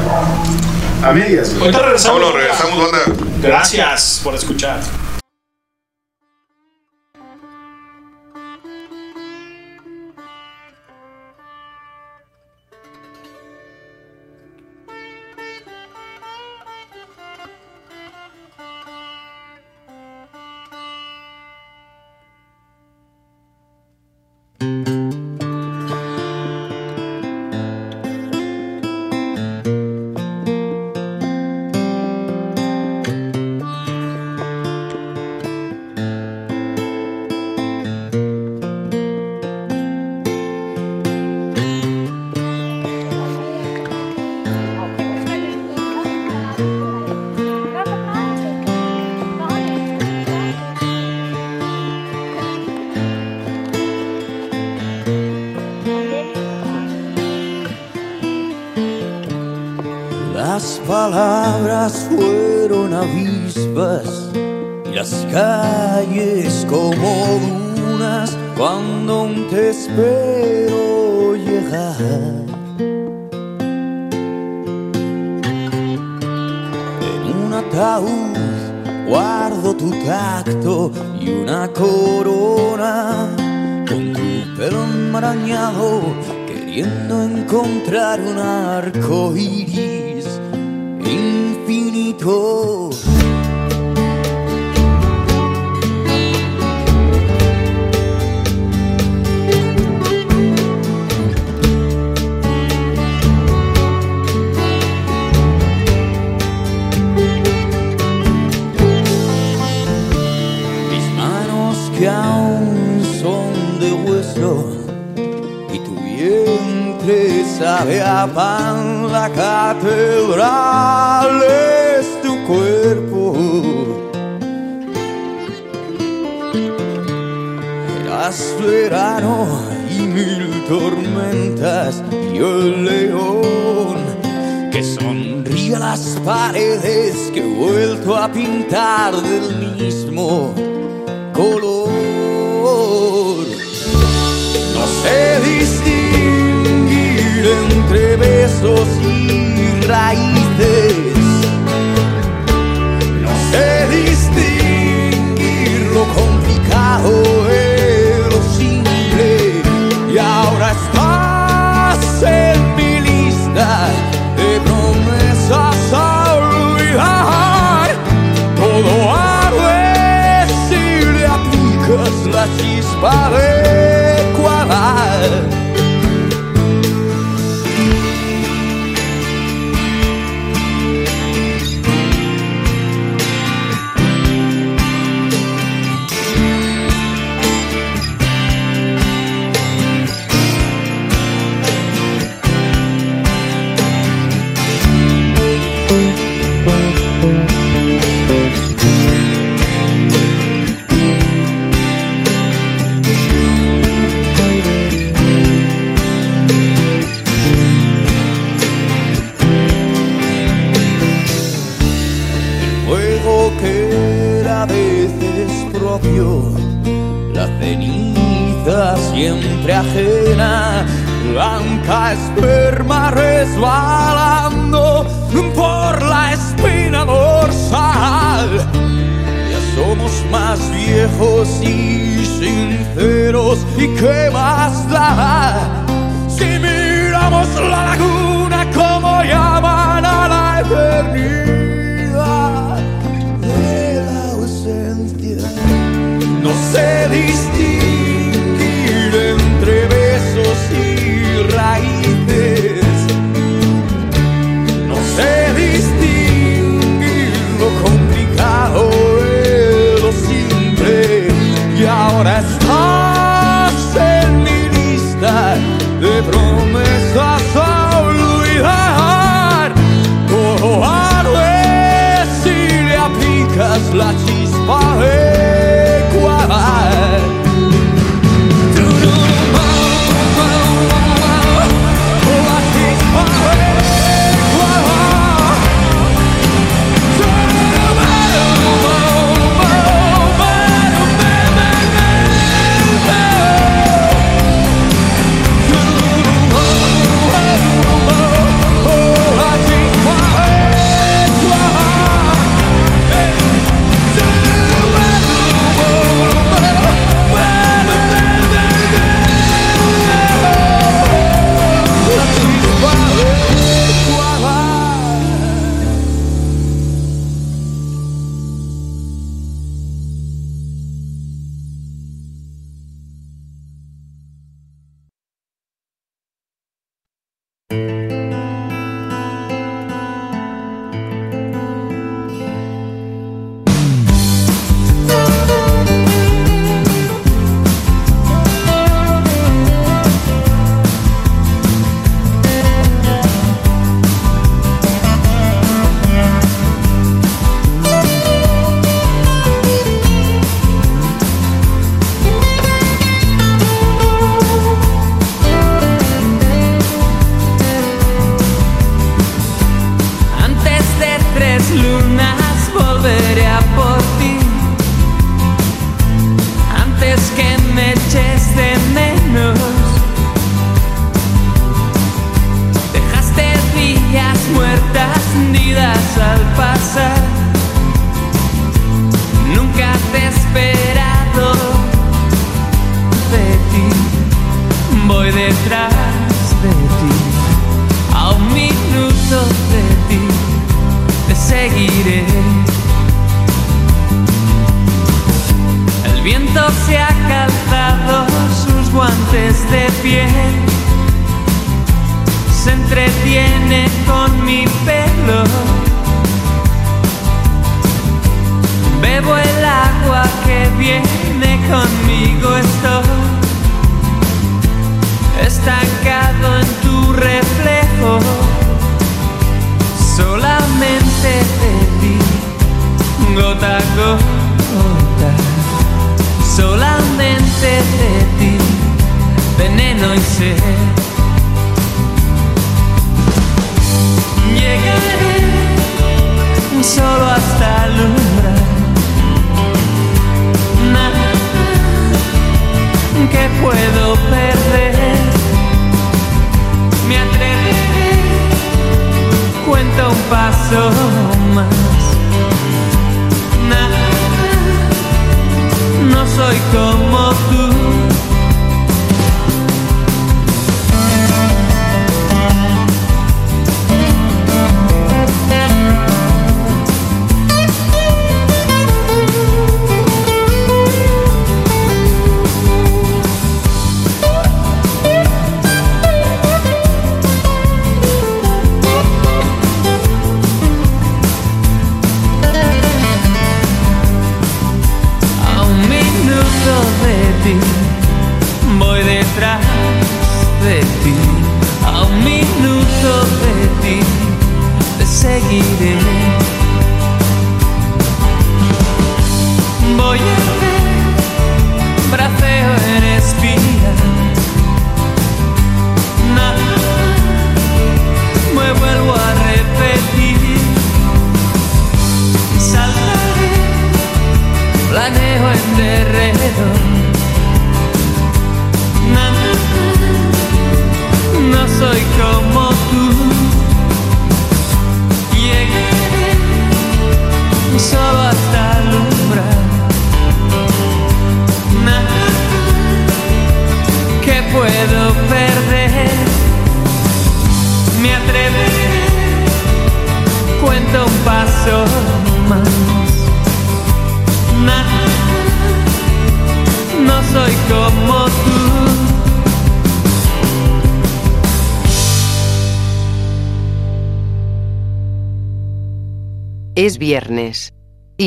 A medias. Ahorita regresamos. Vámonos, regresamos, banda. Gracias por escuchar. Calles como dunas cuando te espero llegar. En un ataúd guardo tu tacto y una corona con tu pelo enmarañado queriendo encontrar un arco iris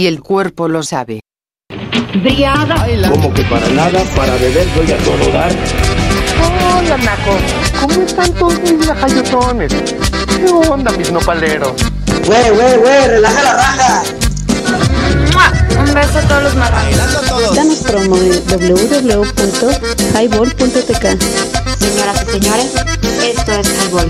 el cuerpo lo sabe. Como que para nada, para beber voy a todo dar. Hola, Naco. ¿Cómo están todos mis lajayotones? ¿Qué onda, mis nopaleros? Güey, güey, güey, relaja la raja. ¡Mua! Un beso a todos los marranos. Danos promo en www.highball.tk. Señoras y señores, esto es Highball.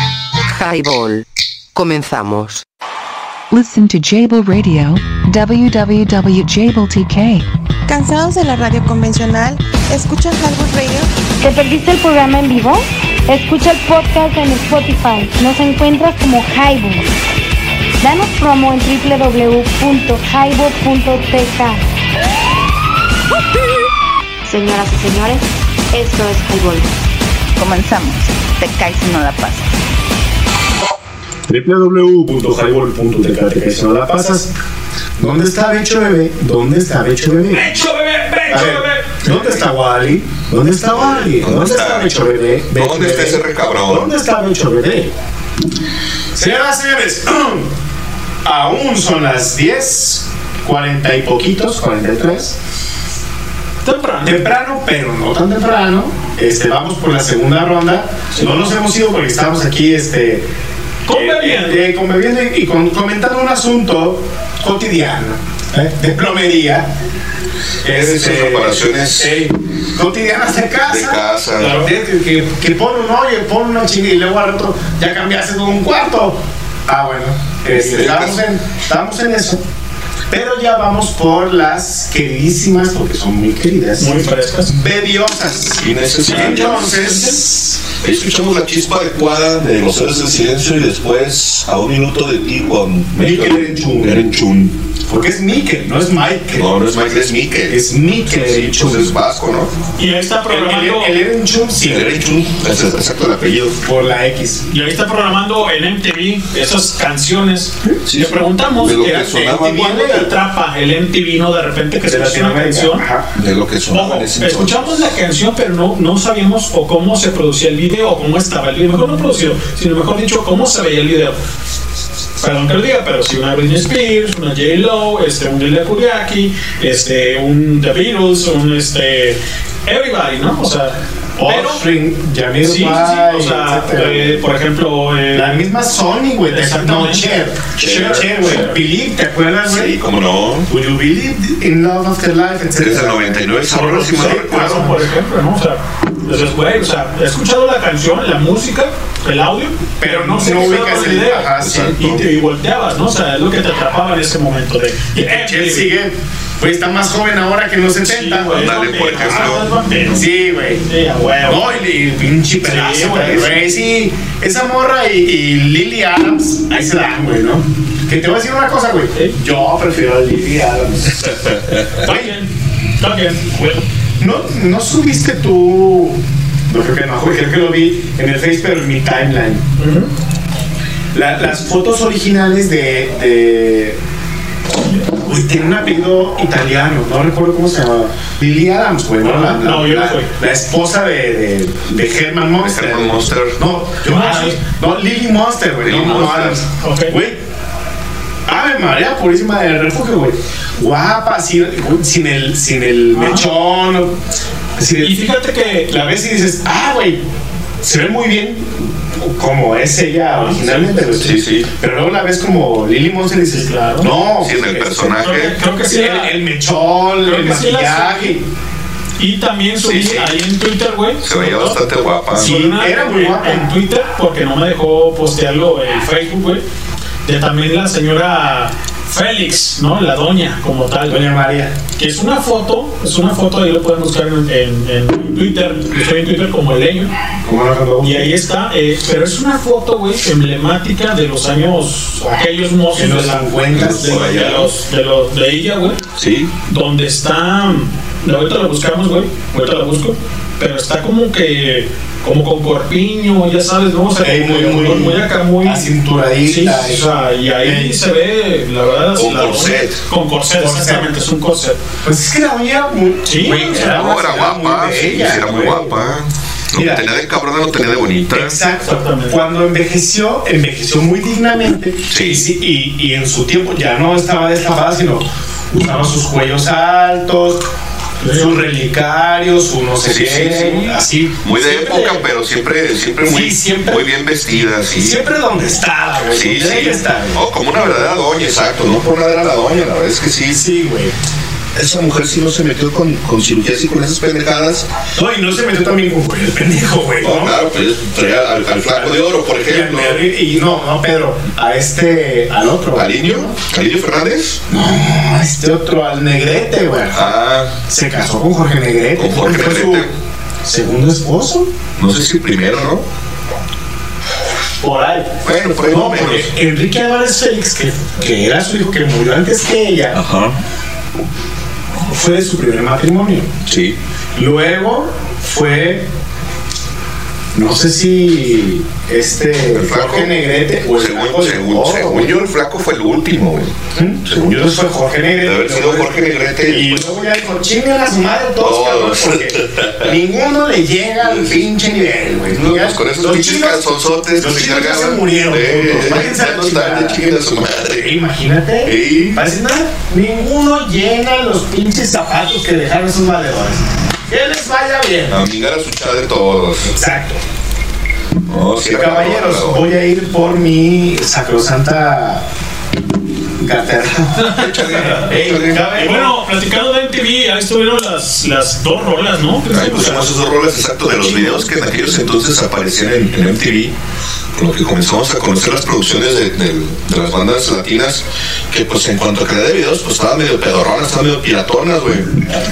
Highball. Comenzamos. Listen to Jable Radio, www.jabletk. ¿Cansados de la radio convencional? ¿Escucha Highball Radio? ¿Te perdiste el programa en vivo? Escucha el podcast en Spotify. Nos encuentras como Highball. Danos promo en www.highball.tk. Señoras y señores, esto es Highball. Comenzamos. Te caes si no la pasas. Pasas. ¿Dónde está Becho Bebé? ¿Dónde está Becho Bebé? ¡Becho bebé! ¡Becho bebé! ¿Dónde está Wally? ¿Dónde está Wally? ¿Dónde está Becho Bebé? Becho ¿Dónde está Bebé. ese recabrón? ¿Dónde está Becho Bebé? Señoras y señores, aún son las 10, 40 y poquitos, 43. Temprano. Temprano, pero no tan temprano. Este, vamos por la segunda ronda. No nos hemos ido porque estamos aquí este, Conviviendo. eh, eh, conviviendo y, con- comentando un asunto cotidiano ¿eh? de plomería. Esas Este, reparaciones eh, cotidianas de casa. de casa. Claro. Que, que, que pone un oye, pone una chinga y luego al rato ya cambiaste todo un cuarto. Ah, bueno. este, estamos, en, estamos en eso. Pero ya vamos por las queridísimas, porque son muy queridas. Muy frescas. Bebiosas. Innecesarias. Entonces, escuchamos la chispa adecuada de los héroes del silencio y después a un minuto de ti con Mikel Erenchun. Porque es Mikel, no es Michael. No, no es Michael, es Mikel. Es Mikel Sí, Erenchun. pues es vasco, ¿no? Y ahí está programando. el, el Erenchun, sí. El Erenchun, es exacto el apellido. Por la X. Y ahí está programando en MTV esas canciones. Si le preguntamos, De lo que sonaba eh, ¿cuándo bien. Te atrapa el MTV, no? De repente que se escucha una canción. Ajá. De lo que sonaba Ojo, escuchamos la canción, pero no, no sabíamos o cómo se producía el video o cómo estaba el video. Mejor no producido, sino mejor dicho, cómo se veía el video. Perdón que lo diga, pero si una Britney Spears, una J. Lo, este, un Lilia Kuriaki, este, un The Beatles, un este, everybody, ¿no? O sea, pero Offspring, sí, Jamil sí, sí, o sea, eh, por ejemplo, eh, La misma Sony, güey. de- No. Cher. Cher, Cher, güey. Believe, ¿te acuerdas, güey? Sí, cómo no. Would you believe in love after life, Que es del etcétera? 99, esa rola sí me recuerdo. Claro, por ejemplo, ¿no? O sea, entonces, güey, o sea, he escuchado la canción, la música, el audio, pero no se no ubicas el- el video. ajá, sí. y, te, y volteabas, ¿no? O sea, es lo que te atrapaba en ese momento de. Y el Chel sigue, güey, está más joven ahora que en los 70. güey, Dale, por ejemplo. Ah, vampiro. Sí, güey. Sí, a huevo. No, y, y pinche pedazo, güey. Sí, esa morra y, y Lily Adams, ahí se dan, güey, ¿no? Que te voy a decir una cosa, güey. Yo prefiero a Lily Adams. Está bien, está bien. ¿No, ¿No subiste tú? No creo que no, güey, creo que lo vi en el Face, pero en mi timeline. La- las fotos originales de. de Uy, tiene un apellido italiano, no recuerdo cómo se llamaba. Lily Adams, güey, ¿no? La, la- No, yo no la- soy. la esposa de, de, de Herman Monster. Herman Monster. No, yo No, no, sí. no, Lily Monster, güey. No, no. Adams. Ok. Güey. Ave María Purísima del Refugio, güey. Guapa, sin, sin el, sin el mechón. sin el- Y fíjate que la ves y dices, ah, güey, se ve muy bien como es ella originalmente, güey. Sí, sí. Pero luego la ves como Lily Monster y dices, claro. no. Sí, en el personaje. creo que, creo que sí. El, la- el mechón, Creo el maquillaje. Y también subí Sí, sí. ahí en Twitter, güey. Se veía bastante guapa. Sí. Una era muy guapa. En Twitter, porque no me dejó postearlo en Facebook, güey. De también la señora Félix, ¿no? La doña, como tal. Doña María. Que es una foto, es una foto, ahí lo pueden buscar en, en- en Twitter. Estoy en Twitter como el leño. Y ahí está, eh, pero es una foto, güey, emblemática de los años, aquellos mozos En los de, la- 50, de, allá. de los, de, los- de ella, güey, Sí. donde está, ahorita la buscamos, güey, ahorita la busco, pero está como que, como con corpiño, ya sabes, ¿no? O sea, Ey, muy, muy, muy- muy acá, muy... acinturadita. Sí, o sea, y ahí Ey. se ve, la verdad... Con la- corset. Con corset, Corset. exactamente, es un corset. Pues es que la doña muy, Sí, sea, No, era era guapa. muy Sí, bella, era muy guapa. Lo que Mira. tenía de cabrona lo tenía de bonita. Exacto. Cuando envejeció, envejeció muy dignamente. Sí. Y, sí- y, y en su tiempo ya no estaba destapada, sino usaba sus cuellos altos, sus relicarios, su no sé Sí, qué, sí, sí. así. Muy de Siempre- época, pero siempre, siempre muy, siempre- muy bien vestida, sí. Siempre donde estaba, güey. Sí, sí. estar, güey. Oh, como una verdadera doña, exacto. No por nada era la doña, la verdad es que sí. Sí, güey. Esa mujer sí no se metió con, con cirugías y con esas pendejadas. No, y no se metió también con el pendejo, güey. No, ¿no? claro, pues traía al, al flaco de oro, por ejemplo. y no, no, Pedro, a este, al otro. ¿Aliño? ¿Aliño Fernández? No, a este otro, al Negrete, güey. Ah, Se casó con Jorge Negrete. Con Jorge Fue Negrete. su segundo esposo. no sé si primero, ¿no? Por ahí. Bueno, por ahí No, Enrique Álvarez Félix, que, que era su hijo que murió antes que ella, Ajá. Fue de su primer matrimonio. Sí. Luego fue. No sé si este El flaco. Jorge Negrete o el Según, flaco según, según yo, el flaco fue el último, güey. ¿Mm? Según yo, fue Jorge Negrete. Haber sido Jorge Negrete y luego ya dijo, chingan a su madre todos, cabrón, porque ninguno le llega al pinche nivel, güey. No, pues con esos pinches calzonzotes Los que se se murieron. Eh. Váyanse a la a su madre. Imagínate. Parece nada. Ninguno llena los pinches zapatos que dejaron esos valedores. Que les vaya bien. Amigar a su chá de todos. Exacto. No, sí, era Caballeros, cabrón, voy a ir por mi sacrosanta Y bueno, platicando de MTV, ahí estuvieron las, las dos rolas, ¿no? Ahí pusimos esos roles exactos de los videos que en aquellos entonces aparecían en, en MTV, con lo que comenzamos a conocer las producciones de, de- de las bandas latinas, que pues en cuanto a calidad de videos, pues estaban medio pedorronas, estaban medio piratonas, güey.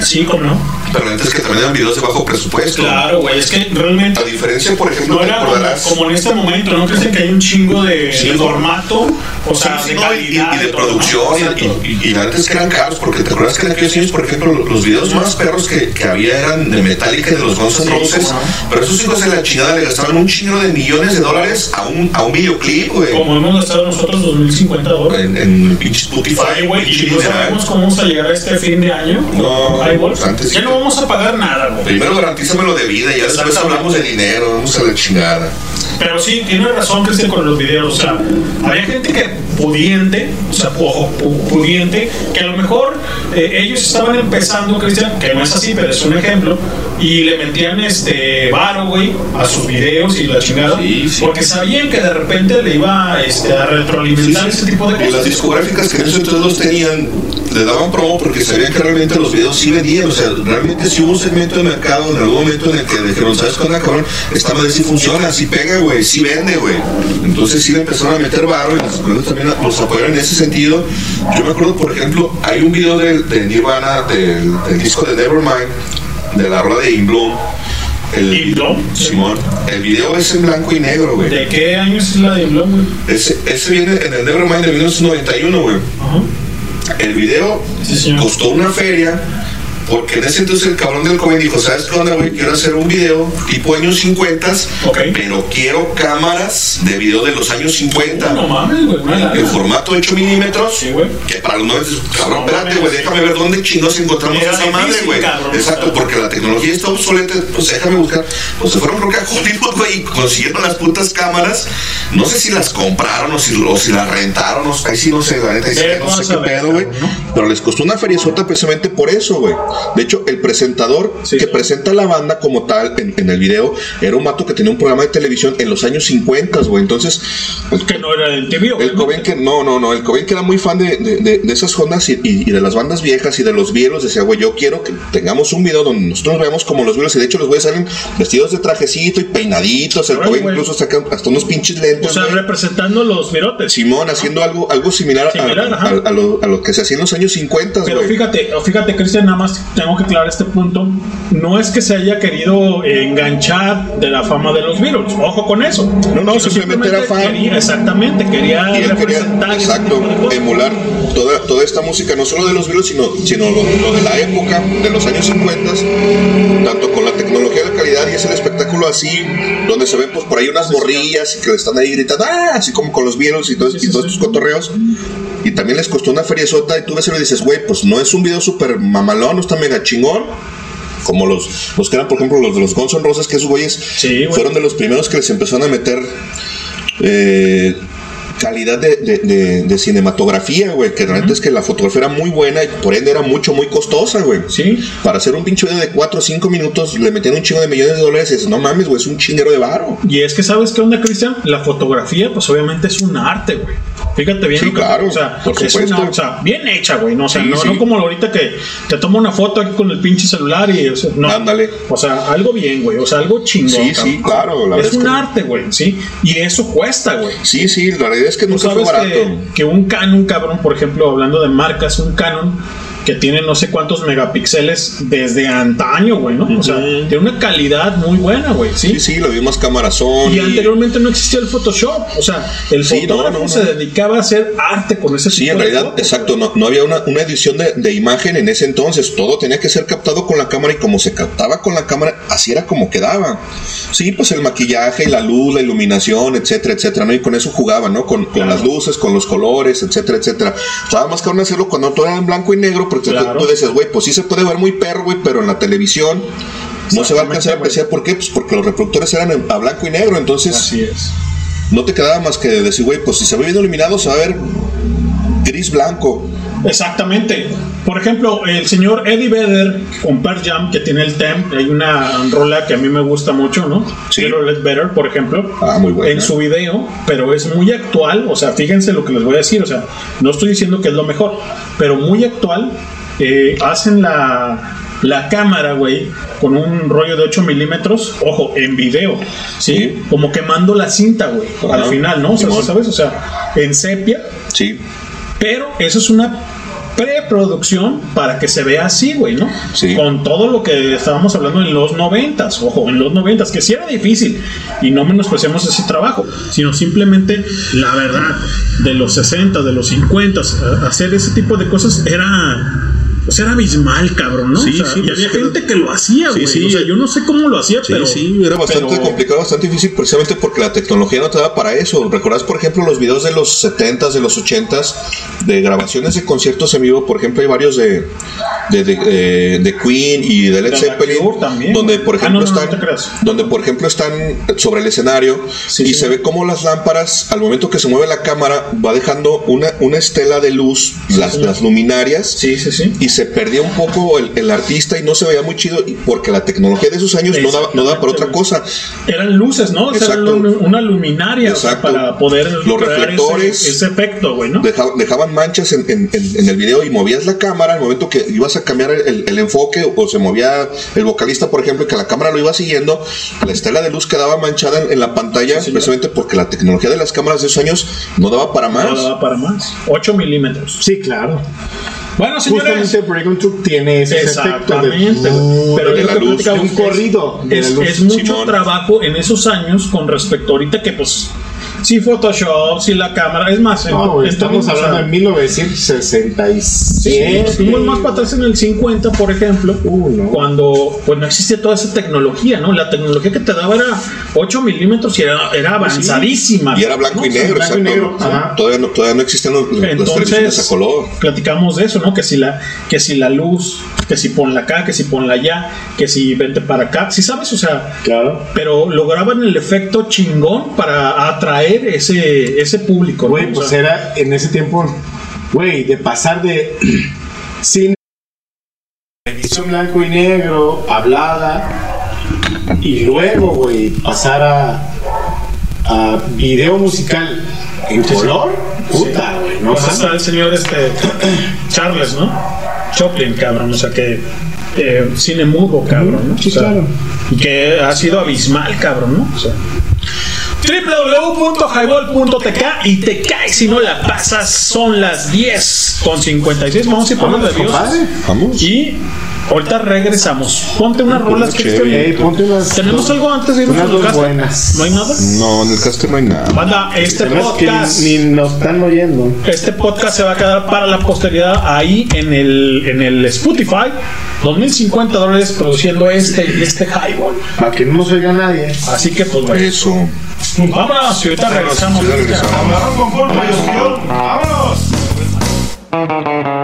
Sí, ¿cómo no? Pero antes que también eran videos de bajo presupuesto. Claro, güey, es que realmente A diferencia, por ejemplo, no era como, como en este momento, ¿no? Crees que hay un chingo de, Sí, de formato, o sea, Sí, de no, y, y- calidad. y de todo, ¿no? Producción, y, y- y antes que eran caros, porque te acuerdas que en aquellos años, por ejemplo, los videos más perros que, que había eran de Metallica y de los Guns N' Roses, pero esos hijos de la chingada le gastaban un chingo de millones de dólares a un, a un videoclip, güey. Como hemos gastado nosotros 2050 dólares. En, en pinche Spotify, güey, y no sabemos cómo vamos a llegar a este fin de año. No, pues antes ya no vamos a pagar nada, güey. Primero garantízamelo de vida y ya después hablamos de dinero, vamos a la chingada. Pero sí, tiene razón Cristian con los videos. O sea, había gente que pudiente, o sea, ojo, pu- pudiente, que a lo mejor eh, ellos estaban empezando, Cristian, que no es así, pero es un ejemplo, y le metían este varo, güey, a sus videos y la chingada, Sí, sí. porque sabían que de repente le iba este, a retroalimentar ese tipo de Y las cosas. discográficas que en ese entonces los tenían, le daban promo porque sabían que realmente los videos sí vendían. O sea, realmente sí hubo un segmento de mercado en algún momento en el que dijeron, ¿sabes onda, cabrón? Esta madre sí funciona, sí pega, güey, sí vende, güey. Entonces sí le empezaron a meter barro y las escuelas también los apoyaron en ese sentido. Yo me acuerdo, por ejemplo, hay un video de, de Nirvana, del, del disco de Nevermind, de la rueda de In Bloom. El, Simón, el video es en blanco y negro, güey. ¿De qué año es la de Blom, güey? Ese, ese viene en el Nevermind de 1991, güey. El video costó una feria. Porque en ese entonces el cabrón del Coven dijo, ¿sabes qué onda, güey? Quiero hacer un video tipo años 50, pero quiero cámaras de video de los años 50. No mames, güey. En formato 8 milímetros. Que para los 90, cabrón, espérate, güey, déjame ver dónde chinos encontramos Era esa madre, güey. Exacto, porque la tecnología está obsoleta, pues déjame buscar. Pues se fueron creo que a Hollywood, güey, y consiguieron las putas cámaras. No sé si las compraron o si, o si las rentaron, o ahí sí no sé, la neta, sí no sé qué pedo, güey. Pero les costó una feriezota precisamente por eso, güey. De hecho, el presentador que presenta la banda como tal en, en el video era un vato que tenía un programa de televisión en los años 50, güey. Entonces, pues, Que no era del TV, el Cobain que no, no, no, el Cobain que era muy fan de, de, esas ondas y, y- y de las bandas viejas y de los Beatles, decía, güey, yo quiero que tengamos un video donde nosotros nos veamos como los Beatles y de hecho los güeyes salen vestidos de trajecito y peinaditos, el güey. incluso saca hasta unos pinches lentes, O sea, güey. representando los virotes. Simón haciendo algo, algo similar, a- Similar, a, ajá. a- a lo, a lo que se hacía en los años 50, Pero güey. fíjate, fíjate, Cristian, nada más tengo que aclarar este punto. No es que se haya querido enganchar de la fama de los Beatles. Ojo con eso. No, no, Sino simplemente era fan. quería- exactamente, quería quería, representar. ese exacto, emular toda, toda esta música, no solo de los Beatles, sino, sino lo, lo de la época, de los años 50, tanto con la tecnología, la calidad y es el espectáculo así, donde se ven pues por ahí unas morrillas que están ahí gritando, ¡ah! así como con los Beatles y, todo- y todos estos cotorreos. Y también les costó una feriezota y tú ves y le dices, güey, pues no es un video súper mamalón, no está mega chingón. Como los, los que eran, por ejemplo, los de los Guns N' Roses, que esos güeyes fueron de los primeros que les empezaron a meter eh, calidad de, de- de- de cinematografía, güey. Que realmente es que la fotografía era muy buena y por ende era mucho, muy costosa, güey. Sí. Para hacer un pinche video de 4 o 5 minutos le metían un chingo de millones de dólares y dices, no mames, güey, es un chinguero de varo. Y es que, ¿sabes qué onda, Cristian? La fotografía, pues obviamente es un arte, güey. Fíjate bien. Sí, claro, O sea, por es supuesto. una, o sea, bien hecha, güey. No, o sea, Sí, no, sí. no como ahorita que te toma una foto aquí con el pinche celular y. O sea, no. Ándale. O sea, algo bien, güey. O sea, algo chingón. Sí, cabrón. sí, claro, la es un que- arte, güey, sí. Y eso cuesta, güey. Sí, sí, la realidad es que nunca fue barato. que, que un Canon, cabrón, por ejemplo, hablando de marcas, un Canon que tiene no sé cuántos megapíxeles desde antaño, güey, ¿no? O sea, tiene una calidad muy buena, güey, ¿sí? Sí, sí, lo mismas cámaras son. Y anteriormente no existía el Photoshop, o sea, el Sí, fotógrafo no, no. se dedicaba a hacer arte con ese Sí, tipo en de realidad, exacto, no, no había una, una edición de, de imagen en ese entonces, todo tenía que ser captado con la cámara y como se captaba con la cámara, así era como quedaba. Sí, pues el maquillaje, la luz, la iluminación, etcétera, etcétera, ¿no? Y con eso jugaban, ¿no? Con, con las luces, con los colores, etcétera, etcétera. Estaba más cabrón hacerlo cuando todo era en blanco y negro, porque tú- tú decías, güey, pues sí se puede ver muy perro, güey, pero en la televisión no se va a alcanzar a apreciar. ¿Por qué? Pues porque los reproductores eran en- a blanco y negro, entonces... Así es. No te quedaba más que decir, güey, pues si se ve bien iluminado, se va a ver gris blanco. Exactamente. Por ejemplo, el señor Eddie Vedder con Pearl Jam, que tiene el Temp, hay una rola que a mí me gusta mucho, ¿no? Quiero Let Better, por ejemplo. Ah, muy buena. En su video, pero es muy actual. O sea, fíjense lo que les voy a decir. O sea, no estoy diciendo que es lo mejor, pero muy actual. Eh, hacen la, la cámara, güey, con un rollo de 8 milímetros, ojo, en video, ¿sí? Como quemando la cinta, güey, al final, ¿no? O sea. ¿sabes? O sea, en sepia. Sí. Pero eso es una preproducción para que se vea así, güey, ¿no? Con todo lo que estábamos hablando en los noventas, ojo, en los noventas, que sí era difícil y no menospreciamos ese trabajo, sino simplemente la verdad de los 60, de los 50, hacer ese tipo de cosas era pues era abismal, cabrón, ¿no? Sí, O sea, sí, y pues había gente que lo hacía, Sí, güey. sí. O sea, yo no sé cómo lo hacía, Sí, pero sí, era bastante pero- complicado, bastante difícil, precisamente porque la tecnología no te da para eso. ¿Recordás, por ejemplo, los videos de los 70s, de los 80s, de grabaciones de conciertos en vivo? Por ejemplo, hay varios de, de, de, eh, de Queen y de Led De Zeppelin, también. donde, por Ah, ejemplo, no, no, no están, creas. donde, por ejemplo, están sobre el escenario y se ve como las lámparas, al momento que se mueve la cámara, va dejando una, una estela de luz, las, las luminarias, sí, sí, sí. y se se perdía un poco el, el artista y no se veía muy chido y porque la tecnología de esos años no daba, no daba para otra cosa. Eran luces, ¿no? O sea, eran una luminaria o sea, Exacto. para poder Los reflectores. ese, ese efecto, güey, ¿no? Deja- dejaban manchas en, en- el video y movías la cámara al momento que ibas a cambiar el, el- enfoque o se movía el vocalista, por ejemplo, que la cámara lo iba siguiendo, la estela de luz quedaba manchada en, en la pantalla, precisamente porque la tecnología de las cámaras de esos años no daba para más. No daba para más. 8 milímetros. Sí, claro. Bueno, señores. Justamente Break Truck tiene ese efecto de, Exactamente. Pero de es la luz, de un corrido. Es, es mucho Simón. trabajo en esos años con respecto ahorita que, pues, sí, Photoshop, sí, la cámara. Es más, en- No, estamos hablando de 1967. Sí, fuimos más para atrás en el 50, por ejemplo, cuando pues no existía toda esa tecnología, ¿no? La tecnología que te daba era 8 milímetros y era, era avanzadísima. Y era blanco y negro, Blanco y exacto. negro, ajá. Todavía no, todavía no existían los, las televisiones a Entonces, color. platicamos de eso, ¿no? Que si la, que si la luz, que si ponla acá, que si ponla allá, que si vente para acá, si sabes, o sea, claro. Pero lograban el efecto chingón para atraer ese, ese público, ¿no? Güey, O pues sea, era en ese tiempo, güey, de pasar de cine, televisión blanco y negro, hablada, y luego, güey, pasar a, a video musical en color, puta, güey, no pues el señor este Charles, ¿no? Choplin, cabrón, o sea que eh, cine mudo, cabrón, ¿no? Sí, O sea, claro. Y que ha sido abismal, cabrón, ¿no? O sea, www.highball.tk y te caes si no la pasas. Son las 10 con 56. Vamos a ir por Dios. compadre. Vamos. Y ahorita regresamos. Ponte unas rolas que chévere. Ey, ponte unas- ¿Tenemos algo antes de irnos unas a dos buenas. ¿No hay nada? No, en el caster no hay nada. Banda, este que podcast. ni, ni nos están oyendo. Este podcast se va a quedar para la posteridad ahí en el, en el Spotify. 2050 dólares produciendo este, este highball. Para que no nos oiga nadie. Así que pues bueno. Eso. Vámonos y ahorita regresamos. Ya regresamos. ¡Vámonos!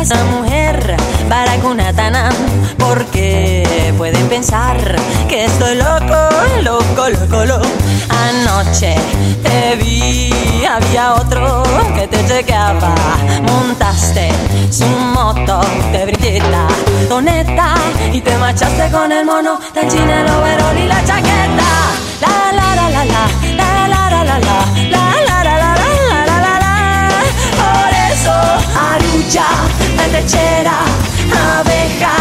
Casa mujer para Kunatanam porque pueden pensar que estoy loco, loco, loco, loco. Anoche te vi, había otro que te chequeaba. Montaste su moto de brillita, toneta y te marchaste con el mono del chino, el overol y la chaqueta. La la la la la, la la la la la, la la la la la la la la la. Por eso, arucha, metechera, abeja,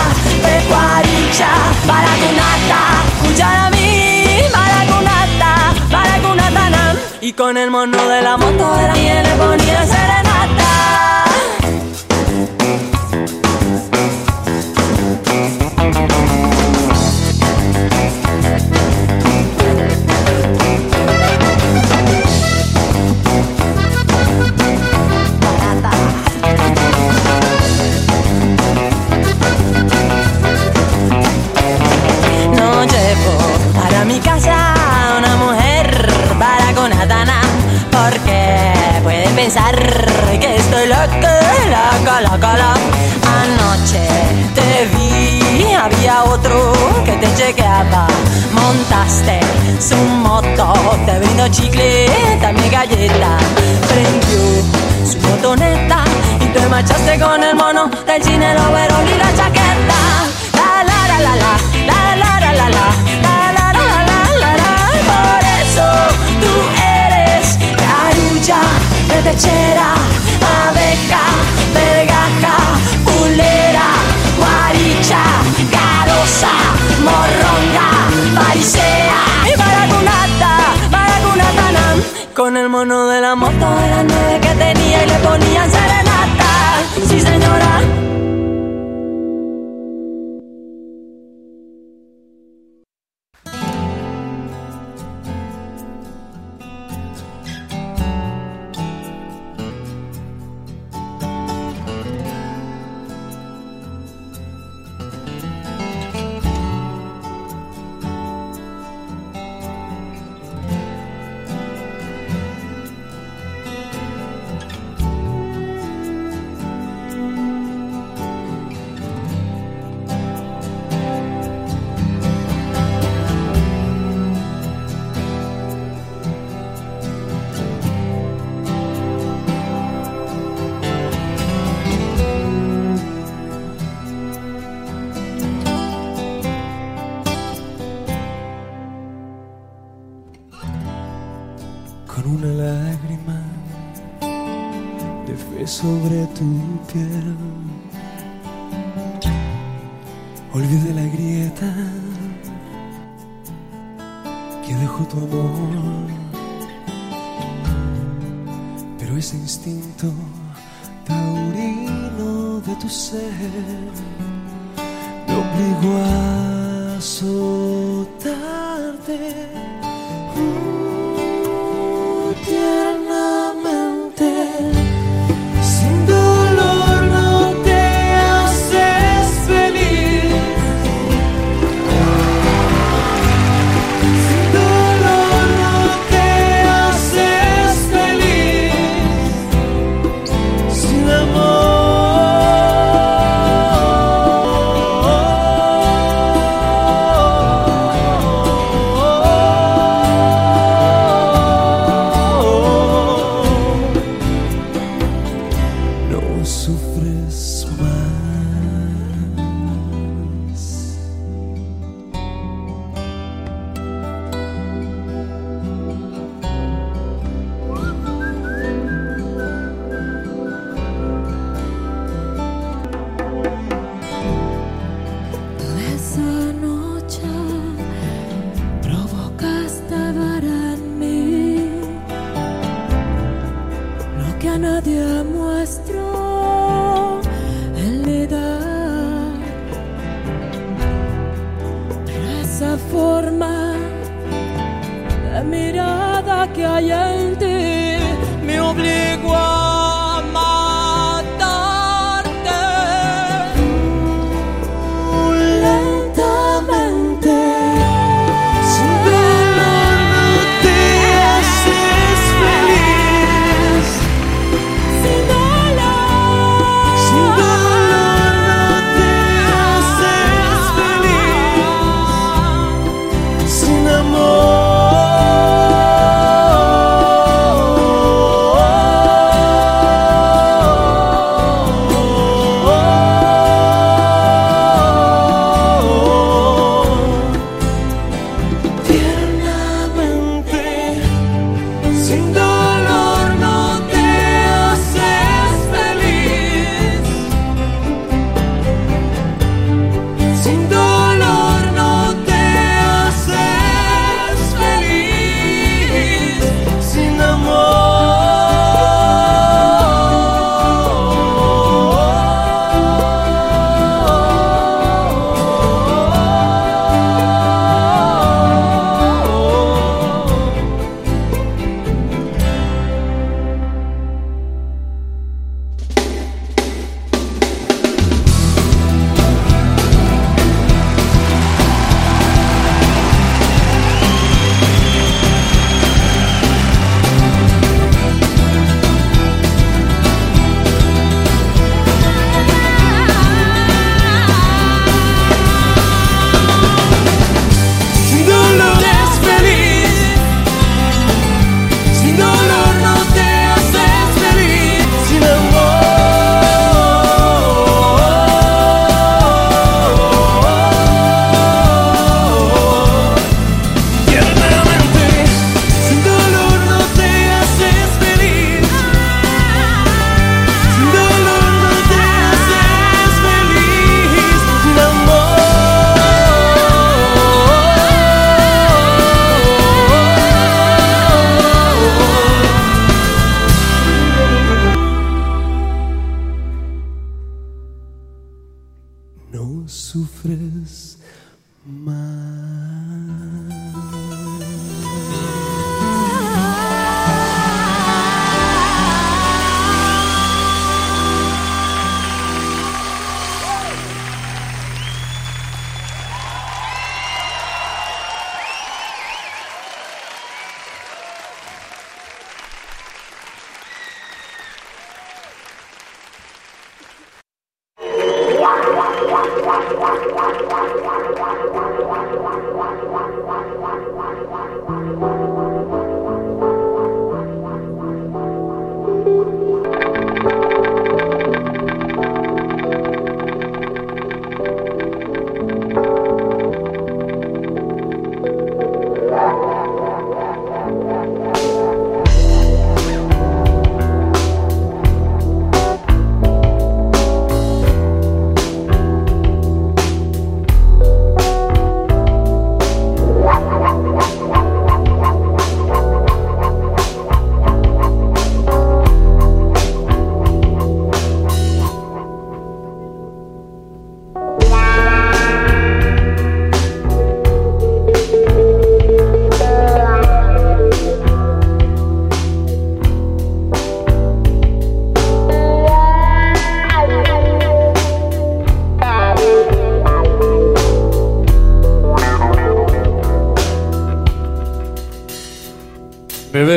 pecuaricha, baracunata, cucharami, baracunata, baracunata, y con el mono de la moto de la miel le ponía serenata. Que estoy loco, loco, loco, loco. Anoche te vi, había otro que te chequeaba. Montaste su moto, te brindo chicle, también galleta. Prendió su botoneta y te marchaste con el mono del cine, el overol y la chaqueta. La la la la la, la la la la la, la la la la la. Por eso tú eres carulla, retechera, abeja, vergaja, pulera, guaricha, carosa, morronga, farisea y baracunata, baracunata. Con el mono de la moto de las nueve que tenía y le ponían serenata. Sí señora. Sobre tu piel.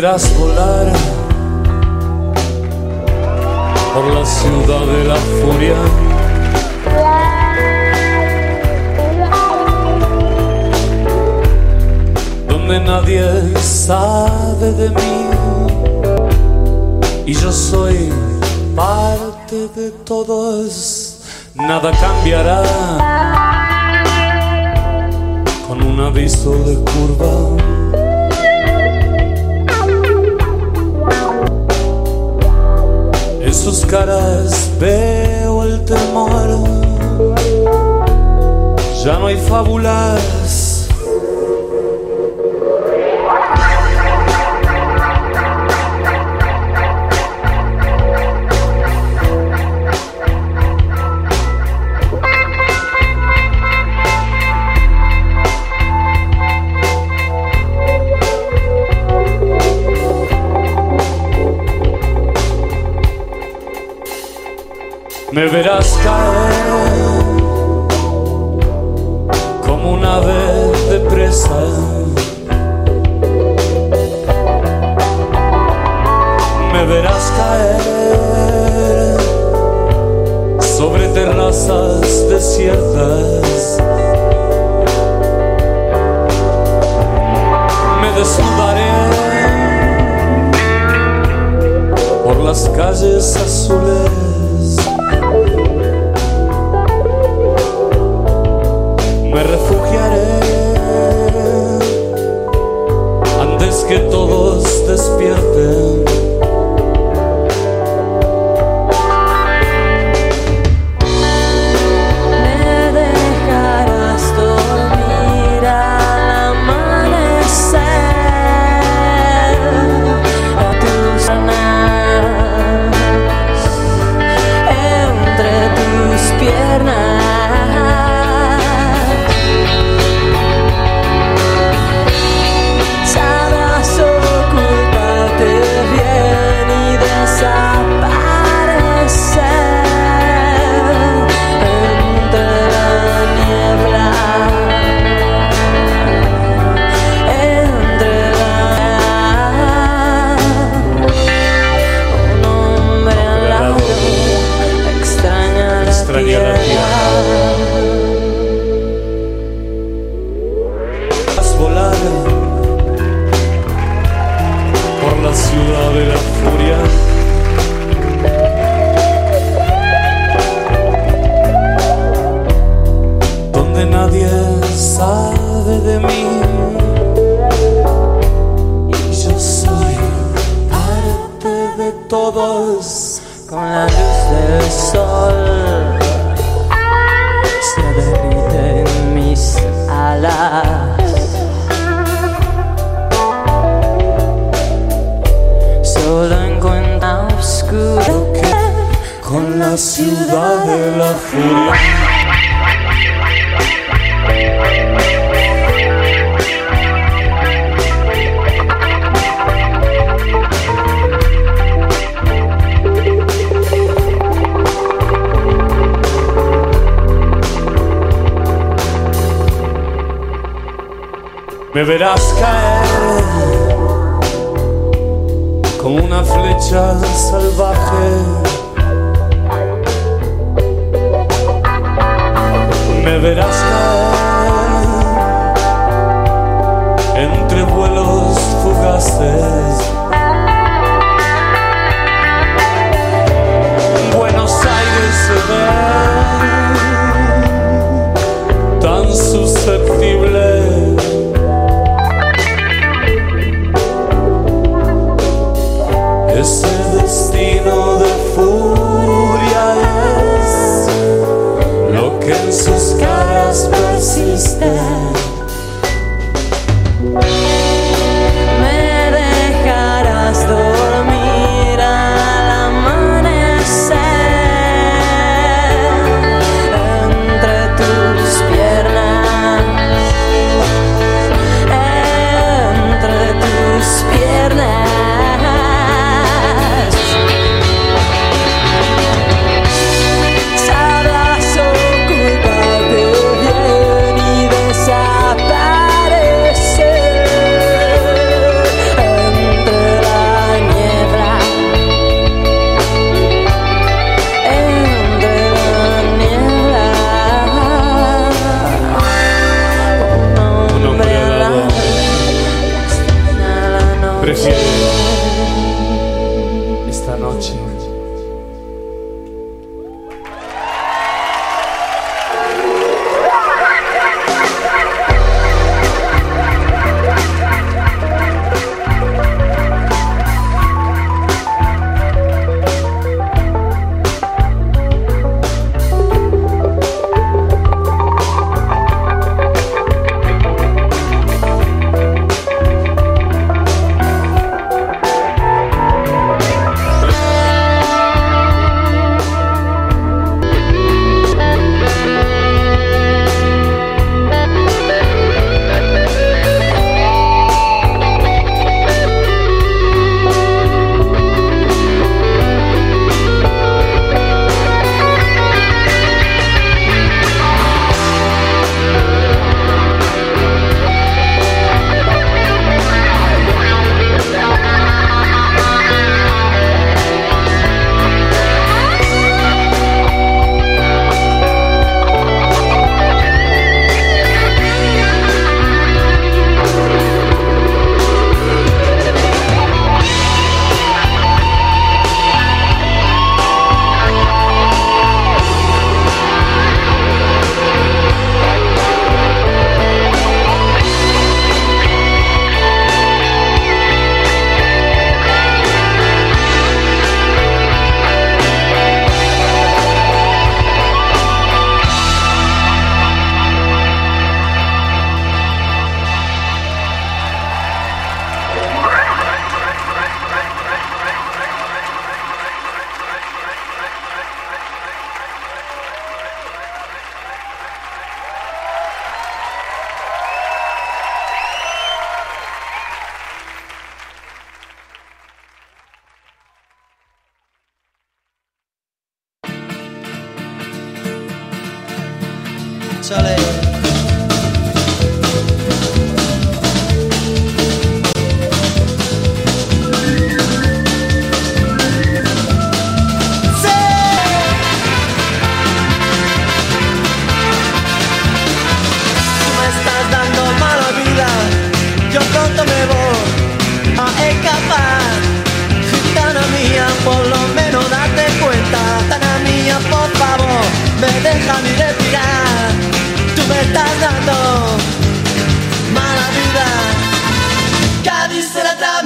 Verás volar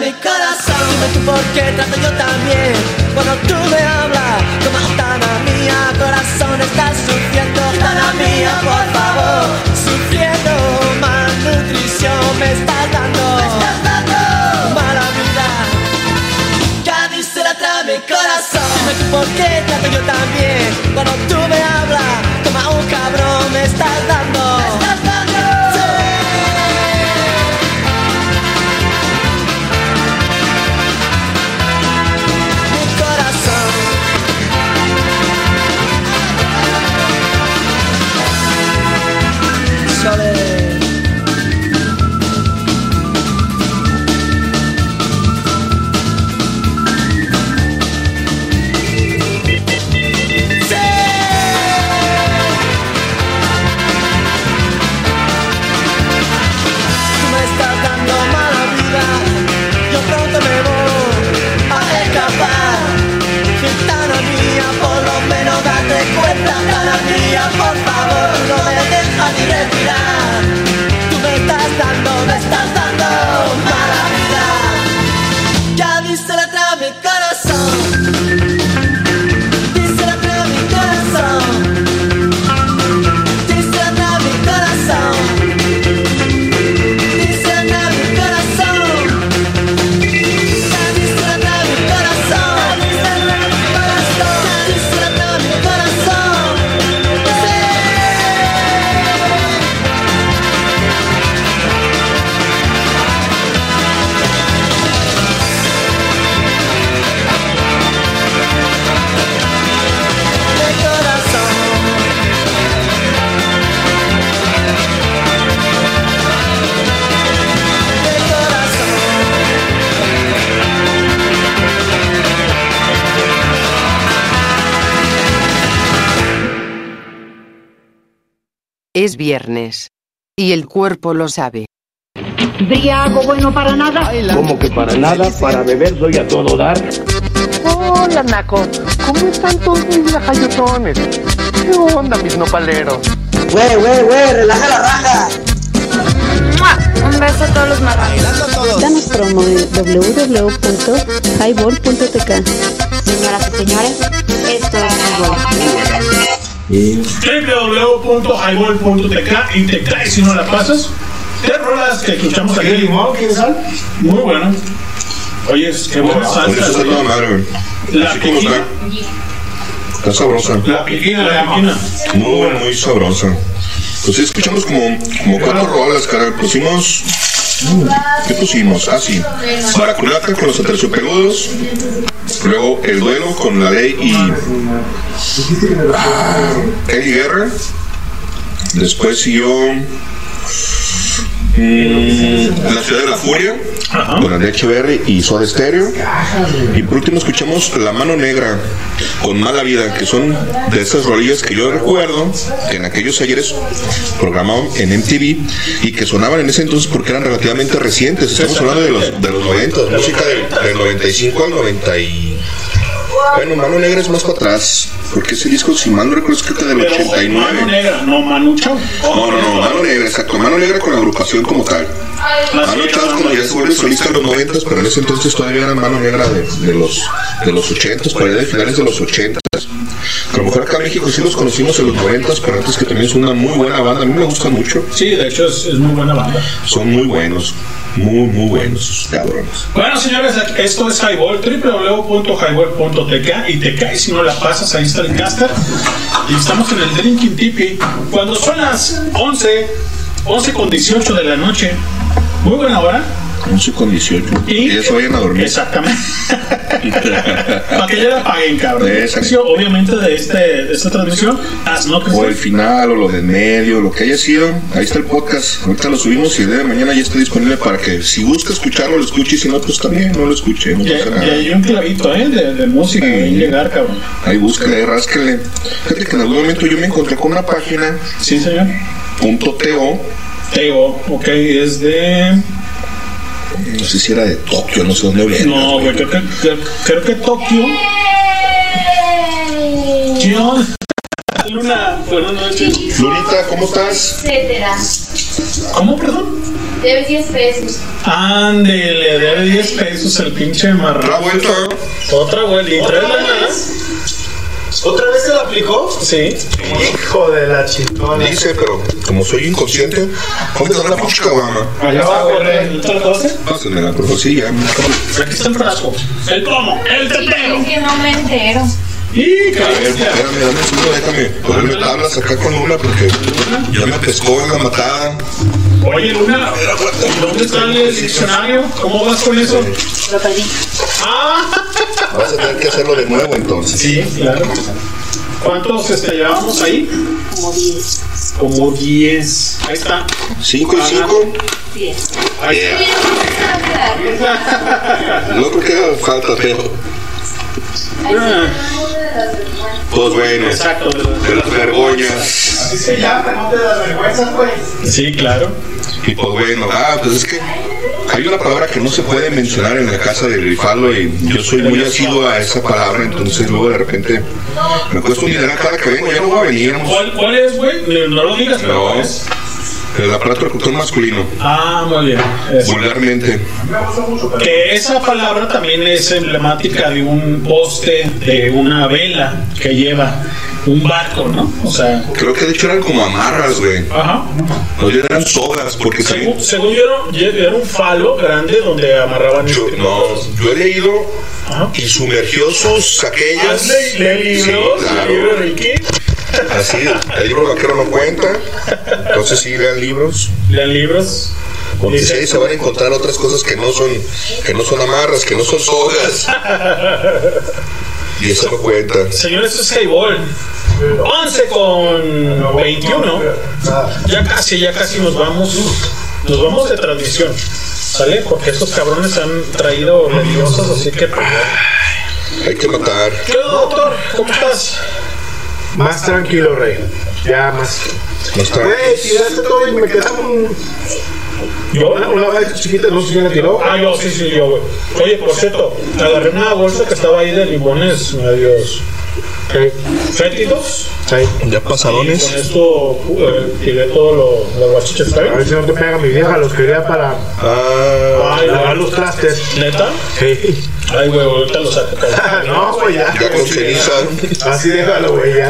mi corazón. Dime tú por qué trato yo también. Cuando tú me hablas como Tana mía Corazón estás sufriendo. Tana mía, por favor Sufriendo. Malnutrición Me estás dando. Me estás dando. Mala vida. Cádiz se trae mi corazón. Dime tú por qué trato yo también. Cuando tú me hablas toma un cabrón. Es viernes. Y el cuerpo lo sabe. Día algo bueno para nada. Como que para nada, para beber soy a todo dar. Hola Naco, ¿cómo están todos mis lajayotones? ¿Qué onda mis nopaleros? Güey, güey, güey, relaja la raja. Un beso a todos los marranos. Danos promo en www.highball.tk Señoras y señores, esto es Highball www.highball.tk y te caes si no la pasas. Tres rolas que escuchamos aquí. limón? ¿Quieres sal? Muy bueno. Oye, es que buena Con salsa. eso está toda madre, güey. La piquina. está. Está sabrosa. La piquina, la piquina. Muy, muy sabrosa. Pues sí, escuchamos como, como cuatro rolas, cara. Pusimos. ¿Qué pusimos? Ah, sí. Baraculata con los aterciopeludos. Luego el duelo con la ley y. Ah, Eddie Guerra. Después siguió. mm, la ciudad de la furia con André Echeverry y Soda Stereo. Y por último escuchamos La Mano Negra con Mala Vida, que son de esas rolillas que yo recuerdo que en aquellos ayeres programaban en MTV y que sonaban en ese entonces porque eran relativamente recientes. Estamos hablando de los, de los 90, música del, del 95 al 90 y... Bueno, Mano Negra es más para atrás, porque ese disco, si mal no recuerdo, es que del Pero 89. Mano negra, no Manu Chao. No, no, no, Mano Negra, exacto. Mano Negra con la agrupación como tal. Mano Chao cuando ya se vuelve solista en los 90, pero en ese entonces todavía era Mano Negra de, de los, de los 80, por allá de finales de los 80. A lo mejor acá en México sí los conocimos en los 90, pero antes que también es una muy buena banda. A mí me gusta mucho. Sí, de hecho es, es muy buena banda. Son muy buenos. Muy, muy buenos, cabrones. Bueno, señores, esto es Highball, www.highball.tk y te caes si no la pasas, ahí está el caster. Y estamos en el Drinking Tipi. Cuando son las 11, 11 con 18 de la noche, muy buena hora. 11 con 18. Y ya se vayan a dormir. Exactamente. Para que ya la paguen, cabrón. Exacto. Obviamente de, este, de esta transmisión, no que O el final, o lo del medio, lo que haya sido. Ahí está el podcast. Ahorita lo subimos y el día de mañana ya está disponible para que si gusta escucharlo, lo escuche. Y si no, pues también no lo escuche. No Y, hay un clavito, ¿eh? De, de música ahí llegar, cabrón. Ahí búsquele, rásquele. Fíjate que en algún momento yo me encontré con una página. Sí, señor. Punto TO. Teo, ok, es de. No sé si era de Tokio, no sé dónde viene. No, güey, creo que, creo, creo que Tokio. John. Luna, buenas noches. Lurita, ¿cómo estás? Etcétera. ¿Cómo, perdón? Debes 10 pesos. Ándele, debe 10 pesos el pinche marrón. Otra vuelta. Otra vuelta. ¿Y nada? ¿Otra vez se la aplicó? Sí. Hijo de la chitona. Dice, pero como soy inconsciente, ¿cómo te da la pinche caguama? Allá abajo, ¿no te la conoces? Pásenmela, por favor, sí, ya. Aquí está el frasco. El plomo, el tetero. Es que no me entero. Y A ver, espérame, dame un segundo, déjame ponerme tablas acá con Luna porque ya me pescó en la matada. Oye, Luna, ¿y ¿dónde está el diccionario? ¿Cómo vas con eso? Lo perdí. Ah, Vas a tener que hacerlo de nuevo entonces. sí, claro. ¿Cuántos este, llevamos ahí? Como 10. Como 10. Ahí está. 5 y 5. 10. Ahí No creo que haga falta, pero. Pues bueno, Exacto. de las vergoñas. Así se llama, no te das vergüenza, güey. Sí, claro. Y pues bueno, ah, pues es que hay una palabra que no se puede mencionar en la casa de Rifaldo y yo soy muy asiduo a esa palabra, entonces luego de repente me cuesta un dineral cada que vengo, ya no voy a venir. ¿Cuál, cuál es, güey? No lo digas, pero No, ¿cuál es? El aparato reproductor masculino, Ah, muy bien. Eso. vulgarmente. Que esa palabra también es emblemática de un poste, de una vela que lleva un barco, ¿no? O sea, Creo que de hecho eran como amarras, güey. ajá. No, eran sogas, porque también. Según, según yo, era, era un falo grande donde amarraban Yo, este- no, yo he leído Ajá. y sumergió sus aquellas. ¿Has le- le libros? Sí, claro. Así, el libro vaquero no cuenta. Entonces sí, lean libros. Lean libros. Porque sí, ahí se van a encontrar otras cosas que no son, que no son amarras, que no son sogas. Y eso no cuenta. Señores, esto es Highball. 11 con 21. Ya casi, ya casi nos vamos. Nos vamos de transmisión. ¿Sale? Porque estos cabrones han traído religiosas, así que. pues. Hay que matar. ¿Qué doctor? ¿Cómo estás? Más tranquilo, rey. Ya más. Güey, tiraste todo y me quedaba un. ¿Yo? Una, una chiquita, no sé quién la tiró. Ah, yo, sí, sí, yo, güey. Oye, por cierto, agarré una bolsa que estaba ahí de limones medios fétidos. Ya Y pasadones. con esto eh, tiré todo lo, las guachichas que A ver si no te pega mi vieja, los quería para Ah, Ay, lavar los trastes. ¿Neta? Sí. Ay, güey, ahorita lo saco. no, güey, ya. ya con ceniza. Así déjalo, güey, ya.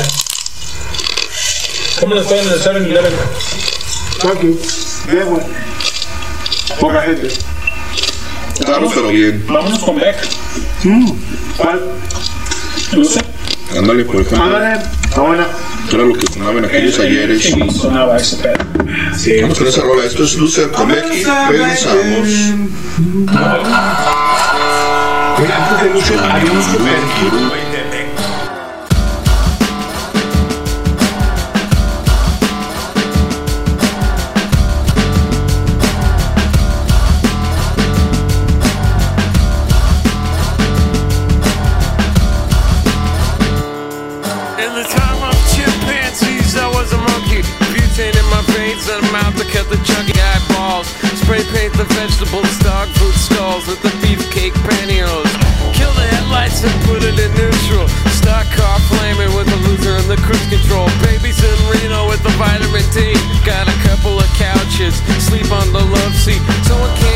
¿Cómo les fue en el 7-Eleven? Thank you. Bien, güey. Poca gente. Claro, pero bien. Vámonos con Beck. ¿Cuál? Luce. Ándale, por ejemplo. Ándale. Está buena. Era lo que sonaban aquellos ayeres. Sí, y- sonaba ese pedo. Sí. Vamos con esa rola. Esto es Lucer con Becky. Regresamos. Mira, antes de Lucio había un super vitamin Got a couple of couches, sleep on the love seat. Someone came saying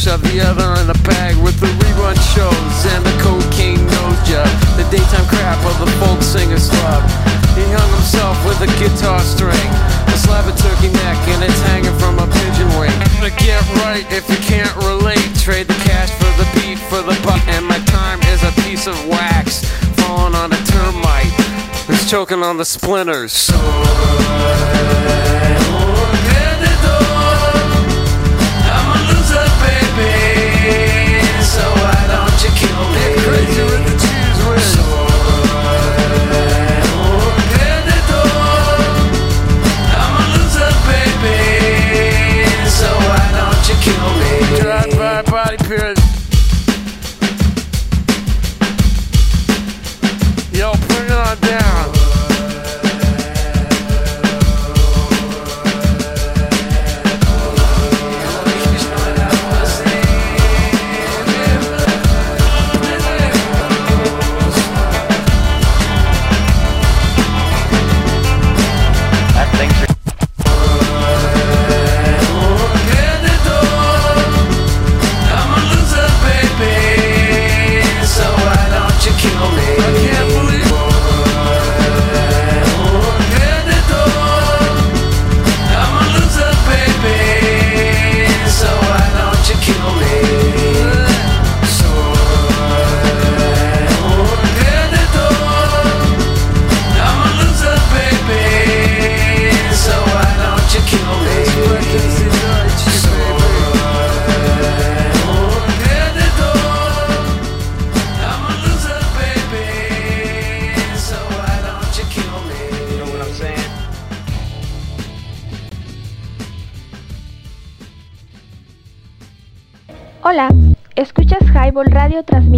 shove the other in the bag. With the rerun shows and the cocaine nose job. The daytime crap of the folk singer's love. He hung himself with a guitar string. A slab of turkey neck and it's hanging from a pigeon wing. To get right if you can't relate. Trade the cash for the beat for the buck. And my time is a piece of wax falling on a termite. It's choking on the splinters. You kill me? Get crazy with the cheese whiz.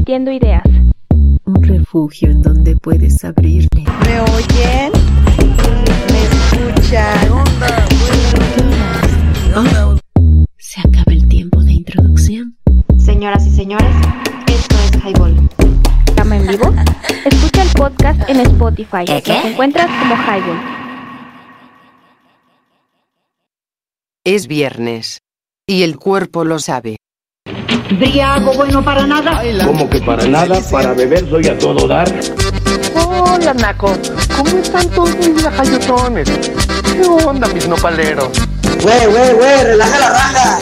Transmitiendo ideas. Un refugio en donde puedes abrirle. ¿Me oyen? ¿Me escuchan? Oh, se acaba el tiempo de introducción. Señoras y señores, esto es Highball. ¿Cama en vivo? Escucha el podcast en Spotify. ¿Qué, qué? Nos encuentras como Highball. Es viernes. Y el cuerpo lo sabe. Briago bueno para nada. Como que para nada, para beber soy a todo dar. Hola, Naco. ¿Cómo están todos mis lajayotones? ¿Qué onda, mis nopaleros? Güey, güey, güey, relaja la raja.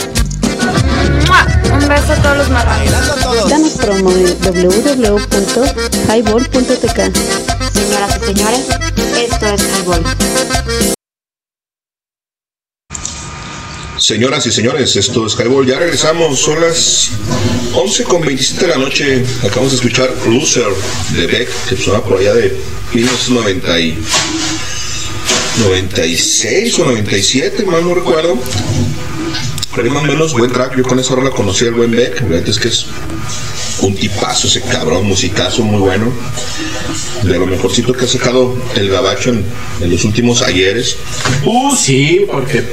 Un beso a todos los marranos. Danos promo en www.highball.tk. Señoras y señores, esto es Highball. Señoras y señores, esto es Highball. Ya regresamos, son las 11 con 27 de la noche. Acabamos de escuchar Loser de Beck, que suena por allá de 1990 y 96 o 97, mal no recuerdo. Pero más o menos buen track. Yo con esa rola conocí al buen Beck. La verdad es que es un tipazo ese cabrón, musicazo muy bueno. De lo mejorcito que ha sacado el gabacho en, en los últimos ayeres. Uh, sí, porque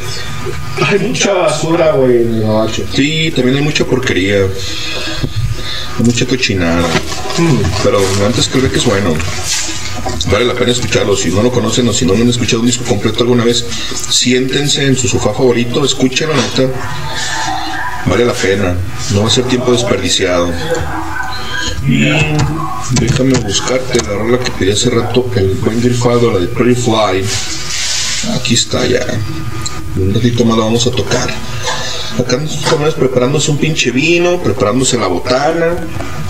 hay mucha basura, güey, en el gabacho. Sí, también hay mucha porquería. Hay mucha cochinada. Mm. Pero antes creo que es bueno. Vale la pena escucharlo. Si no lo conocen o si no lo han escuchado un disco completo alguna vez, siéntense en su sofá favorito, escúchenlo, neta. Vale la pena. No va a ser tiempo desperdiciado. Déjame buscarte la rola que pedí hace rato, el buen grifado, la de Pretty Fly. Aquí está ya. Un ratito más la vamos a tocar. Acá jóvenes preparándose un pinche vino, preparándose la botana.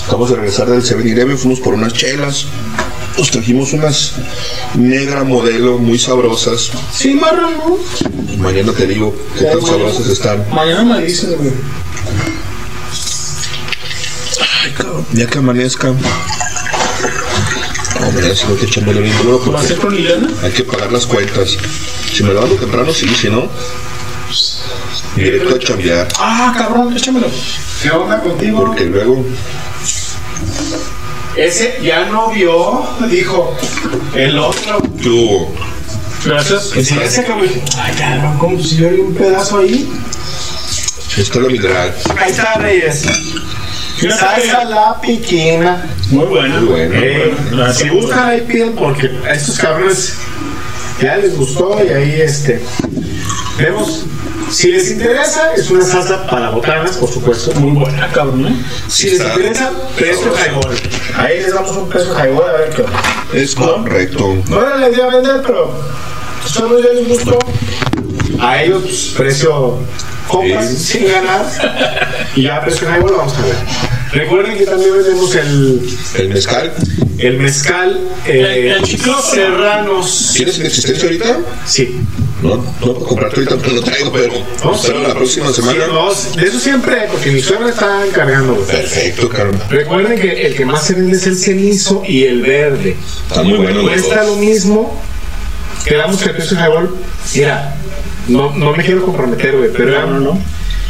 Acabamos de regresar del 7-Eleven, fuimos por unas chelas. Nos trajimos unas negra modelo muy sabrosas. Sí, marrano. Mañana te digo qué tan sabrosas están. Mañana me dicen, güey. Ay, cabrón, ya que amanezca. Hombre, si no te echamos el lindo, ¿Lo porque hacer con Liliana? hay que pagar las cuentas. Si me levanto temprano, sí, si no, directo a chambear. Ah, cabrón, échamelo. ¿Qué onda contigo? Porque luego, Ese ya no vio, dijo. El otro. ¿qué hubo? Gracias. Ese que güey. Ay, cabrón, como si yo un pedazo ahí. Esto es lo mineral. Ahí está, Reyes. Salsa la piquina. Muy bueno. Muy bueno. Eh, si buscan ahí piden porque a estos cabrones ya les gustó y ahí este vemos si les interesa es una salsa para botanas por supuesto Muy buena, cabrón, ¿eh? si les interesa precio highball ahí les damos un precio highball a ver qué onda. Es correcto. no era la idea vender pero solo ya les gustó a ellos pues, precio compras Sí. sin ganar y ya precio highball vamos a ver recuerden que también vendemos el El mezcal. el mezcal eh, El- el serranos ¿Tienes en existencia ahorita? sí No, no puedo comprarte ahorita, pero lo traigo, pero espero la próxima semana. Sí, no, de eso siempre, porque mi suegra está encargando. Perfecto, Carmen. Recuerden que el que más se vende es el cenizo y el verde. Está muy bueno Cuesta lo mismo. Quedamos que el precio de. Mira, no, no me quiero comprometer, güey, pero No, no, no.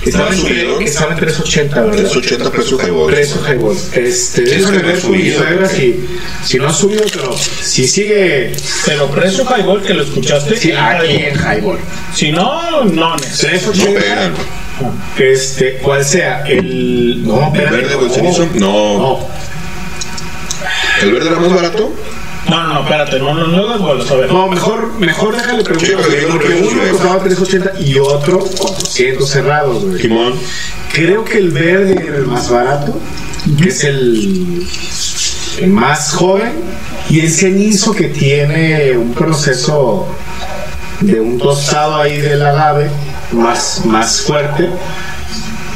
Estaba en, subido? estaba en 380, ¿verdad? 380 pesos highball. Precio highball. Este, déjame ver suegra si, si no ha subido, pero si sigue Pero precio highball que lo escuchaste. sí, aquí en highball. Si no, no. ne. 380. No pegan. Este, cual sea, el. No, ¿El verde o el no. cenizo? No. No, ¿El verde era más barato? No, no, no, espérate, no, no, no bolas, a ver. no, mejor, mejor déjale preguntar. porque uno costaba 380 y otro 400 cerrados, güey. Creo que el verde era el más barato, que es el, el más joven, y el cenizo que tiene un proceso de un tostado ahí del agave más, más fuerte.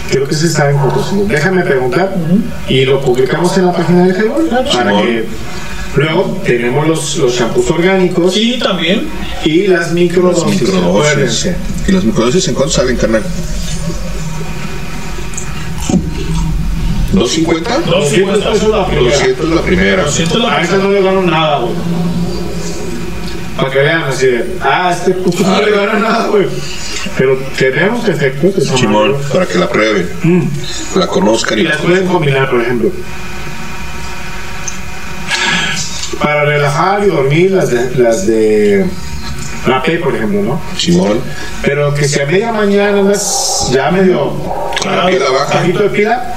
Creo que se está en 400. Déjame preguntar y lo publicamos en la página de Facebook para que luego tenemos los, los shampoos orgánicos Sí, también. y las microdosis. Microdosis. acuérdense. ¿Y las microdosis en cuánto salen, carnal? ¿250? 200 pesos la primera. 200 la primera. 200 la A esta no le gano nada, güey. Para que vean así de, ah, este puto no le gana nada, güey. Pero tenemos efectos que Simón, malos. para que la prueben, Mm. la conozcan y Y la pueden combinar, por ejemplo. Para relajar y dormir, las de, las de rapé, por ejemplo, ¿no? Simón. Pero que si a media mañana andas ya medio Con la pila baja. bajito de pila,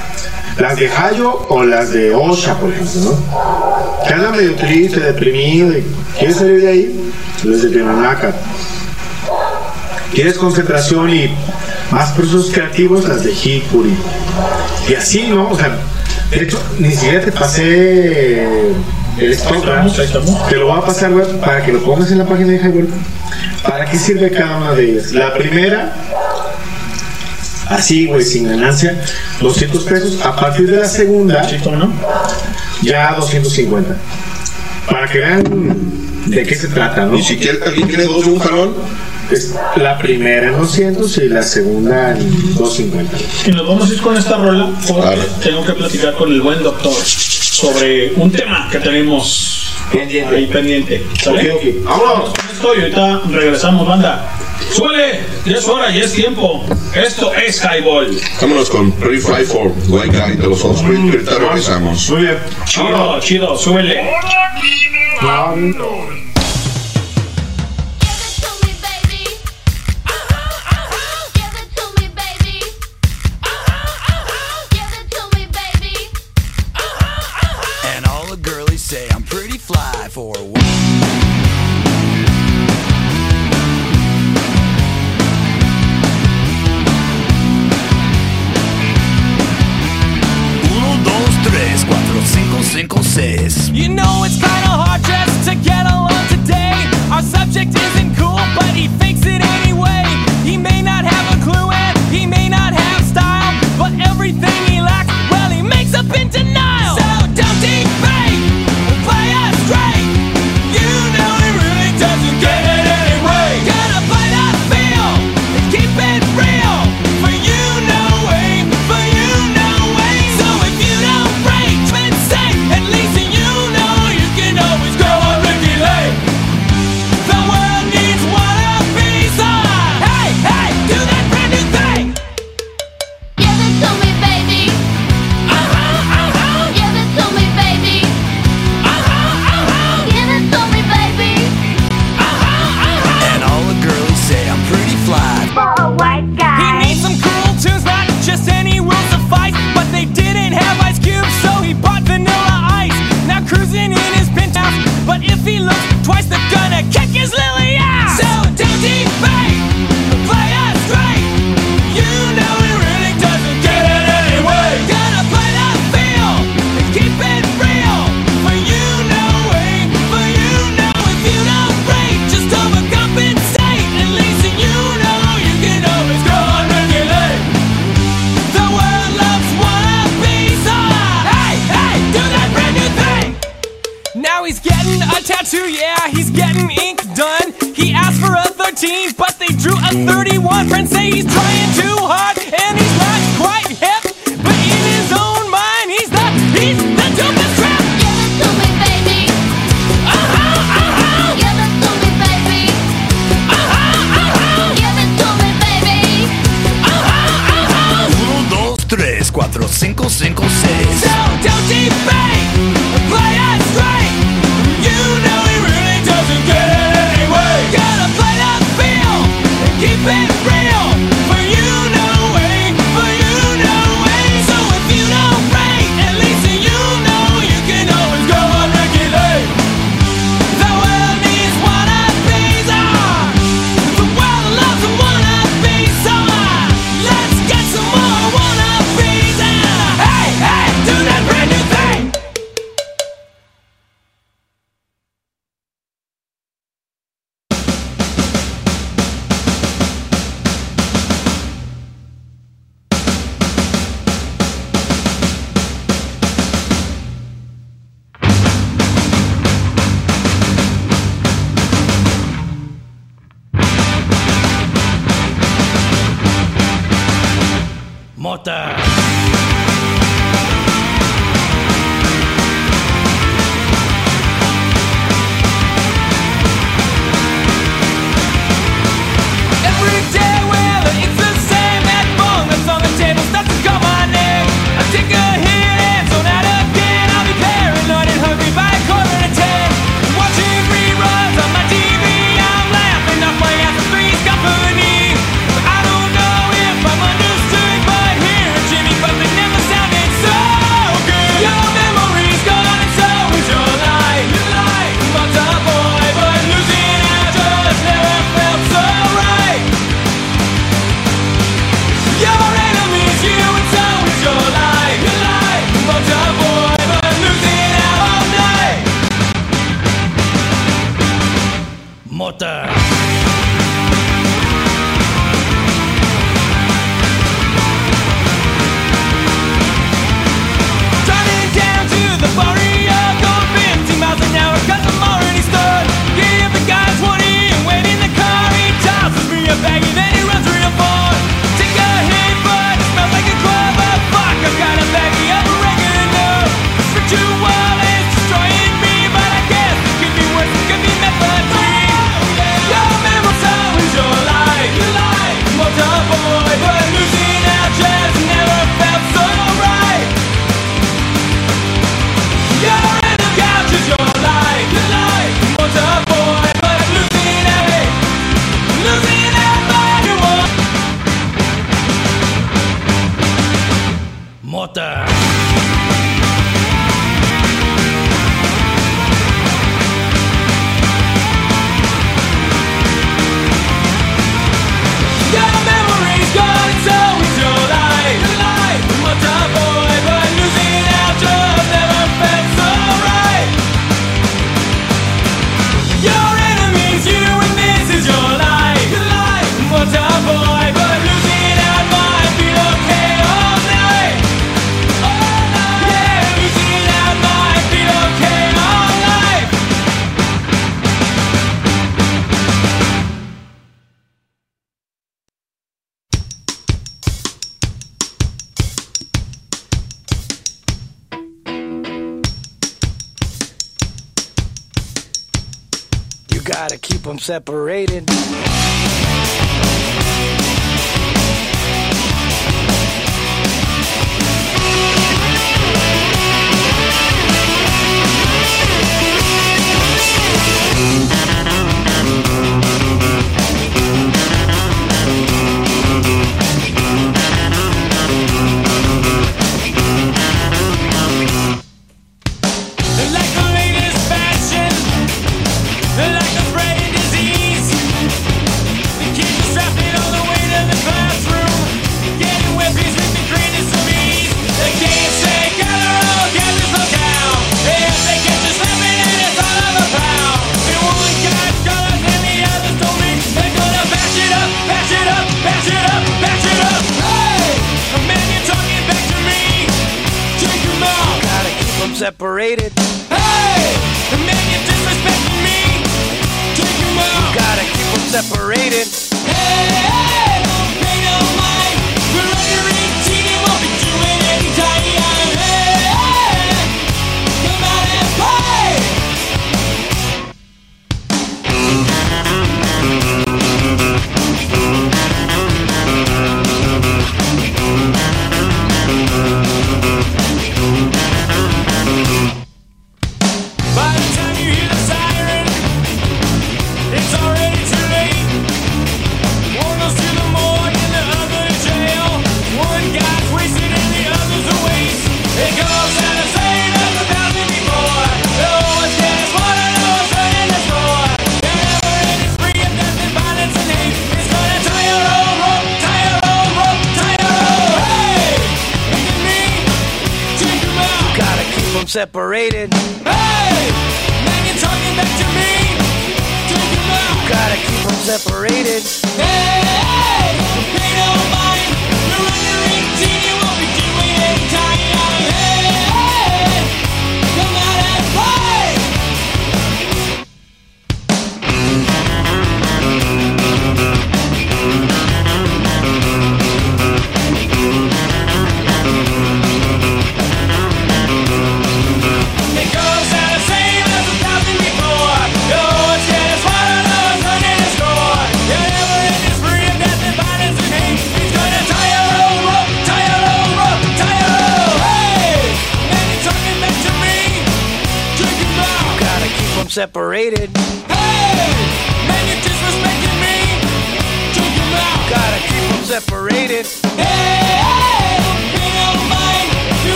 las de Hayo o las de Osha, por ejemplo, ¿no? Que anda medio triste, deprimido y quieres salir de ahí, las de Pinanaca. Quieres concentración y más procesos creativos, las de Hikuri. Y así, ¿no? O sea, de hecho, ni siquiera te pasé te lo voy a pasar, web, para que lo pongas en la página de Highweb. ¿Para qué sirve cada una de ellas? La primera, así, güey, sin ganancia, 200 pesos. A partir de la segunda, ya 250. Para que vean de qué se trata, ¿no? Y si alguien quiere dos de un jalón. La primera en 200 y la segunda en 250. Y nos vamos a ir con esta rola porque tengo que platicar con el buen doctor sobre un tema que tenemos pendiente. ahí pendiente. ¿Sale? Ok, ok. Vámonos. Con esto y ahorita regresamos, banda. Suele, ya es hora, ya es tiempo. Esto es Highball. Vámonos con Free Fly for White Guy de los Osprey. Ahorita regresamos. Muy bien. Chido, chido, súbele. Cuando separate.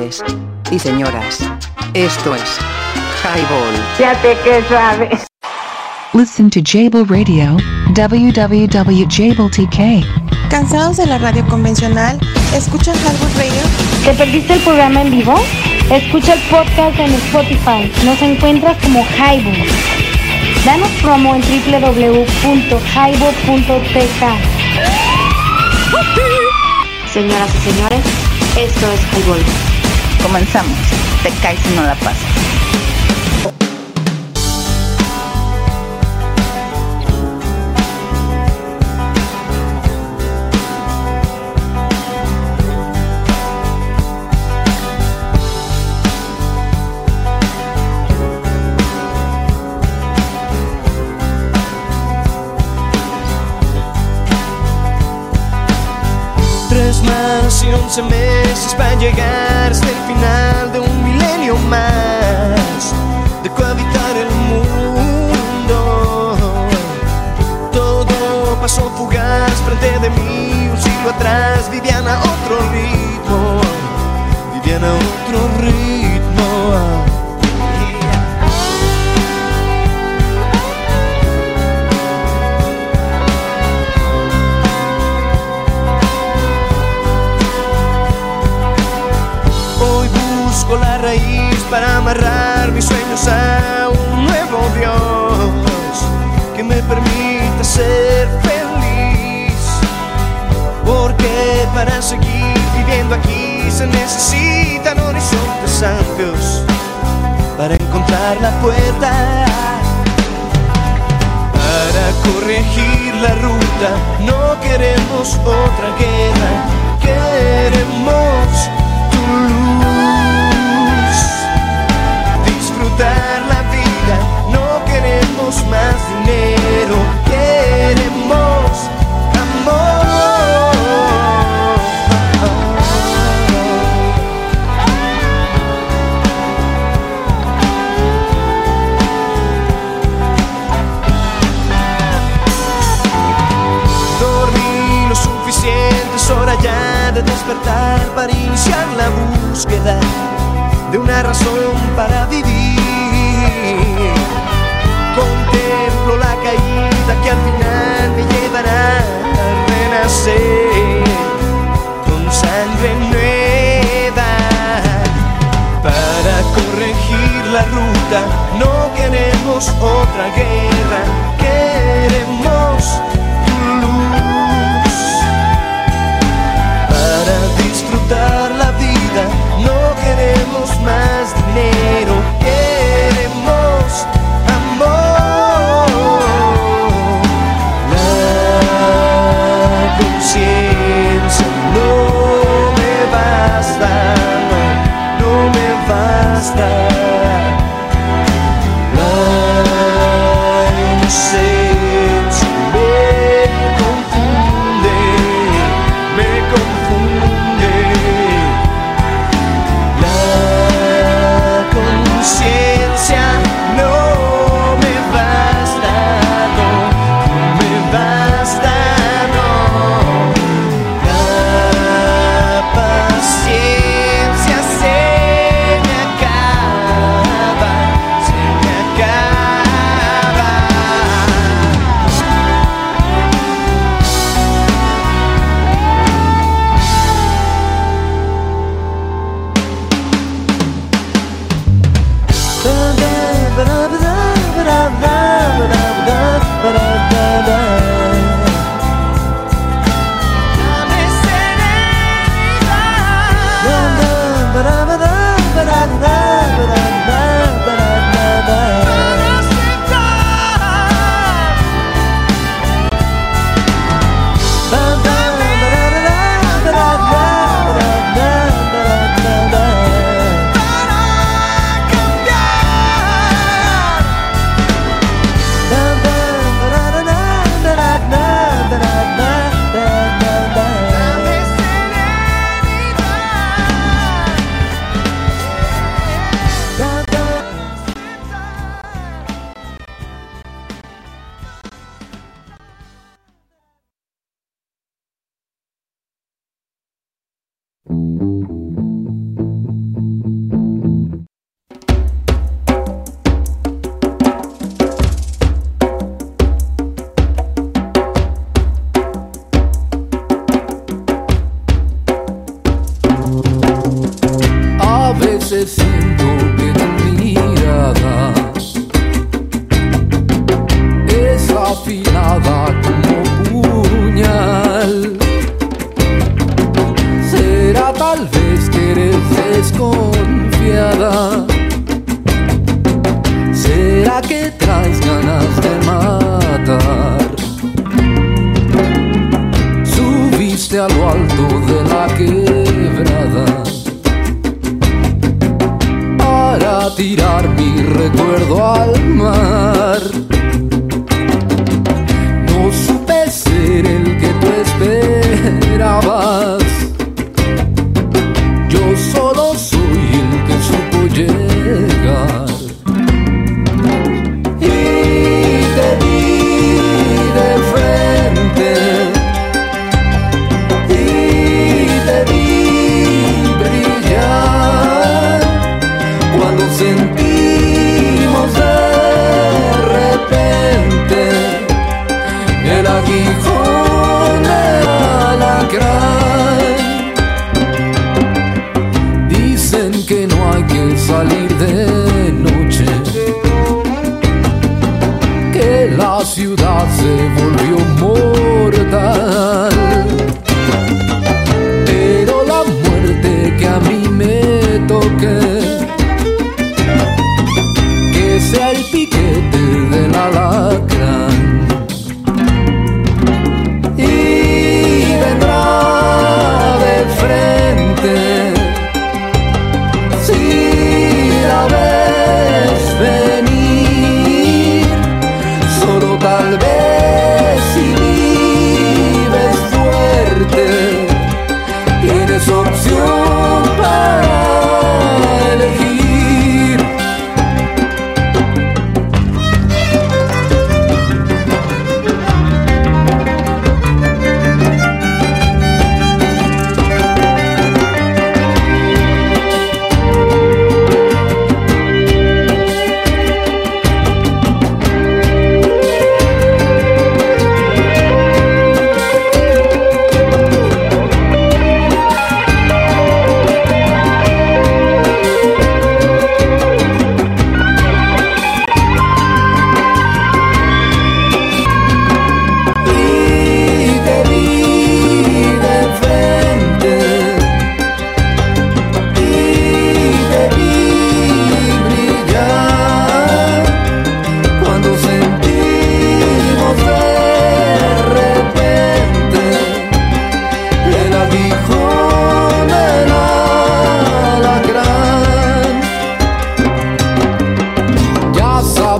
Señores y señoras, esto es Highball. Fíjate que suave. Listen to Jable Radio, www.jabletk. ¿Cansados de la radio convencional? ¿Escuchan Highball Radio? ¿Te perdiste el programa en vivo? Escucha el podcast en Spotify. Nos encuentras como Highball. Danos promo en www.highball.tk. Señoras y señores, esto es Highball. Comenzamos. Te caes y no la pasas. Tres más y meses para llegar hasta el final de un milenio más de cohabitar el mundo. Todo pasó fugaz frente de mí, un siglo atrás vivían a otro ritmo, vivían a otro ritmo. Busco la raíz para amarrar mis sueños a un nuevo Dios que me permita ser feliz. Porque para seguir viviendo aquí se necesitan horizontes amplios para encontrar la puerta. Para corregir la ruta no queremos otra guerra, queremos tu luz. Más dinero, queremos Dormí lo suficiente, hora ya de despertar para iniciar la búsqueda de una razón para vivir. Que al final me llevará a renacer con sangre nueva. Para corregir la ruta no queremos otra guerra, queremos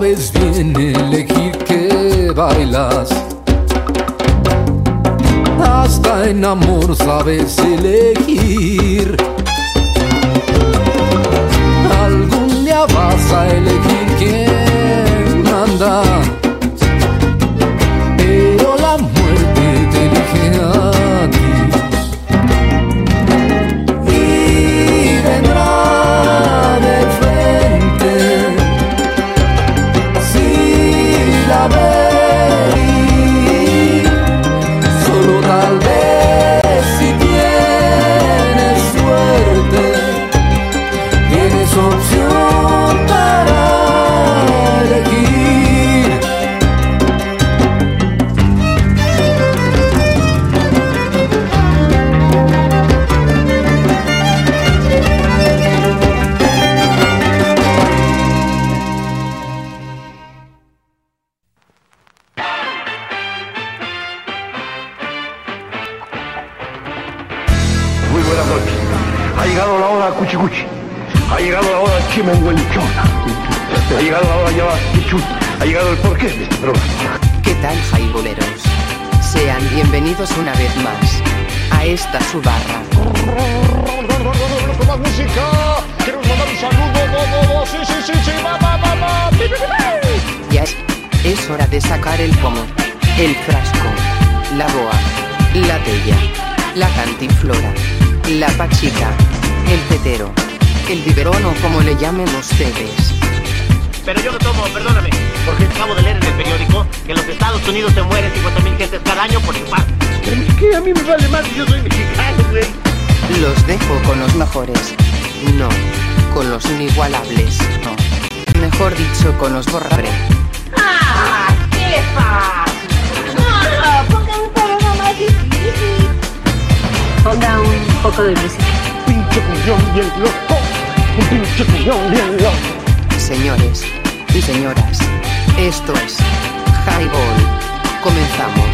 sabes bien elegir que bailas. Hasta en amor sabes elegir. Algún día vas a elegir. ustedes. Pero yo lo tomo, perdóname, porque acabo de leer en el periódico que en los Estados Unidos se mueren 50.000 gentes cada año por infarto. Pero que a mí me vale más yo soy mexicano, güey. Los dejo con los mejores. No, con los inigualables. No. Mejor dicho, con los borrabre. ¡Ah! ¡Qué fácil! ¡Ah! ¡Pongan un programa más difícil! Ponga un poco de música. ¡Pinche millón bien loco! Señores y señoras, esto es Highball. Comenzamos.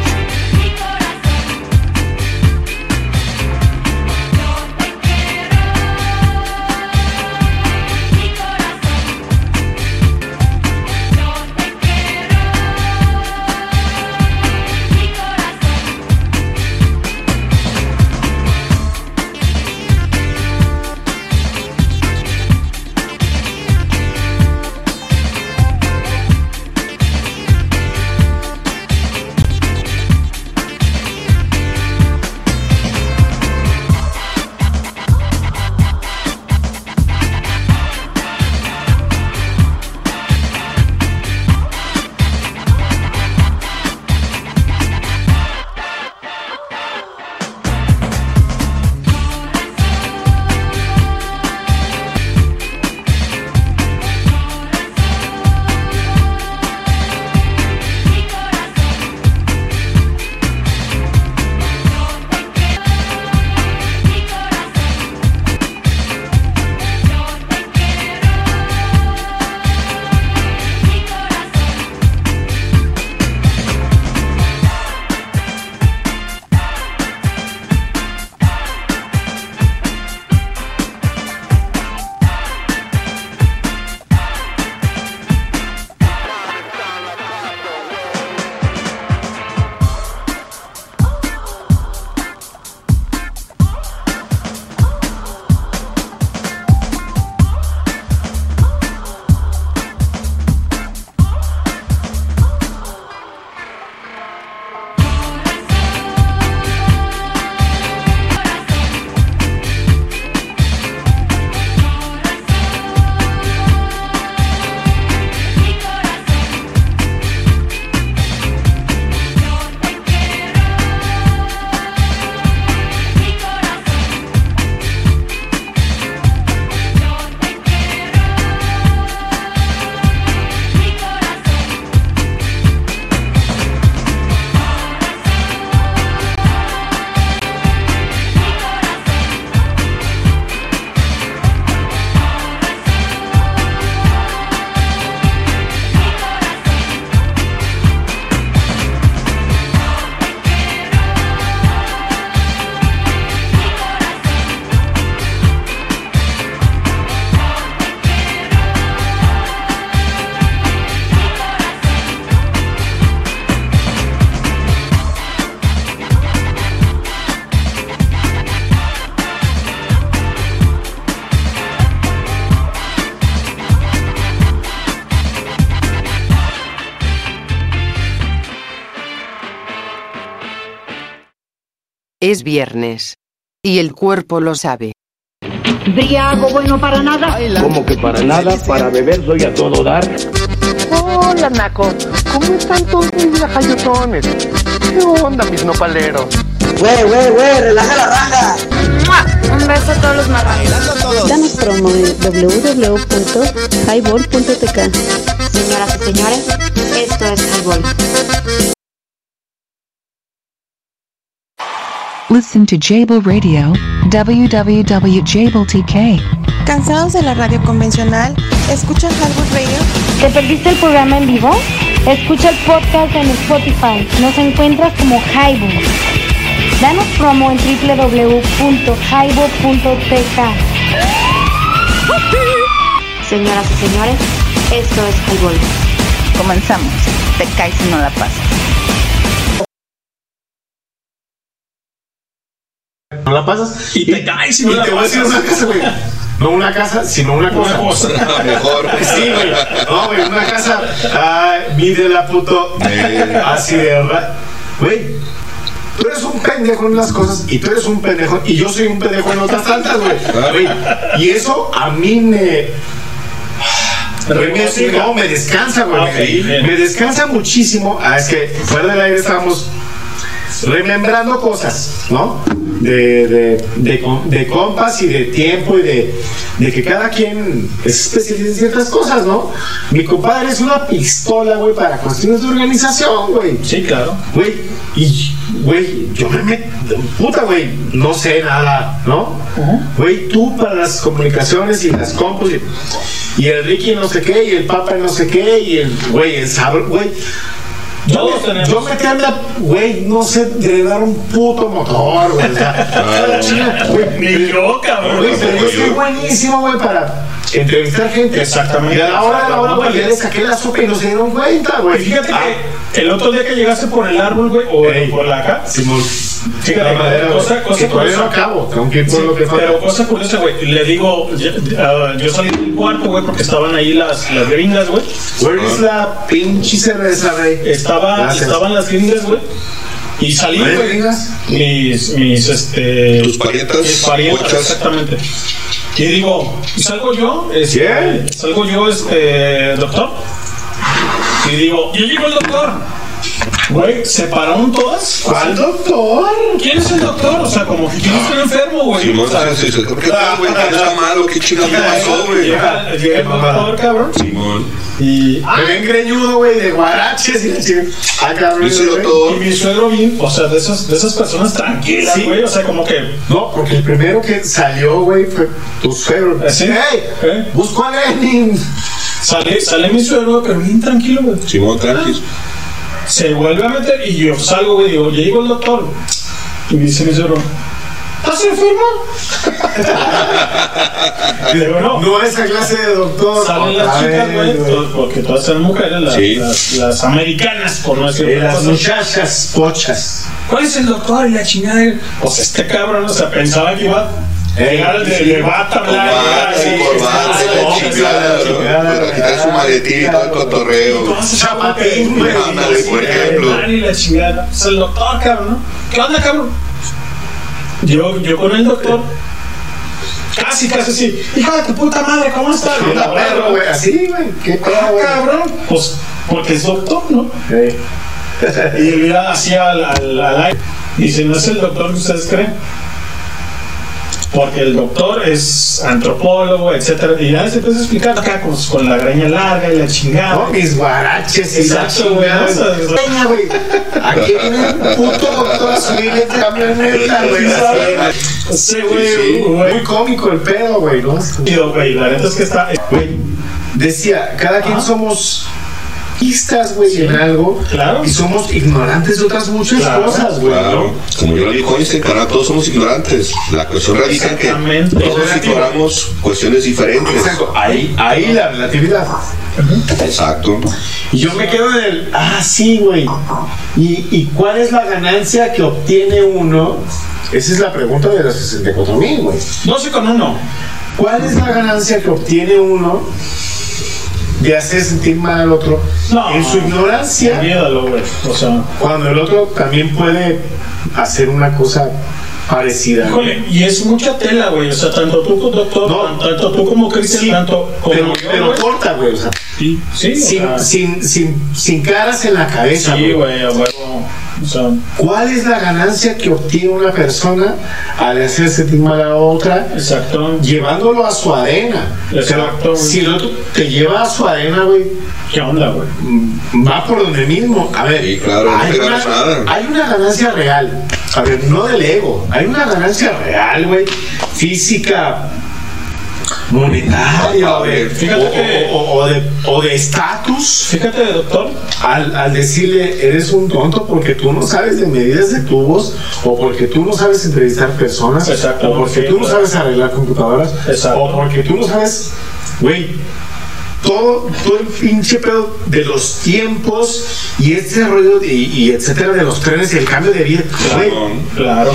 Es viernes. Y el cuerpo lo sabe. ¿Briago bueno para nada? Como que para nada, para beber soy a todo dar. Hola, Naco. ¿Cómo están todos mis lajayotones? ¿Qué onda, mis nopaleros? Güey, güey, güey, relaja la raja. Un beso a todos los marranos. Danos promo en www.highball.tk. Señoras y señores, esto es Highball. Listen to Jable Radio, www.jabletk. ¿Cansados de la radio convencional? ¿Escuchan Highball Radio? ¿Te perdiste el programa en vivo? Escucha el podcast en Spotify. Nos encuentras como Highball. Danos promo en www.highball.tk. Señoras y señores, esto es Highball. Comenzamos. Te caes si no la pasas. La pasas Y te caes y no y la te voy a decir pasas. una casa, güey. No una casa, sino una cosa. cosa. Mejor. Sí, güey. No, güey, una casa. Ay, mide la puto. Así de verdad. Güey. Tú eres un pendejo en las cosas y tú eres un pendejo y yo soy un pendejo en otras tantas, güey. Y eso a mí me. Me, no, me descansa, güey. Ok, me, bien. descansa muchísimo. Ah, es que fuera del aire estábamos remembrando cosas, ¿no? De, de, de, de compas y de tiempo y de, de que cada quien es especialista en ciertas cosas, ¿no? Mi compadre es una pistola, güey, para cuestiones de organización, güey. Sí, claro. Güey, y, güey, yo me meto, puta, güey, no sé nada, ¿no? Güey, tú para las comunicaciones y las compus y, y el Ricky no sé qué, y el Papa no sé qué, y el, güey, el sabor, güey. Yo, me- yo me cambia, güey, no sé, de dar un puto motor, güey. O sea, la Ni yo, cabrón. Güey, pero yo soy buenísimo, güey, para entrevistar gente. Exactamente. Y a la hora de la hora, güey, ya le saqué la sopa y no se dieron cuenta, güey. fíjate Ah, que el otro día que llegaste por el árbol, güey, o Ey. por la acá, Simón. La madera, cosa- güey, cosa no curiosa. acabo. Tengo que ir por Sí, lo que falta. pero cosa curiosa, güey, le digo, yo, ah, yo salí del cuarto, güey, porque estaban ahí las, las gringas, güey. Where is la pinche cerveza, güey? Estaba, Gracias. estaban las gringas, güey. Y salí, ¿Hay güey. gringas? Mis, mis, este. Tus parientas, Mis parientas, exactamente. Y digo, ¿y salgo yo? Este, ¿Quién? Salgo yo, este, doctor. Y digo, ¿y llegó el doctor? Güey, ¿se pararon todas? ¿Cuál doctor? ¿Quién es el doctor? O sea, como que quién está enfermo, güey. Simón, sí, sí, sí. ¿Qué tal, güey? ¿Qué está malo? ¿Qué chingado me pasó, güey? Llega, el doctor, cabrón. Simón. Y. Me ven greñudo, güey, de guaraches y chica. Ah, cabrón. Y mi suegro bien, o sea, de esas, de esas personas tranquilas, güey. O sea, como que. No, porque el primero que salió, güey, fue tu suegro. ¿Ah, sí? ¡Ey! ¿Eh? Busco a Lenin. Sale, sale mi suegro, pero bien tranquilo, güey. Simón, tranquis. Se vuelve a meter y yo salgo, güey, digo, ya llegó el doctor. Y me dice mi suegro, ¿estás enfermo? y digo, no. No esa clase de doctor. Salen las chicas, güey, porque todas son mujeres, las, Sí. las, las americanas, por no decir Y otra las cosa. muchachas pochas. ¿Cuál es el doctor? Y la chingada. Pues este cabrón, o sea, pensaba que iba llegar de, de bata blanca. Así, corbata, sí, chingada. Para quitar su maletín y todo el cotorreo. Chapatín, güey. Ándale, por ejemplo. Y la chingada. Pues el doctor, cabrón. ¿Qué onda, cabrón? Yo, yo con el doctor. Casi, casi así. Hija de tu puta madre, ¿cómo estás? La perro, güey. Así, güey. ¿Qué pedo, Ah, güey? cabrón. Pues porque es doctor, ¿no? Y mira así al, al, al aire. Dice, no es el doctor que ustedes creen. Porque el doctor es antropólogo, etcétera. Y ya se empieza a explicar acá con, con la greña larga y la chingada. No, mis guaraches y la chingada. güey. Aquí viene un puto doctor a subir esta camioneta, güey. Sí, güey. Muy cómico el pedo, güey, ¿no? Tío, güey, la neta es que está. Güey, decía, cada quien somos istas, güey, en algo. Claro. Y somos ignorantes de otras muchas Claro, cosas, güey. Claro, como yo lo dijo Einstein, carnal, todos somos ignorantes. La cuestión radica en que todos ignoramos cuestiones diferentes. Exacto, ahí, ahí la relatividad. Exacto. Y yo me quedo en el, ah, sí, güey. ¿Y, ¿Y cuál es la ganancia que obtiene uno? Esa es la pregunta de los 64 mil, güey. 12 con 1. ¿Cuál es la ganancia que obtiene uno de hacer sentir mal al otro No. en su ignorancia? Güey. O sea. Cuando el otro también puede hacer una cosa parecida. Híjole, y es mucha tela, güey. O sea, tanto tú como doctor, No. tan- tanto tú como Cristian, Sí, tanto como pero, yo, pero güey. corta, güey. O sea, Sí, sí, o sin, sea, sin, sin, sin caras en la cabeza. sí, güey. güey, O sea, ¿Cuál es la ganancia que obtiene una persona al hacer sentir mal a otra? exacto. Llevándolo a su arena. Exacto, Pero güey. si el otro te lleva a su arena, güey, ¿Qué onda, güey? mm, va por donde mismo. A ver, Sí, claro, no hay, una, hay una ganancia real. A ver, no del ego. Hay una ganancia real, güey. Física, monetaria, fíjate o- de- o de estatus. Fíjate, doctor. Al, al decirle eres un tonto porque tú no sabes de medidas de tubos o porque tú no sabes entrevistar personas Exacto, o porque sí, tú no claro. sabes arreglar computadoras Exacto. o porque tú no sabes güey todo, todo el pinche pedo de los tiempos y este rollo y, y etcétera de los trenes y el cambio de vida güey Claro.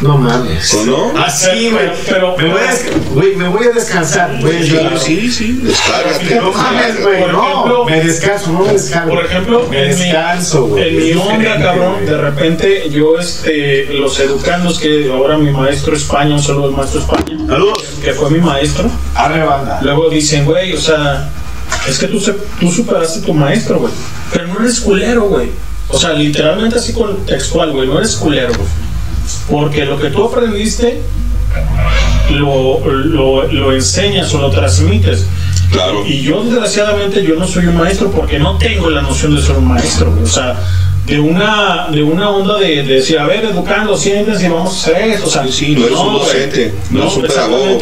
No mames ¿O no? así güey Pero- me voy a des- güey, me voy a descansar voy a Sí, llorar. sí, sí, descárgate. no mames güey no ejemplo- me descanso no me descargo Por ejemplo, me en mi- descanso güey En mi onda, cabrón, de repente yo, este, los educandos que ahora mi maestro España, un saludo al maestro España, Saludos. que fue mi maestro, Arre banda. luego dicen, güey, o sea, es que tú, se- tú superaste a tu maestro, güey, pero no eres culero, güey. O sea, literalmente así con textual, güey. No eres culero, güey. Porque lo que tú aprendiste lo, lo, lo enseñas o lo transmites. Claro. Y yo, desgraciadamente, yo no soy un maestro porque no tengo la noción de ser un maestro. O sea, de una, de una onda de, de decir, a ver, educando, siéntense y vamos a hacer esto. O sea, Sí, no eres un güey. docente, no eres un pedagogo.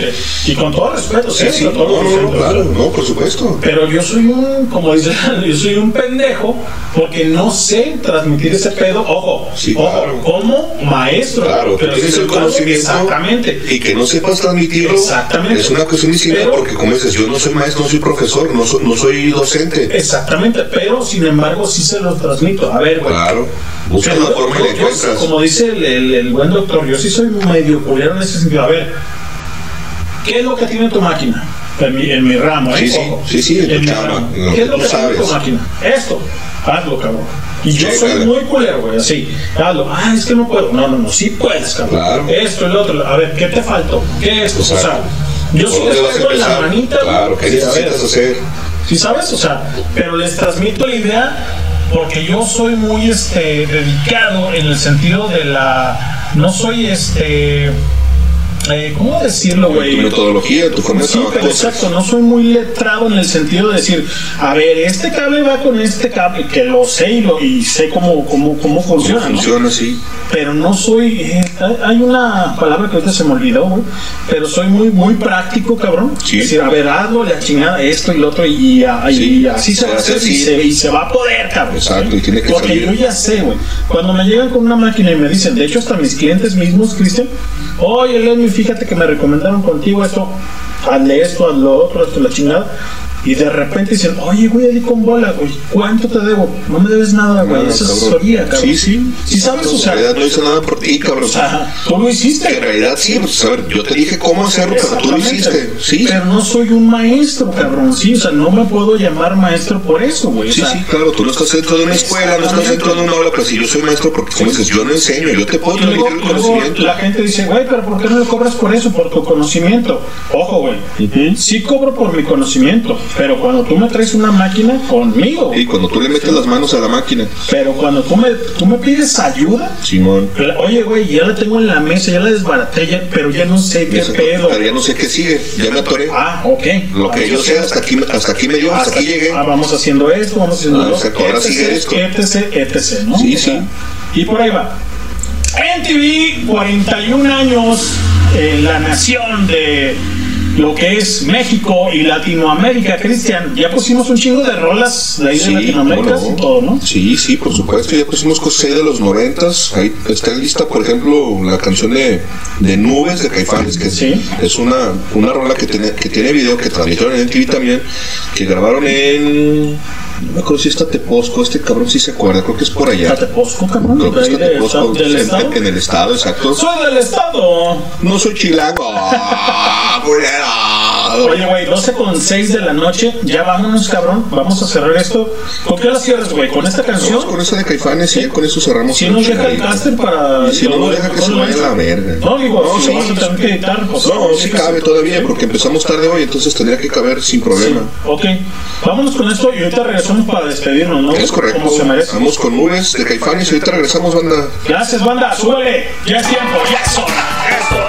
Y con todo respeto, sí, Sí, sí, todo no, no, no, respeto. claro, no, por supuesto. Pero yo soy un, como dicen, yo soy un pendejo porque no sé transmitir ese pedo, ojo, Sí, ojo, claro. como maestro. Claro, pero tienes el conocimiento Exactamente. y que no sepas transmitirlo Exactamente. es una cuestión distinta porque como dices, yo no soy maestro, no soy profesor, no soy, no soy docente. Exactamente, pero sin embargo sí se los transmito. A ver, güey. Claro, buscas la forma y la encuentras. como dice el, el- el buen doctor, yo sí soy medio culero en ese sentido. A ver, ¿qué es lo que tiene tu máquina? En mi, en mi ramo, ¿eh? Sí, sí, Ojo. sí, sí, en tu mi chamba, ramo. en lo ¿Qué es lo que tiene tu sabes. máquina? Esto, hazlo, cabrón. Y yo soy Chécale. muy culero, güey, así. Hazlo. Ah, es que no puedo. No, no, no, sí puedes, cabrón. Claro. Esto, el otro. A ver, ¿qué te faltó? ¿Qué es esto? O sea, yo ¿Por sí les en la manita. Claro, ¿qué sí, necesitas hacer? ¿Sí sabes? O sea, pero les transmito la idea porque yo soy muy este dedicado en el sentido de la no soy este eh, ¿cómo decirlo, Tu güey? metodología, tu forma Sí, pero exacto, no soy muy letrado en el sentido de decir, a ver, este cable va con este cable, que lo sé y, lo, y sé cómo, cómo, cómo funciona, ¿Cómo ¿no? funciona así? pero no soy eh, hay una palabra que ahorita se me olvidó güey, pero soy muy muy práctico cabrón Sí. es decir a ver hazlo la chingada esto y lo otro y, y- Sí. y así se va a hace hacer y se, y se va a poder cabrón Exacto, y tiene que porque salir. yo ya sé güey cuando me llegan con una máquina y me dicen de hecho hasta mis clientes mismos Cristian oye Lenny fíjate que me recomendaron contigo esto hazle esto haz lo otro esto la chingada y de repente dicen, oye, güey, di con bola, güey, ¿cuánto te debo? No me debes nada, güey, Nada, esa es asesoría, cabrón. Sí, sí. ¿Sí sabes? O sea, en realidad no hice nada por ti, cabrón. o sea, tú lo hiciste. en realidad sí, pues a ver, yo te dije cómo hacerlo, pero tú lo hiciste. Sí, Pero no soy un maestro, cabrón. Sí, o sea, no me puedo llamar maestro por eso, güey. o Sí, sea, sí, claro, tú no estás dentro de una escuela, no estás dentro de una aula, pero si yo soy maestro, porque como dices, yo no enseño, yo te puedo transmitir el conocimiento. la gente dice, güey, pero ¿por qué no le cobras por eso? Por tu conocimiento. Ojo, güey. Sí cobro por mi conocimiento, pero cuando tú me traes una máquina conmigo, Y cuando tú le metes las manos a la máquina, pero cuando tú me, tú me pides ayuda, Simón, la- oye, güey, ya la tengo en la mesa, ya la desbaraté, ya- pero ya no sé qué pedo. pero ya no sé qué sigue, ya me atoré. Ah, ok. Lo que yo sé, hasta aquí, hasta aquí me dio, hasta aquí llegué. Ah, vamos haciendo esto, vamos haciendo Ah, lo ahora sigue esto. etc, etc, ¿no? Sí, sí. Y por ahí va. NTV, 41 años, en la nación de lo que es México y Latinoamérica, Cristian. Ya pusimos un chingo de rolas de ahí de Latinoamérica no. y todo, ¿no? Sí, sí, por supuesto, ya pusimos cosas ahí de los noventas, ahí está en lista, por ejemplo, la canción de, de Nubes de Caifanes, que Sí. es una, una rola que tiene, que tiene video, que transmitieron en MTV también, que grabaron en, no me acuerdo si está Teposco, este cabrón sí se acuerda, creo que es por allá. Tatepozco, cabrón, Creo que está Teposco, en- en el estado, exacto. Soy del estado. No soy chilango. Oye, güey, 12 con 6 de la noche, ya vámonos, cabrón. Vamos a cerrar esto. ¿Con qué la cierras, güey? ¿Con esta canción? Con esa de Caifanes, sí, con eso cerramos. Si nos deja el caster para. Si no nos deja que se vaya a la verga. No, digo, No, si vamos a tener que editar, pues. No, sí cabe todavía, porque empezamos tarde hoy, entonces tendría que caber sin problema. Ok, vámonos con esto y ahorita regresamos para despedirnos, ¿no? Es correcto. Como se merece. Vamos con nubes de Caifanes y ahorita regresamos, banda. Gracias, banda, súbele. Ya es tiempo, ya es hora. Esto es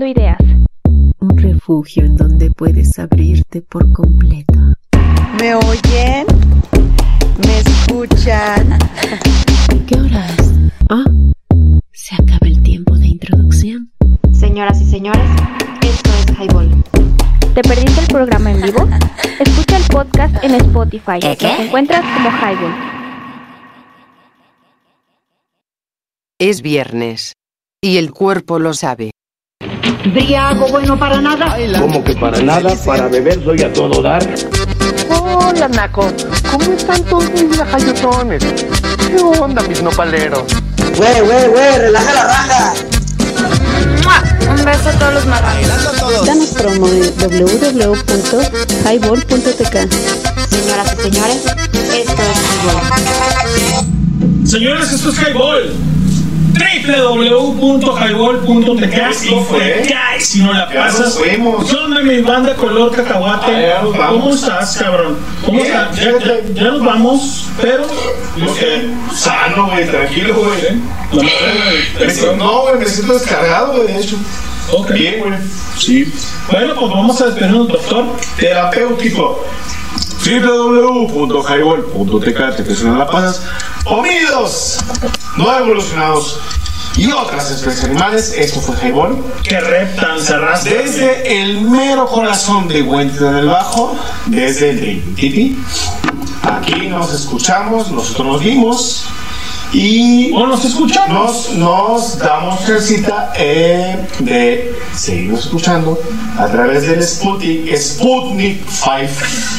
ideas. Un refugio en donde puedes abrirte por completo. ¿Me oyen? ¿Me escuchan? ¿Qué horas? Ah, se acaba el tiempo de introducción. Señoras y señores, esto es Highball. ¿Te perdiste el programa en vivo? Escucha el podcast en Spotify. ¿Qué, qué? Nos encuentras como Highball. Es viernes. Y el cuerpo lo sabe. Briago bueno para nada. Como que para nada, para beber soy a todo dar. Hola, Naco. ¿Cómo están todos mis lajayotones? ¿Qué onda, mis nopaleros? Güey, güey, güey, relaja la raja. Un beso a todos los marranos. Danos promo en www.highball.tk. Señoras y señores, esto es Highball. Señores, esto es Highball. www.highball.tk y fue si no la Ya nos pasas. fuimos. ¿Qué onda mi banda color cacahuate? Ah, ya nos vamos. ¿Cómo estás, cabrón? ¿Cómo Bien. estás? Ya, ya- ya nos vamos, pero Sano, güey, tranquilo, güey. la madre Me siento- No, güey, me siento descargado, güey, de hecho. Ok. Bien, güey. Sí. Bueno, pues vamos a despedirnos, doctor. Terapéutico. www.highball.tk te presionan la pasas. Homínidos no evolucionados y otras especies animales. Esto fue Highball. Que reptan, cerraste. Desde el mero corazón de Wendy del Bajo, desde el Titi. Aquí nos escuchamos, nosotros nos vimos y ¿O nos escuchamos? nos, nos damos cita eh, de seguirnos escuchando a través del Sputnik, Sputnik 5.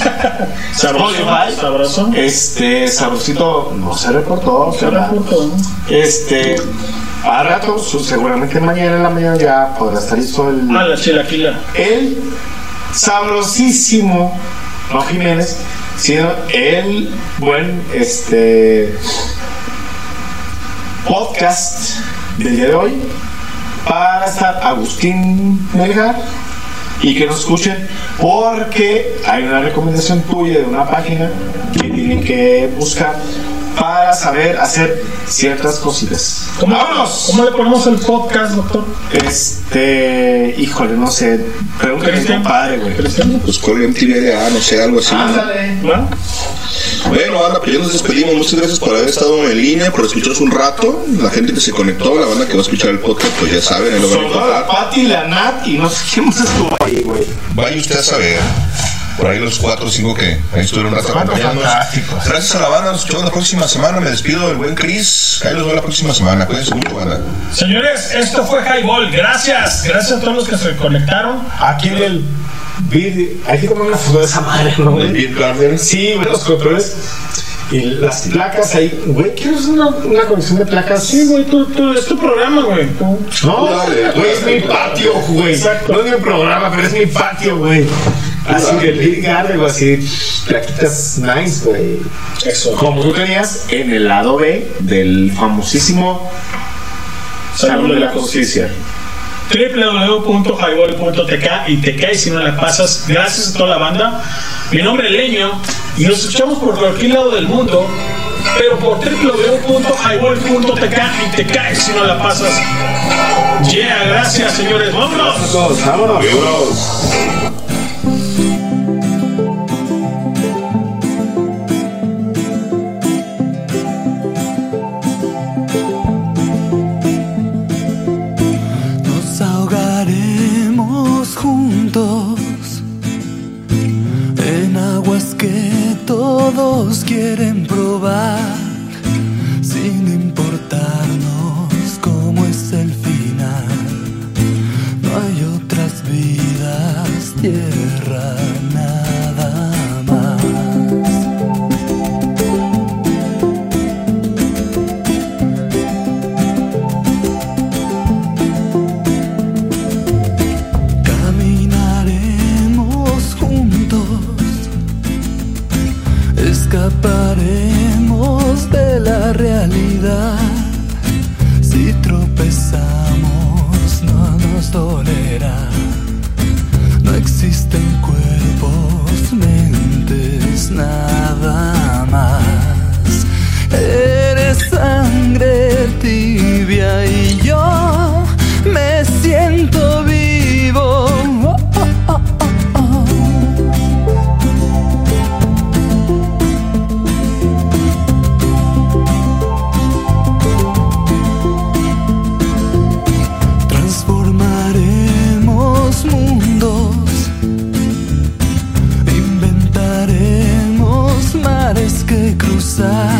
Sabroso, Spotify. sabroso. Este sabrosito no se reportó. Se reportó. Este, a rato, seguramente mañana en la mañana ya podrá estar listo el, Ah, la chilaquila. el sabrosísimo, no Jiménez, sino el buen este podcast del día de hoy. Para estar Agustín Melgar y que nos escuchen porque hay una recomendación tuya de una página que tienen que buscar para saber hacer ciertas cositas. ¿Cómo, ¡Vámonos! ¿Cómo le ponemos el podcast, doctor? Este, híjole, no sé, pregúntale a mi compadre, güey. Pues cuelga en TVLA, no sé, algo así. ¿no? Ándale. ¿Va? Bueno, Ana, pues ya nos despedimos. Muchas gracias por haber estado en línea, por escucharnos un rato. La gente que se conectó, la banda que va a escuchar el podcast, pues ya saben, lo van a la. Pati, la Nat y no sé quién más estuvo ahí, güey. Vaya usted a saber. Por ahí los cuatro o cinco que ahí estuvieron un rato acompañándonos. Gracias a la banda, nos escuchamos la próxima semana. Me despido del buen Chris. Ahí los veo la próxima semana. Cuídense mucho, banda. Señores, esto fue Highball. Gracias. Gracias a todos los que se conectaron. Aquí en el vídeo, hay que tomar una foto de esa madre, ¿no, El? Beer Garden. Sí, güey, los controles y las placas ahí. Güey, ¿quieres una, una colección de placas? Sí, güey, tú, tú, es tu programa, güey. Tú- No, Dale, güey, es mi patio, güey. Exacto. No es mi programa, pero es mi patio, güey. Así que el Big Garden, güey, así, plaquitas nice, güey. Eso. Como tú tenías en el lado B del famosísimo Salón de la Justicia. www.highball.tk y te caes si no la pasas. Gracias a toda la banda. Mi nombre es Leño y nos escuchamos por cualquier lado del mundo, pero por www.highball.tk y te caes si no la pasas. Yeah, gracias señores. Vámonos. Todos, vámonos. Todos quieren probar, sin importarnos cómo es el final. No hay otras vidas, tierra, tolera. No existen cuerpos, mentes, nada más. Eres sangre tibia y Si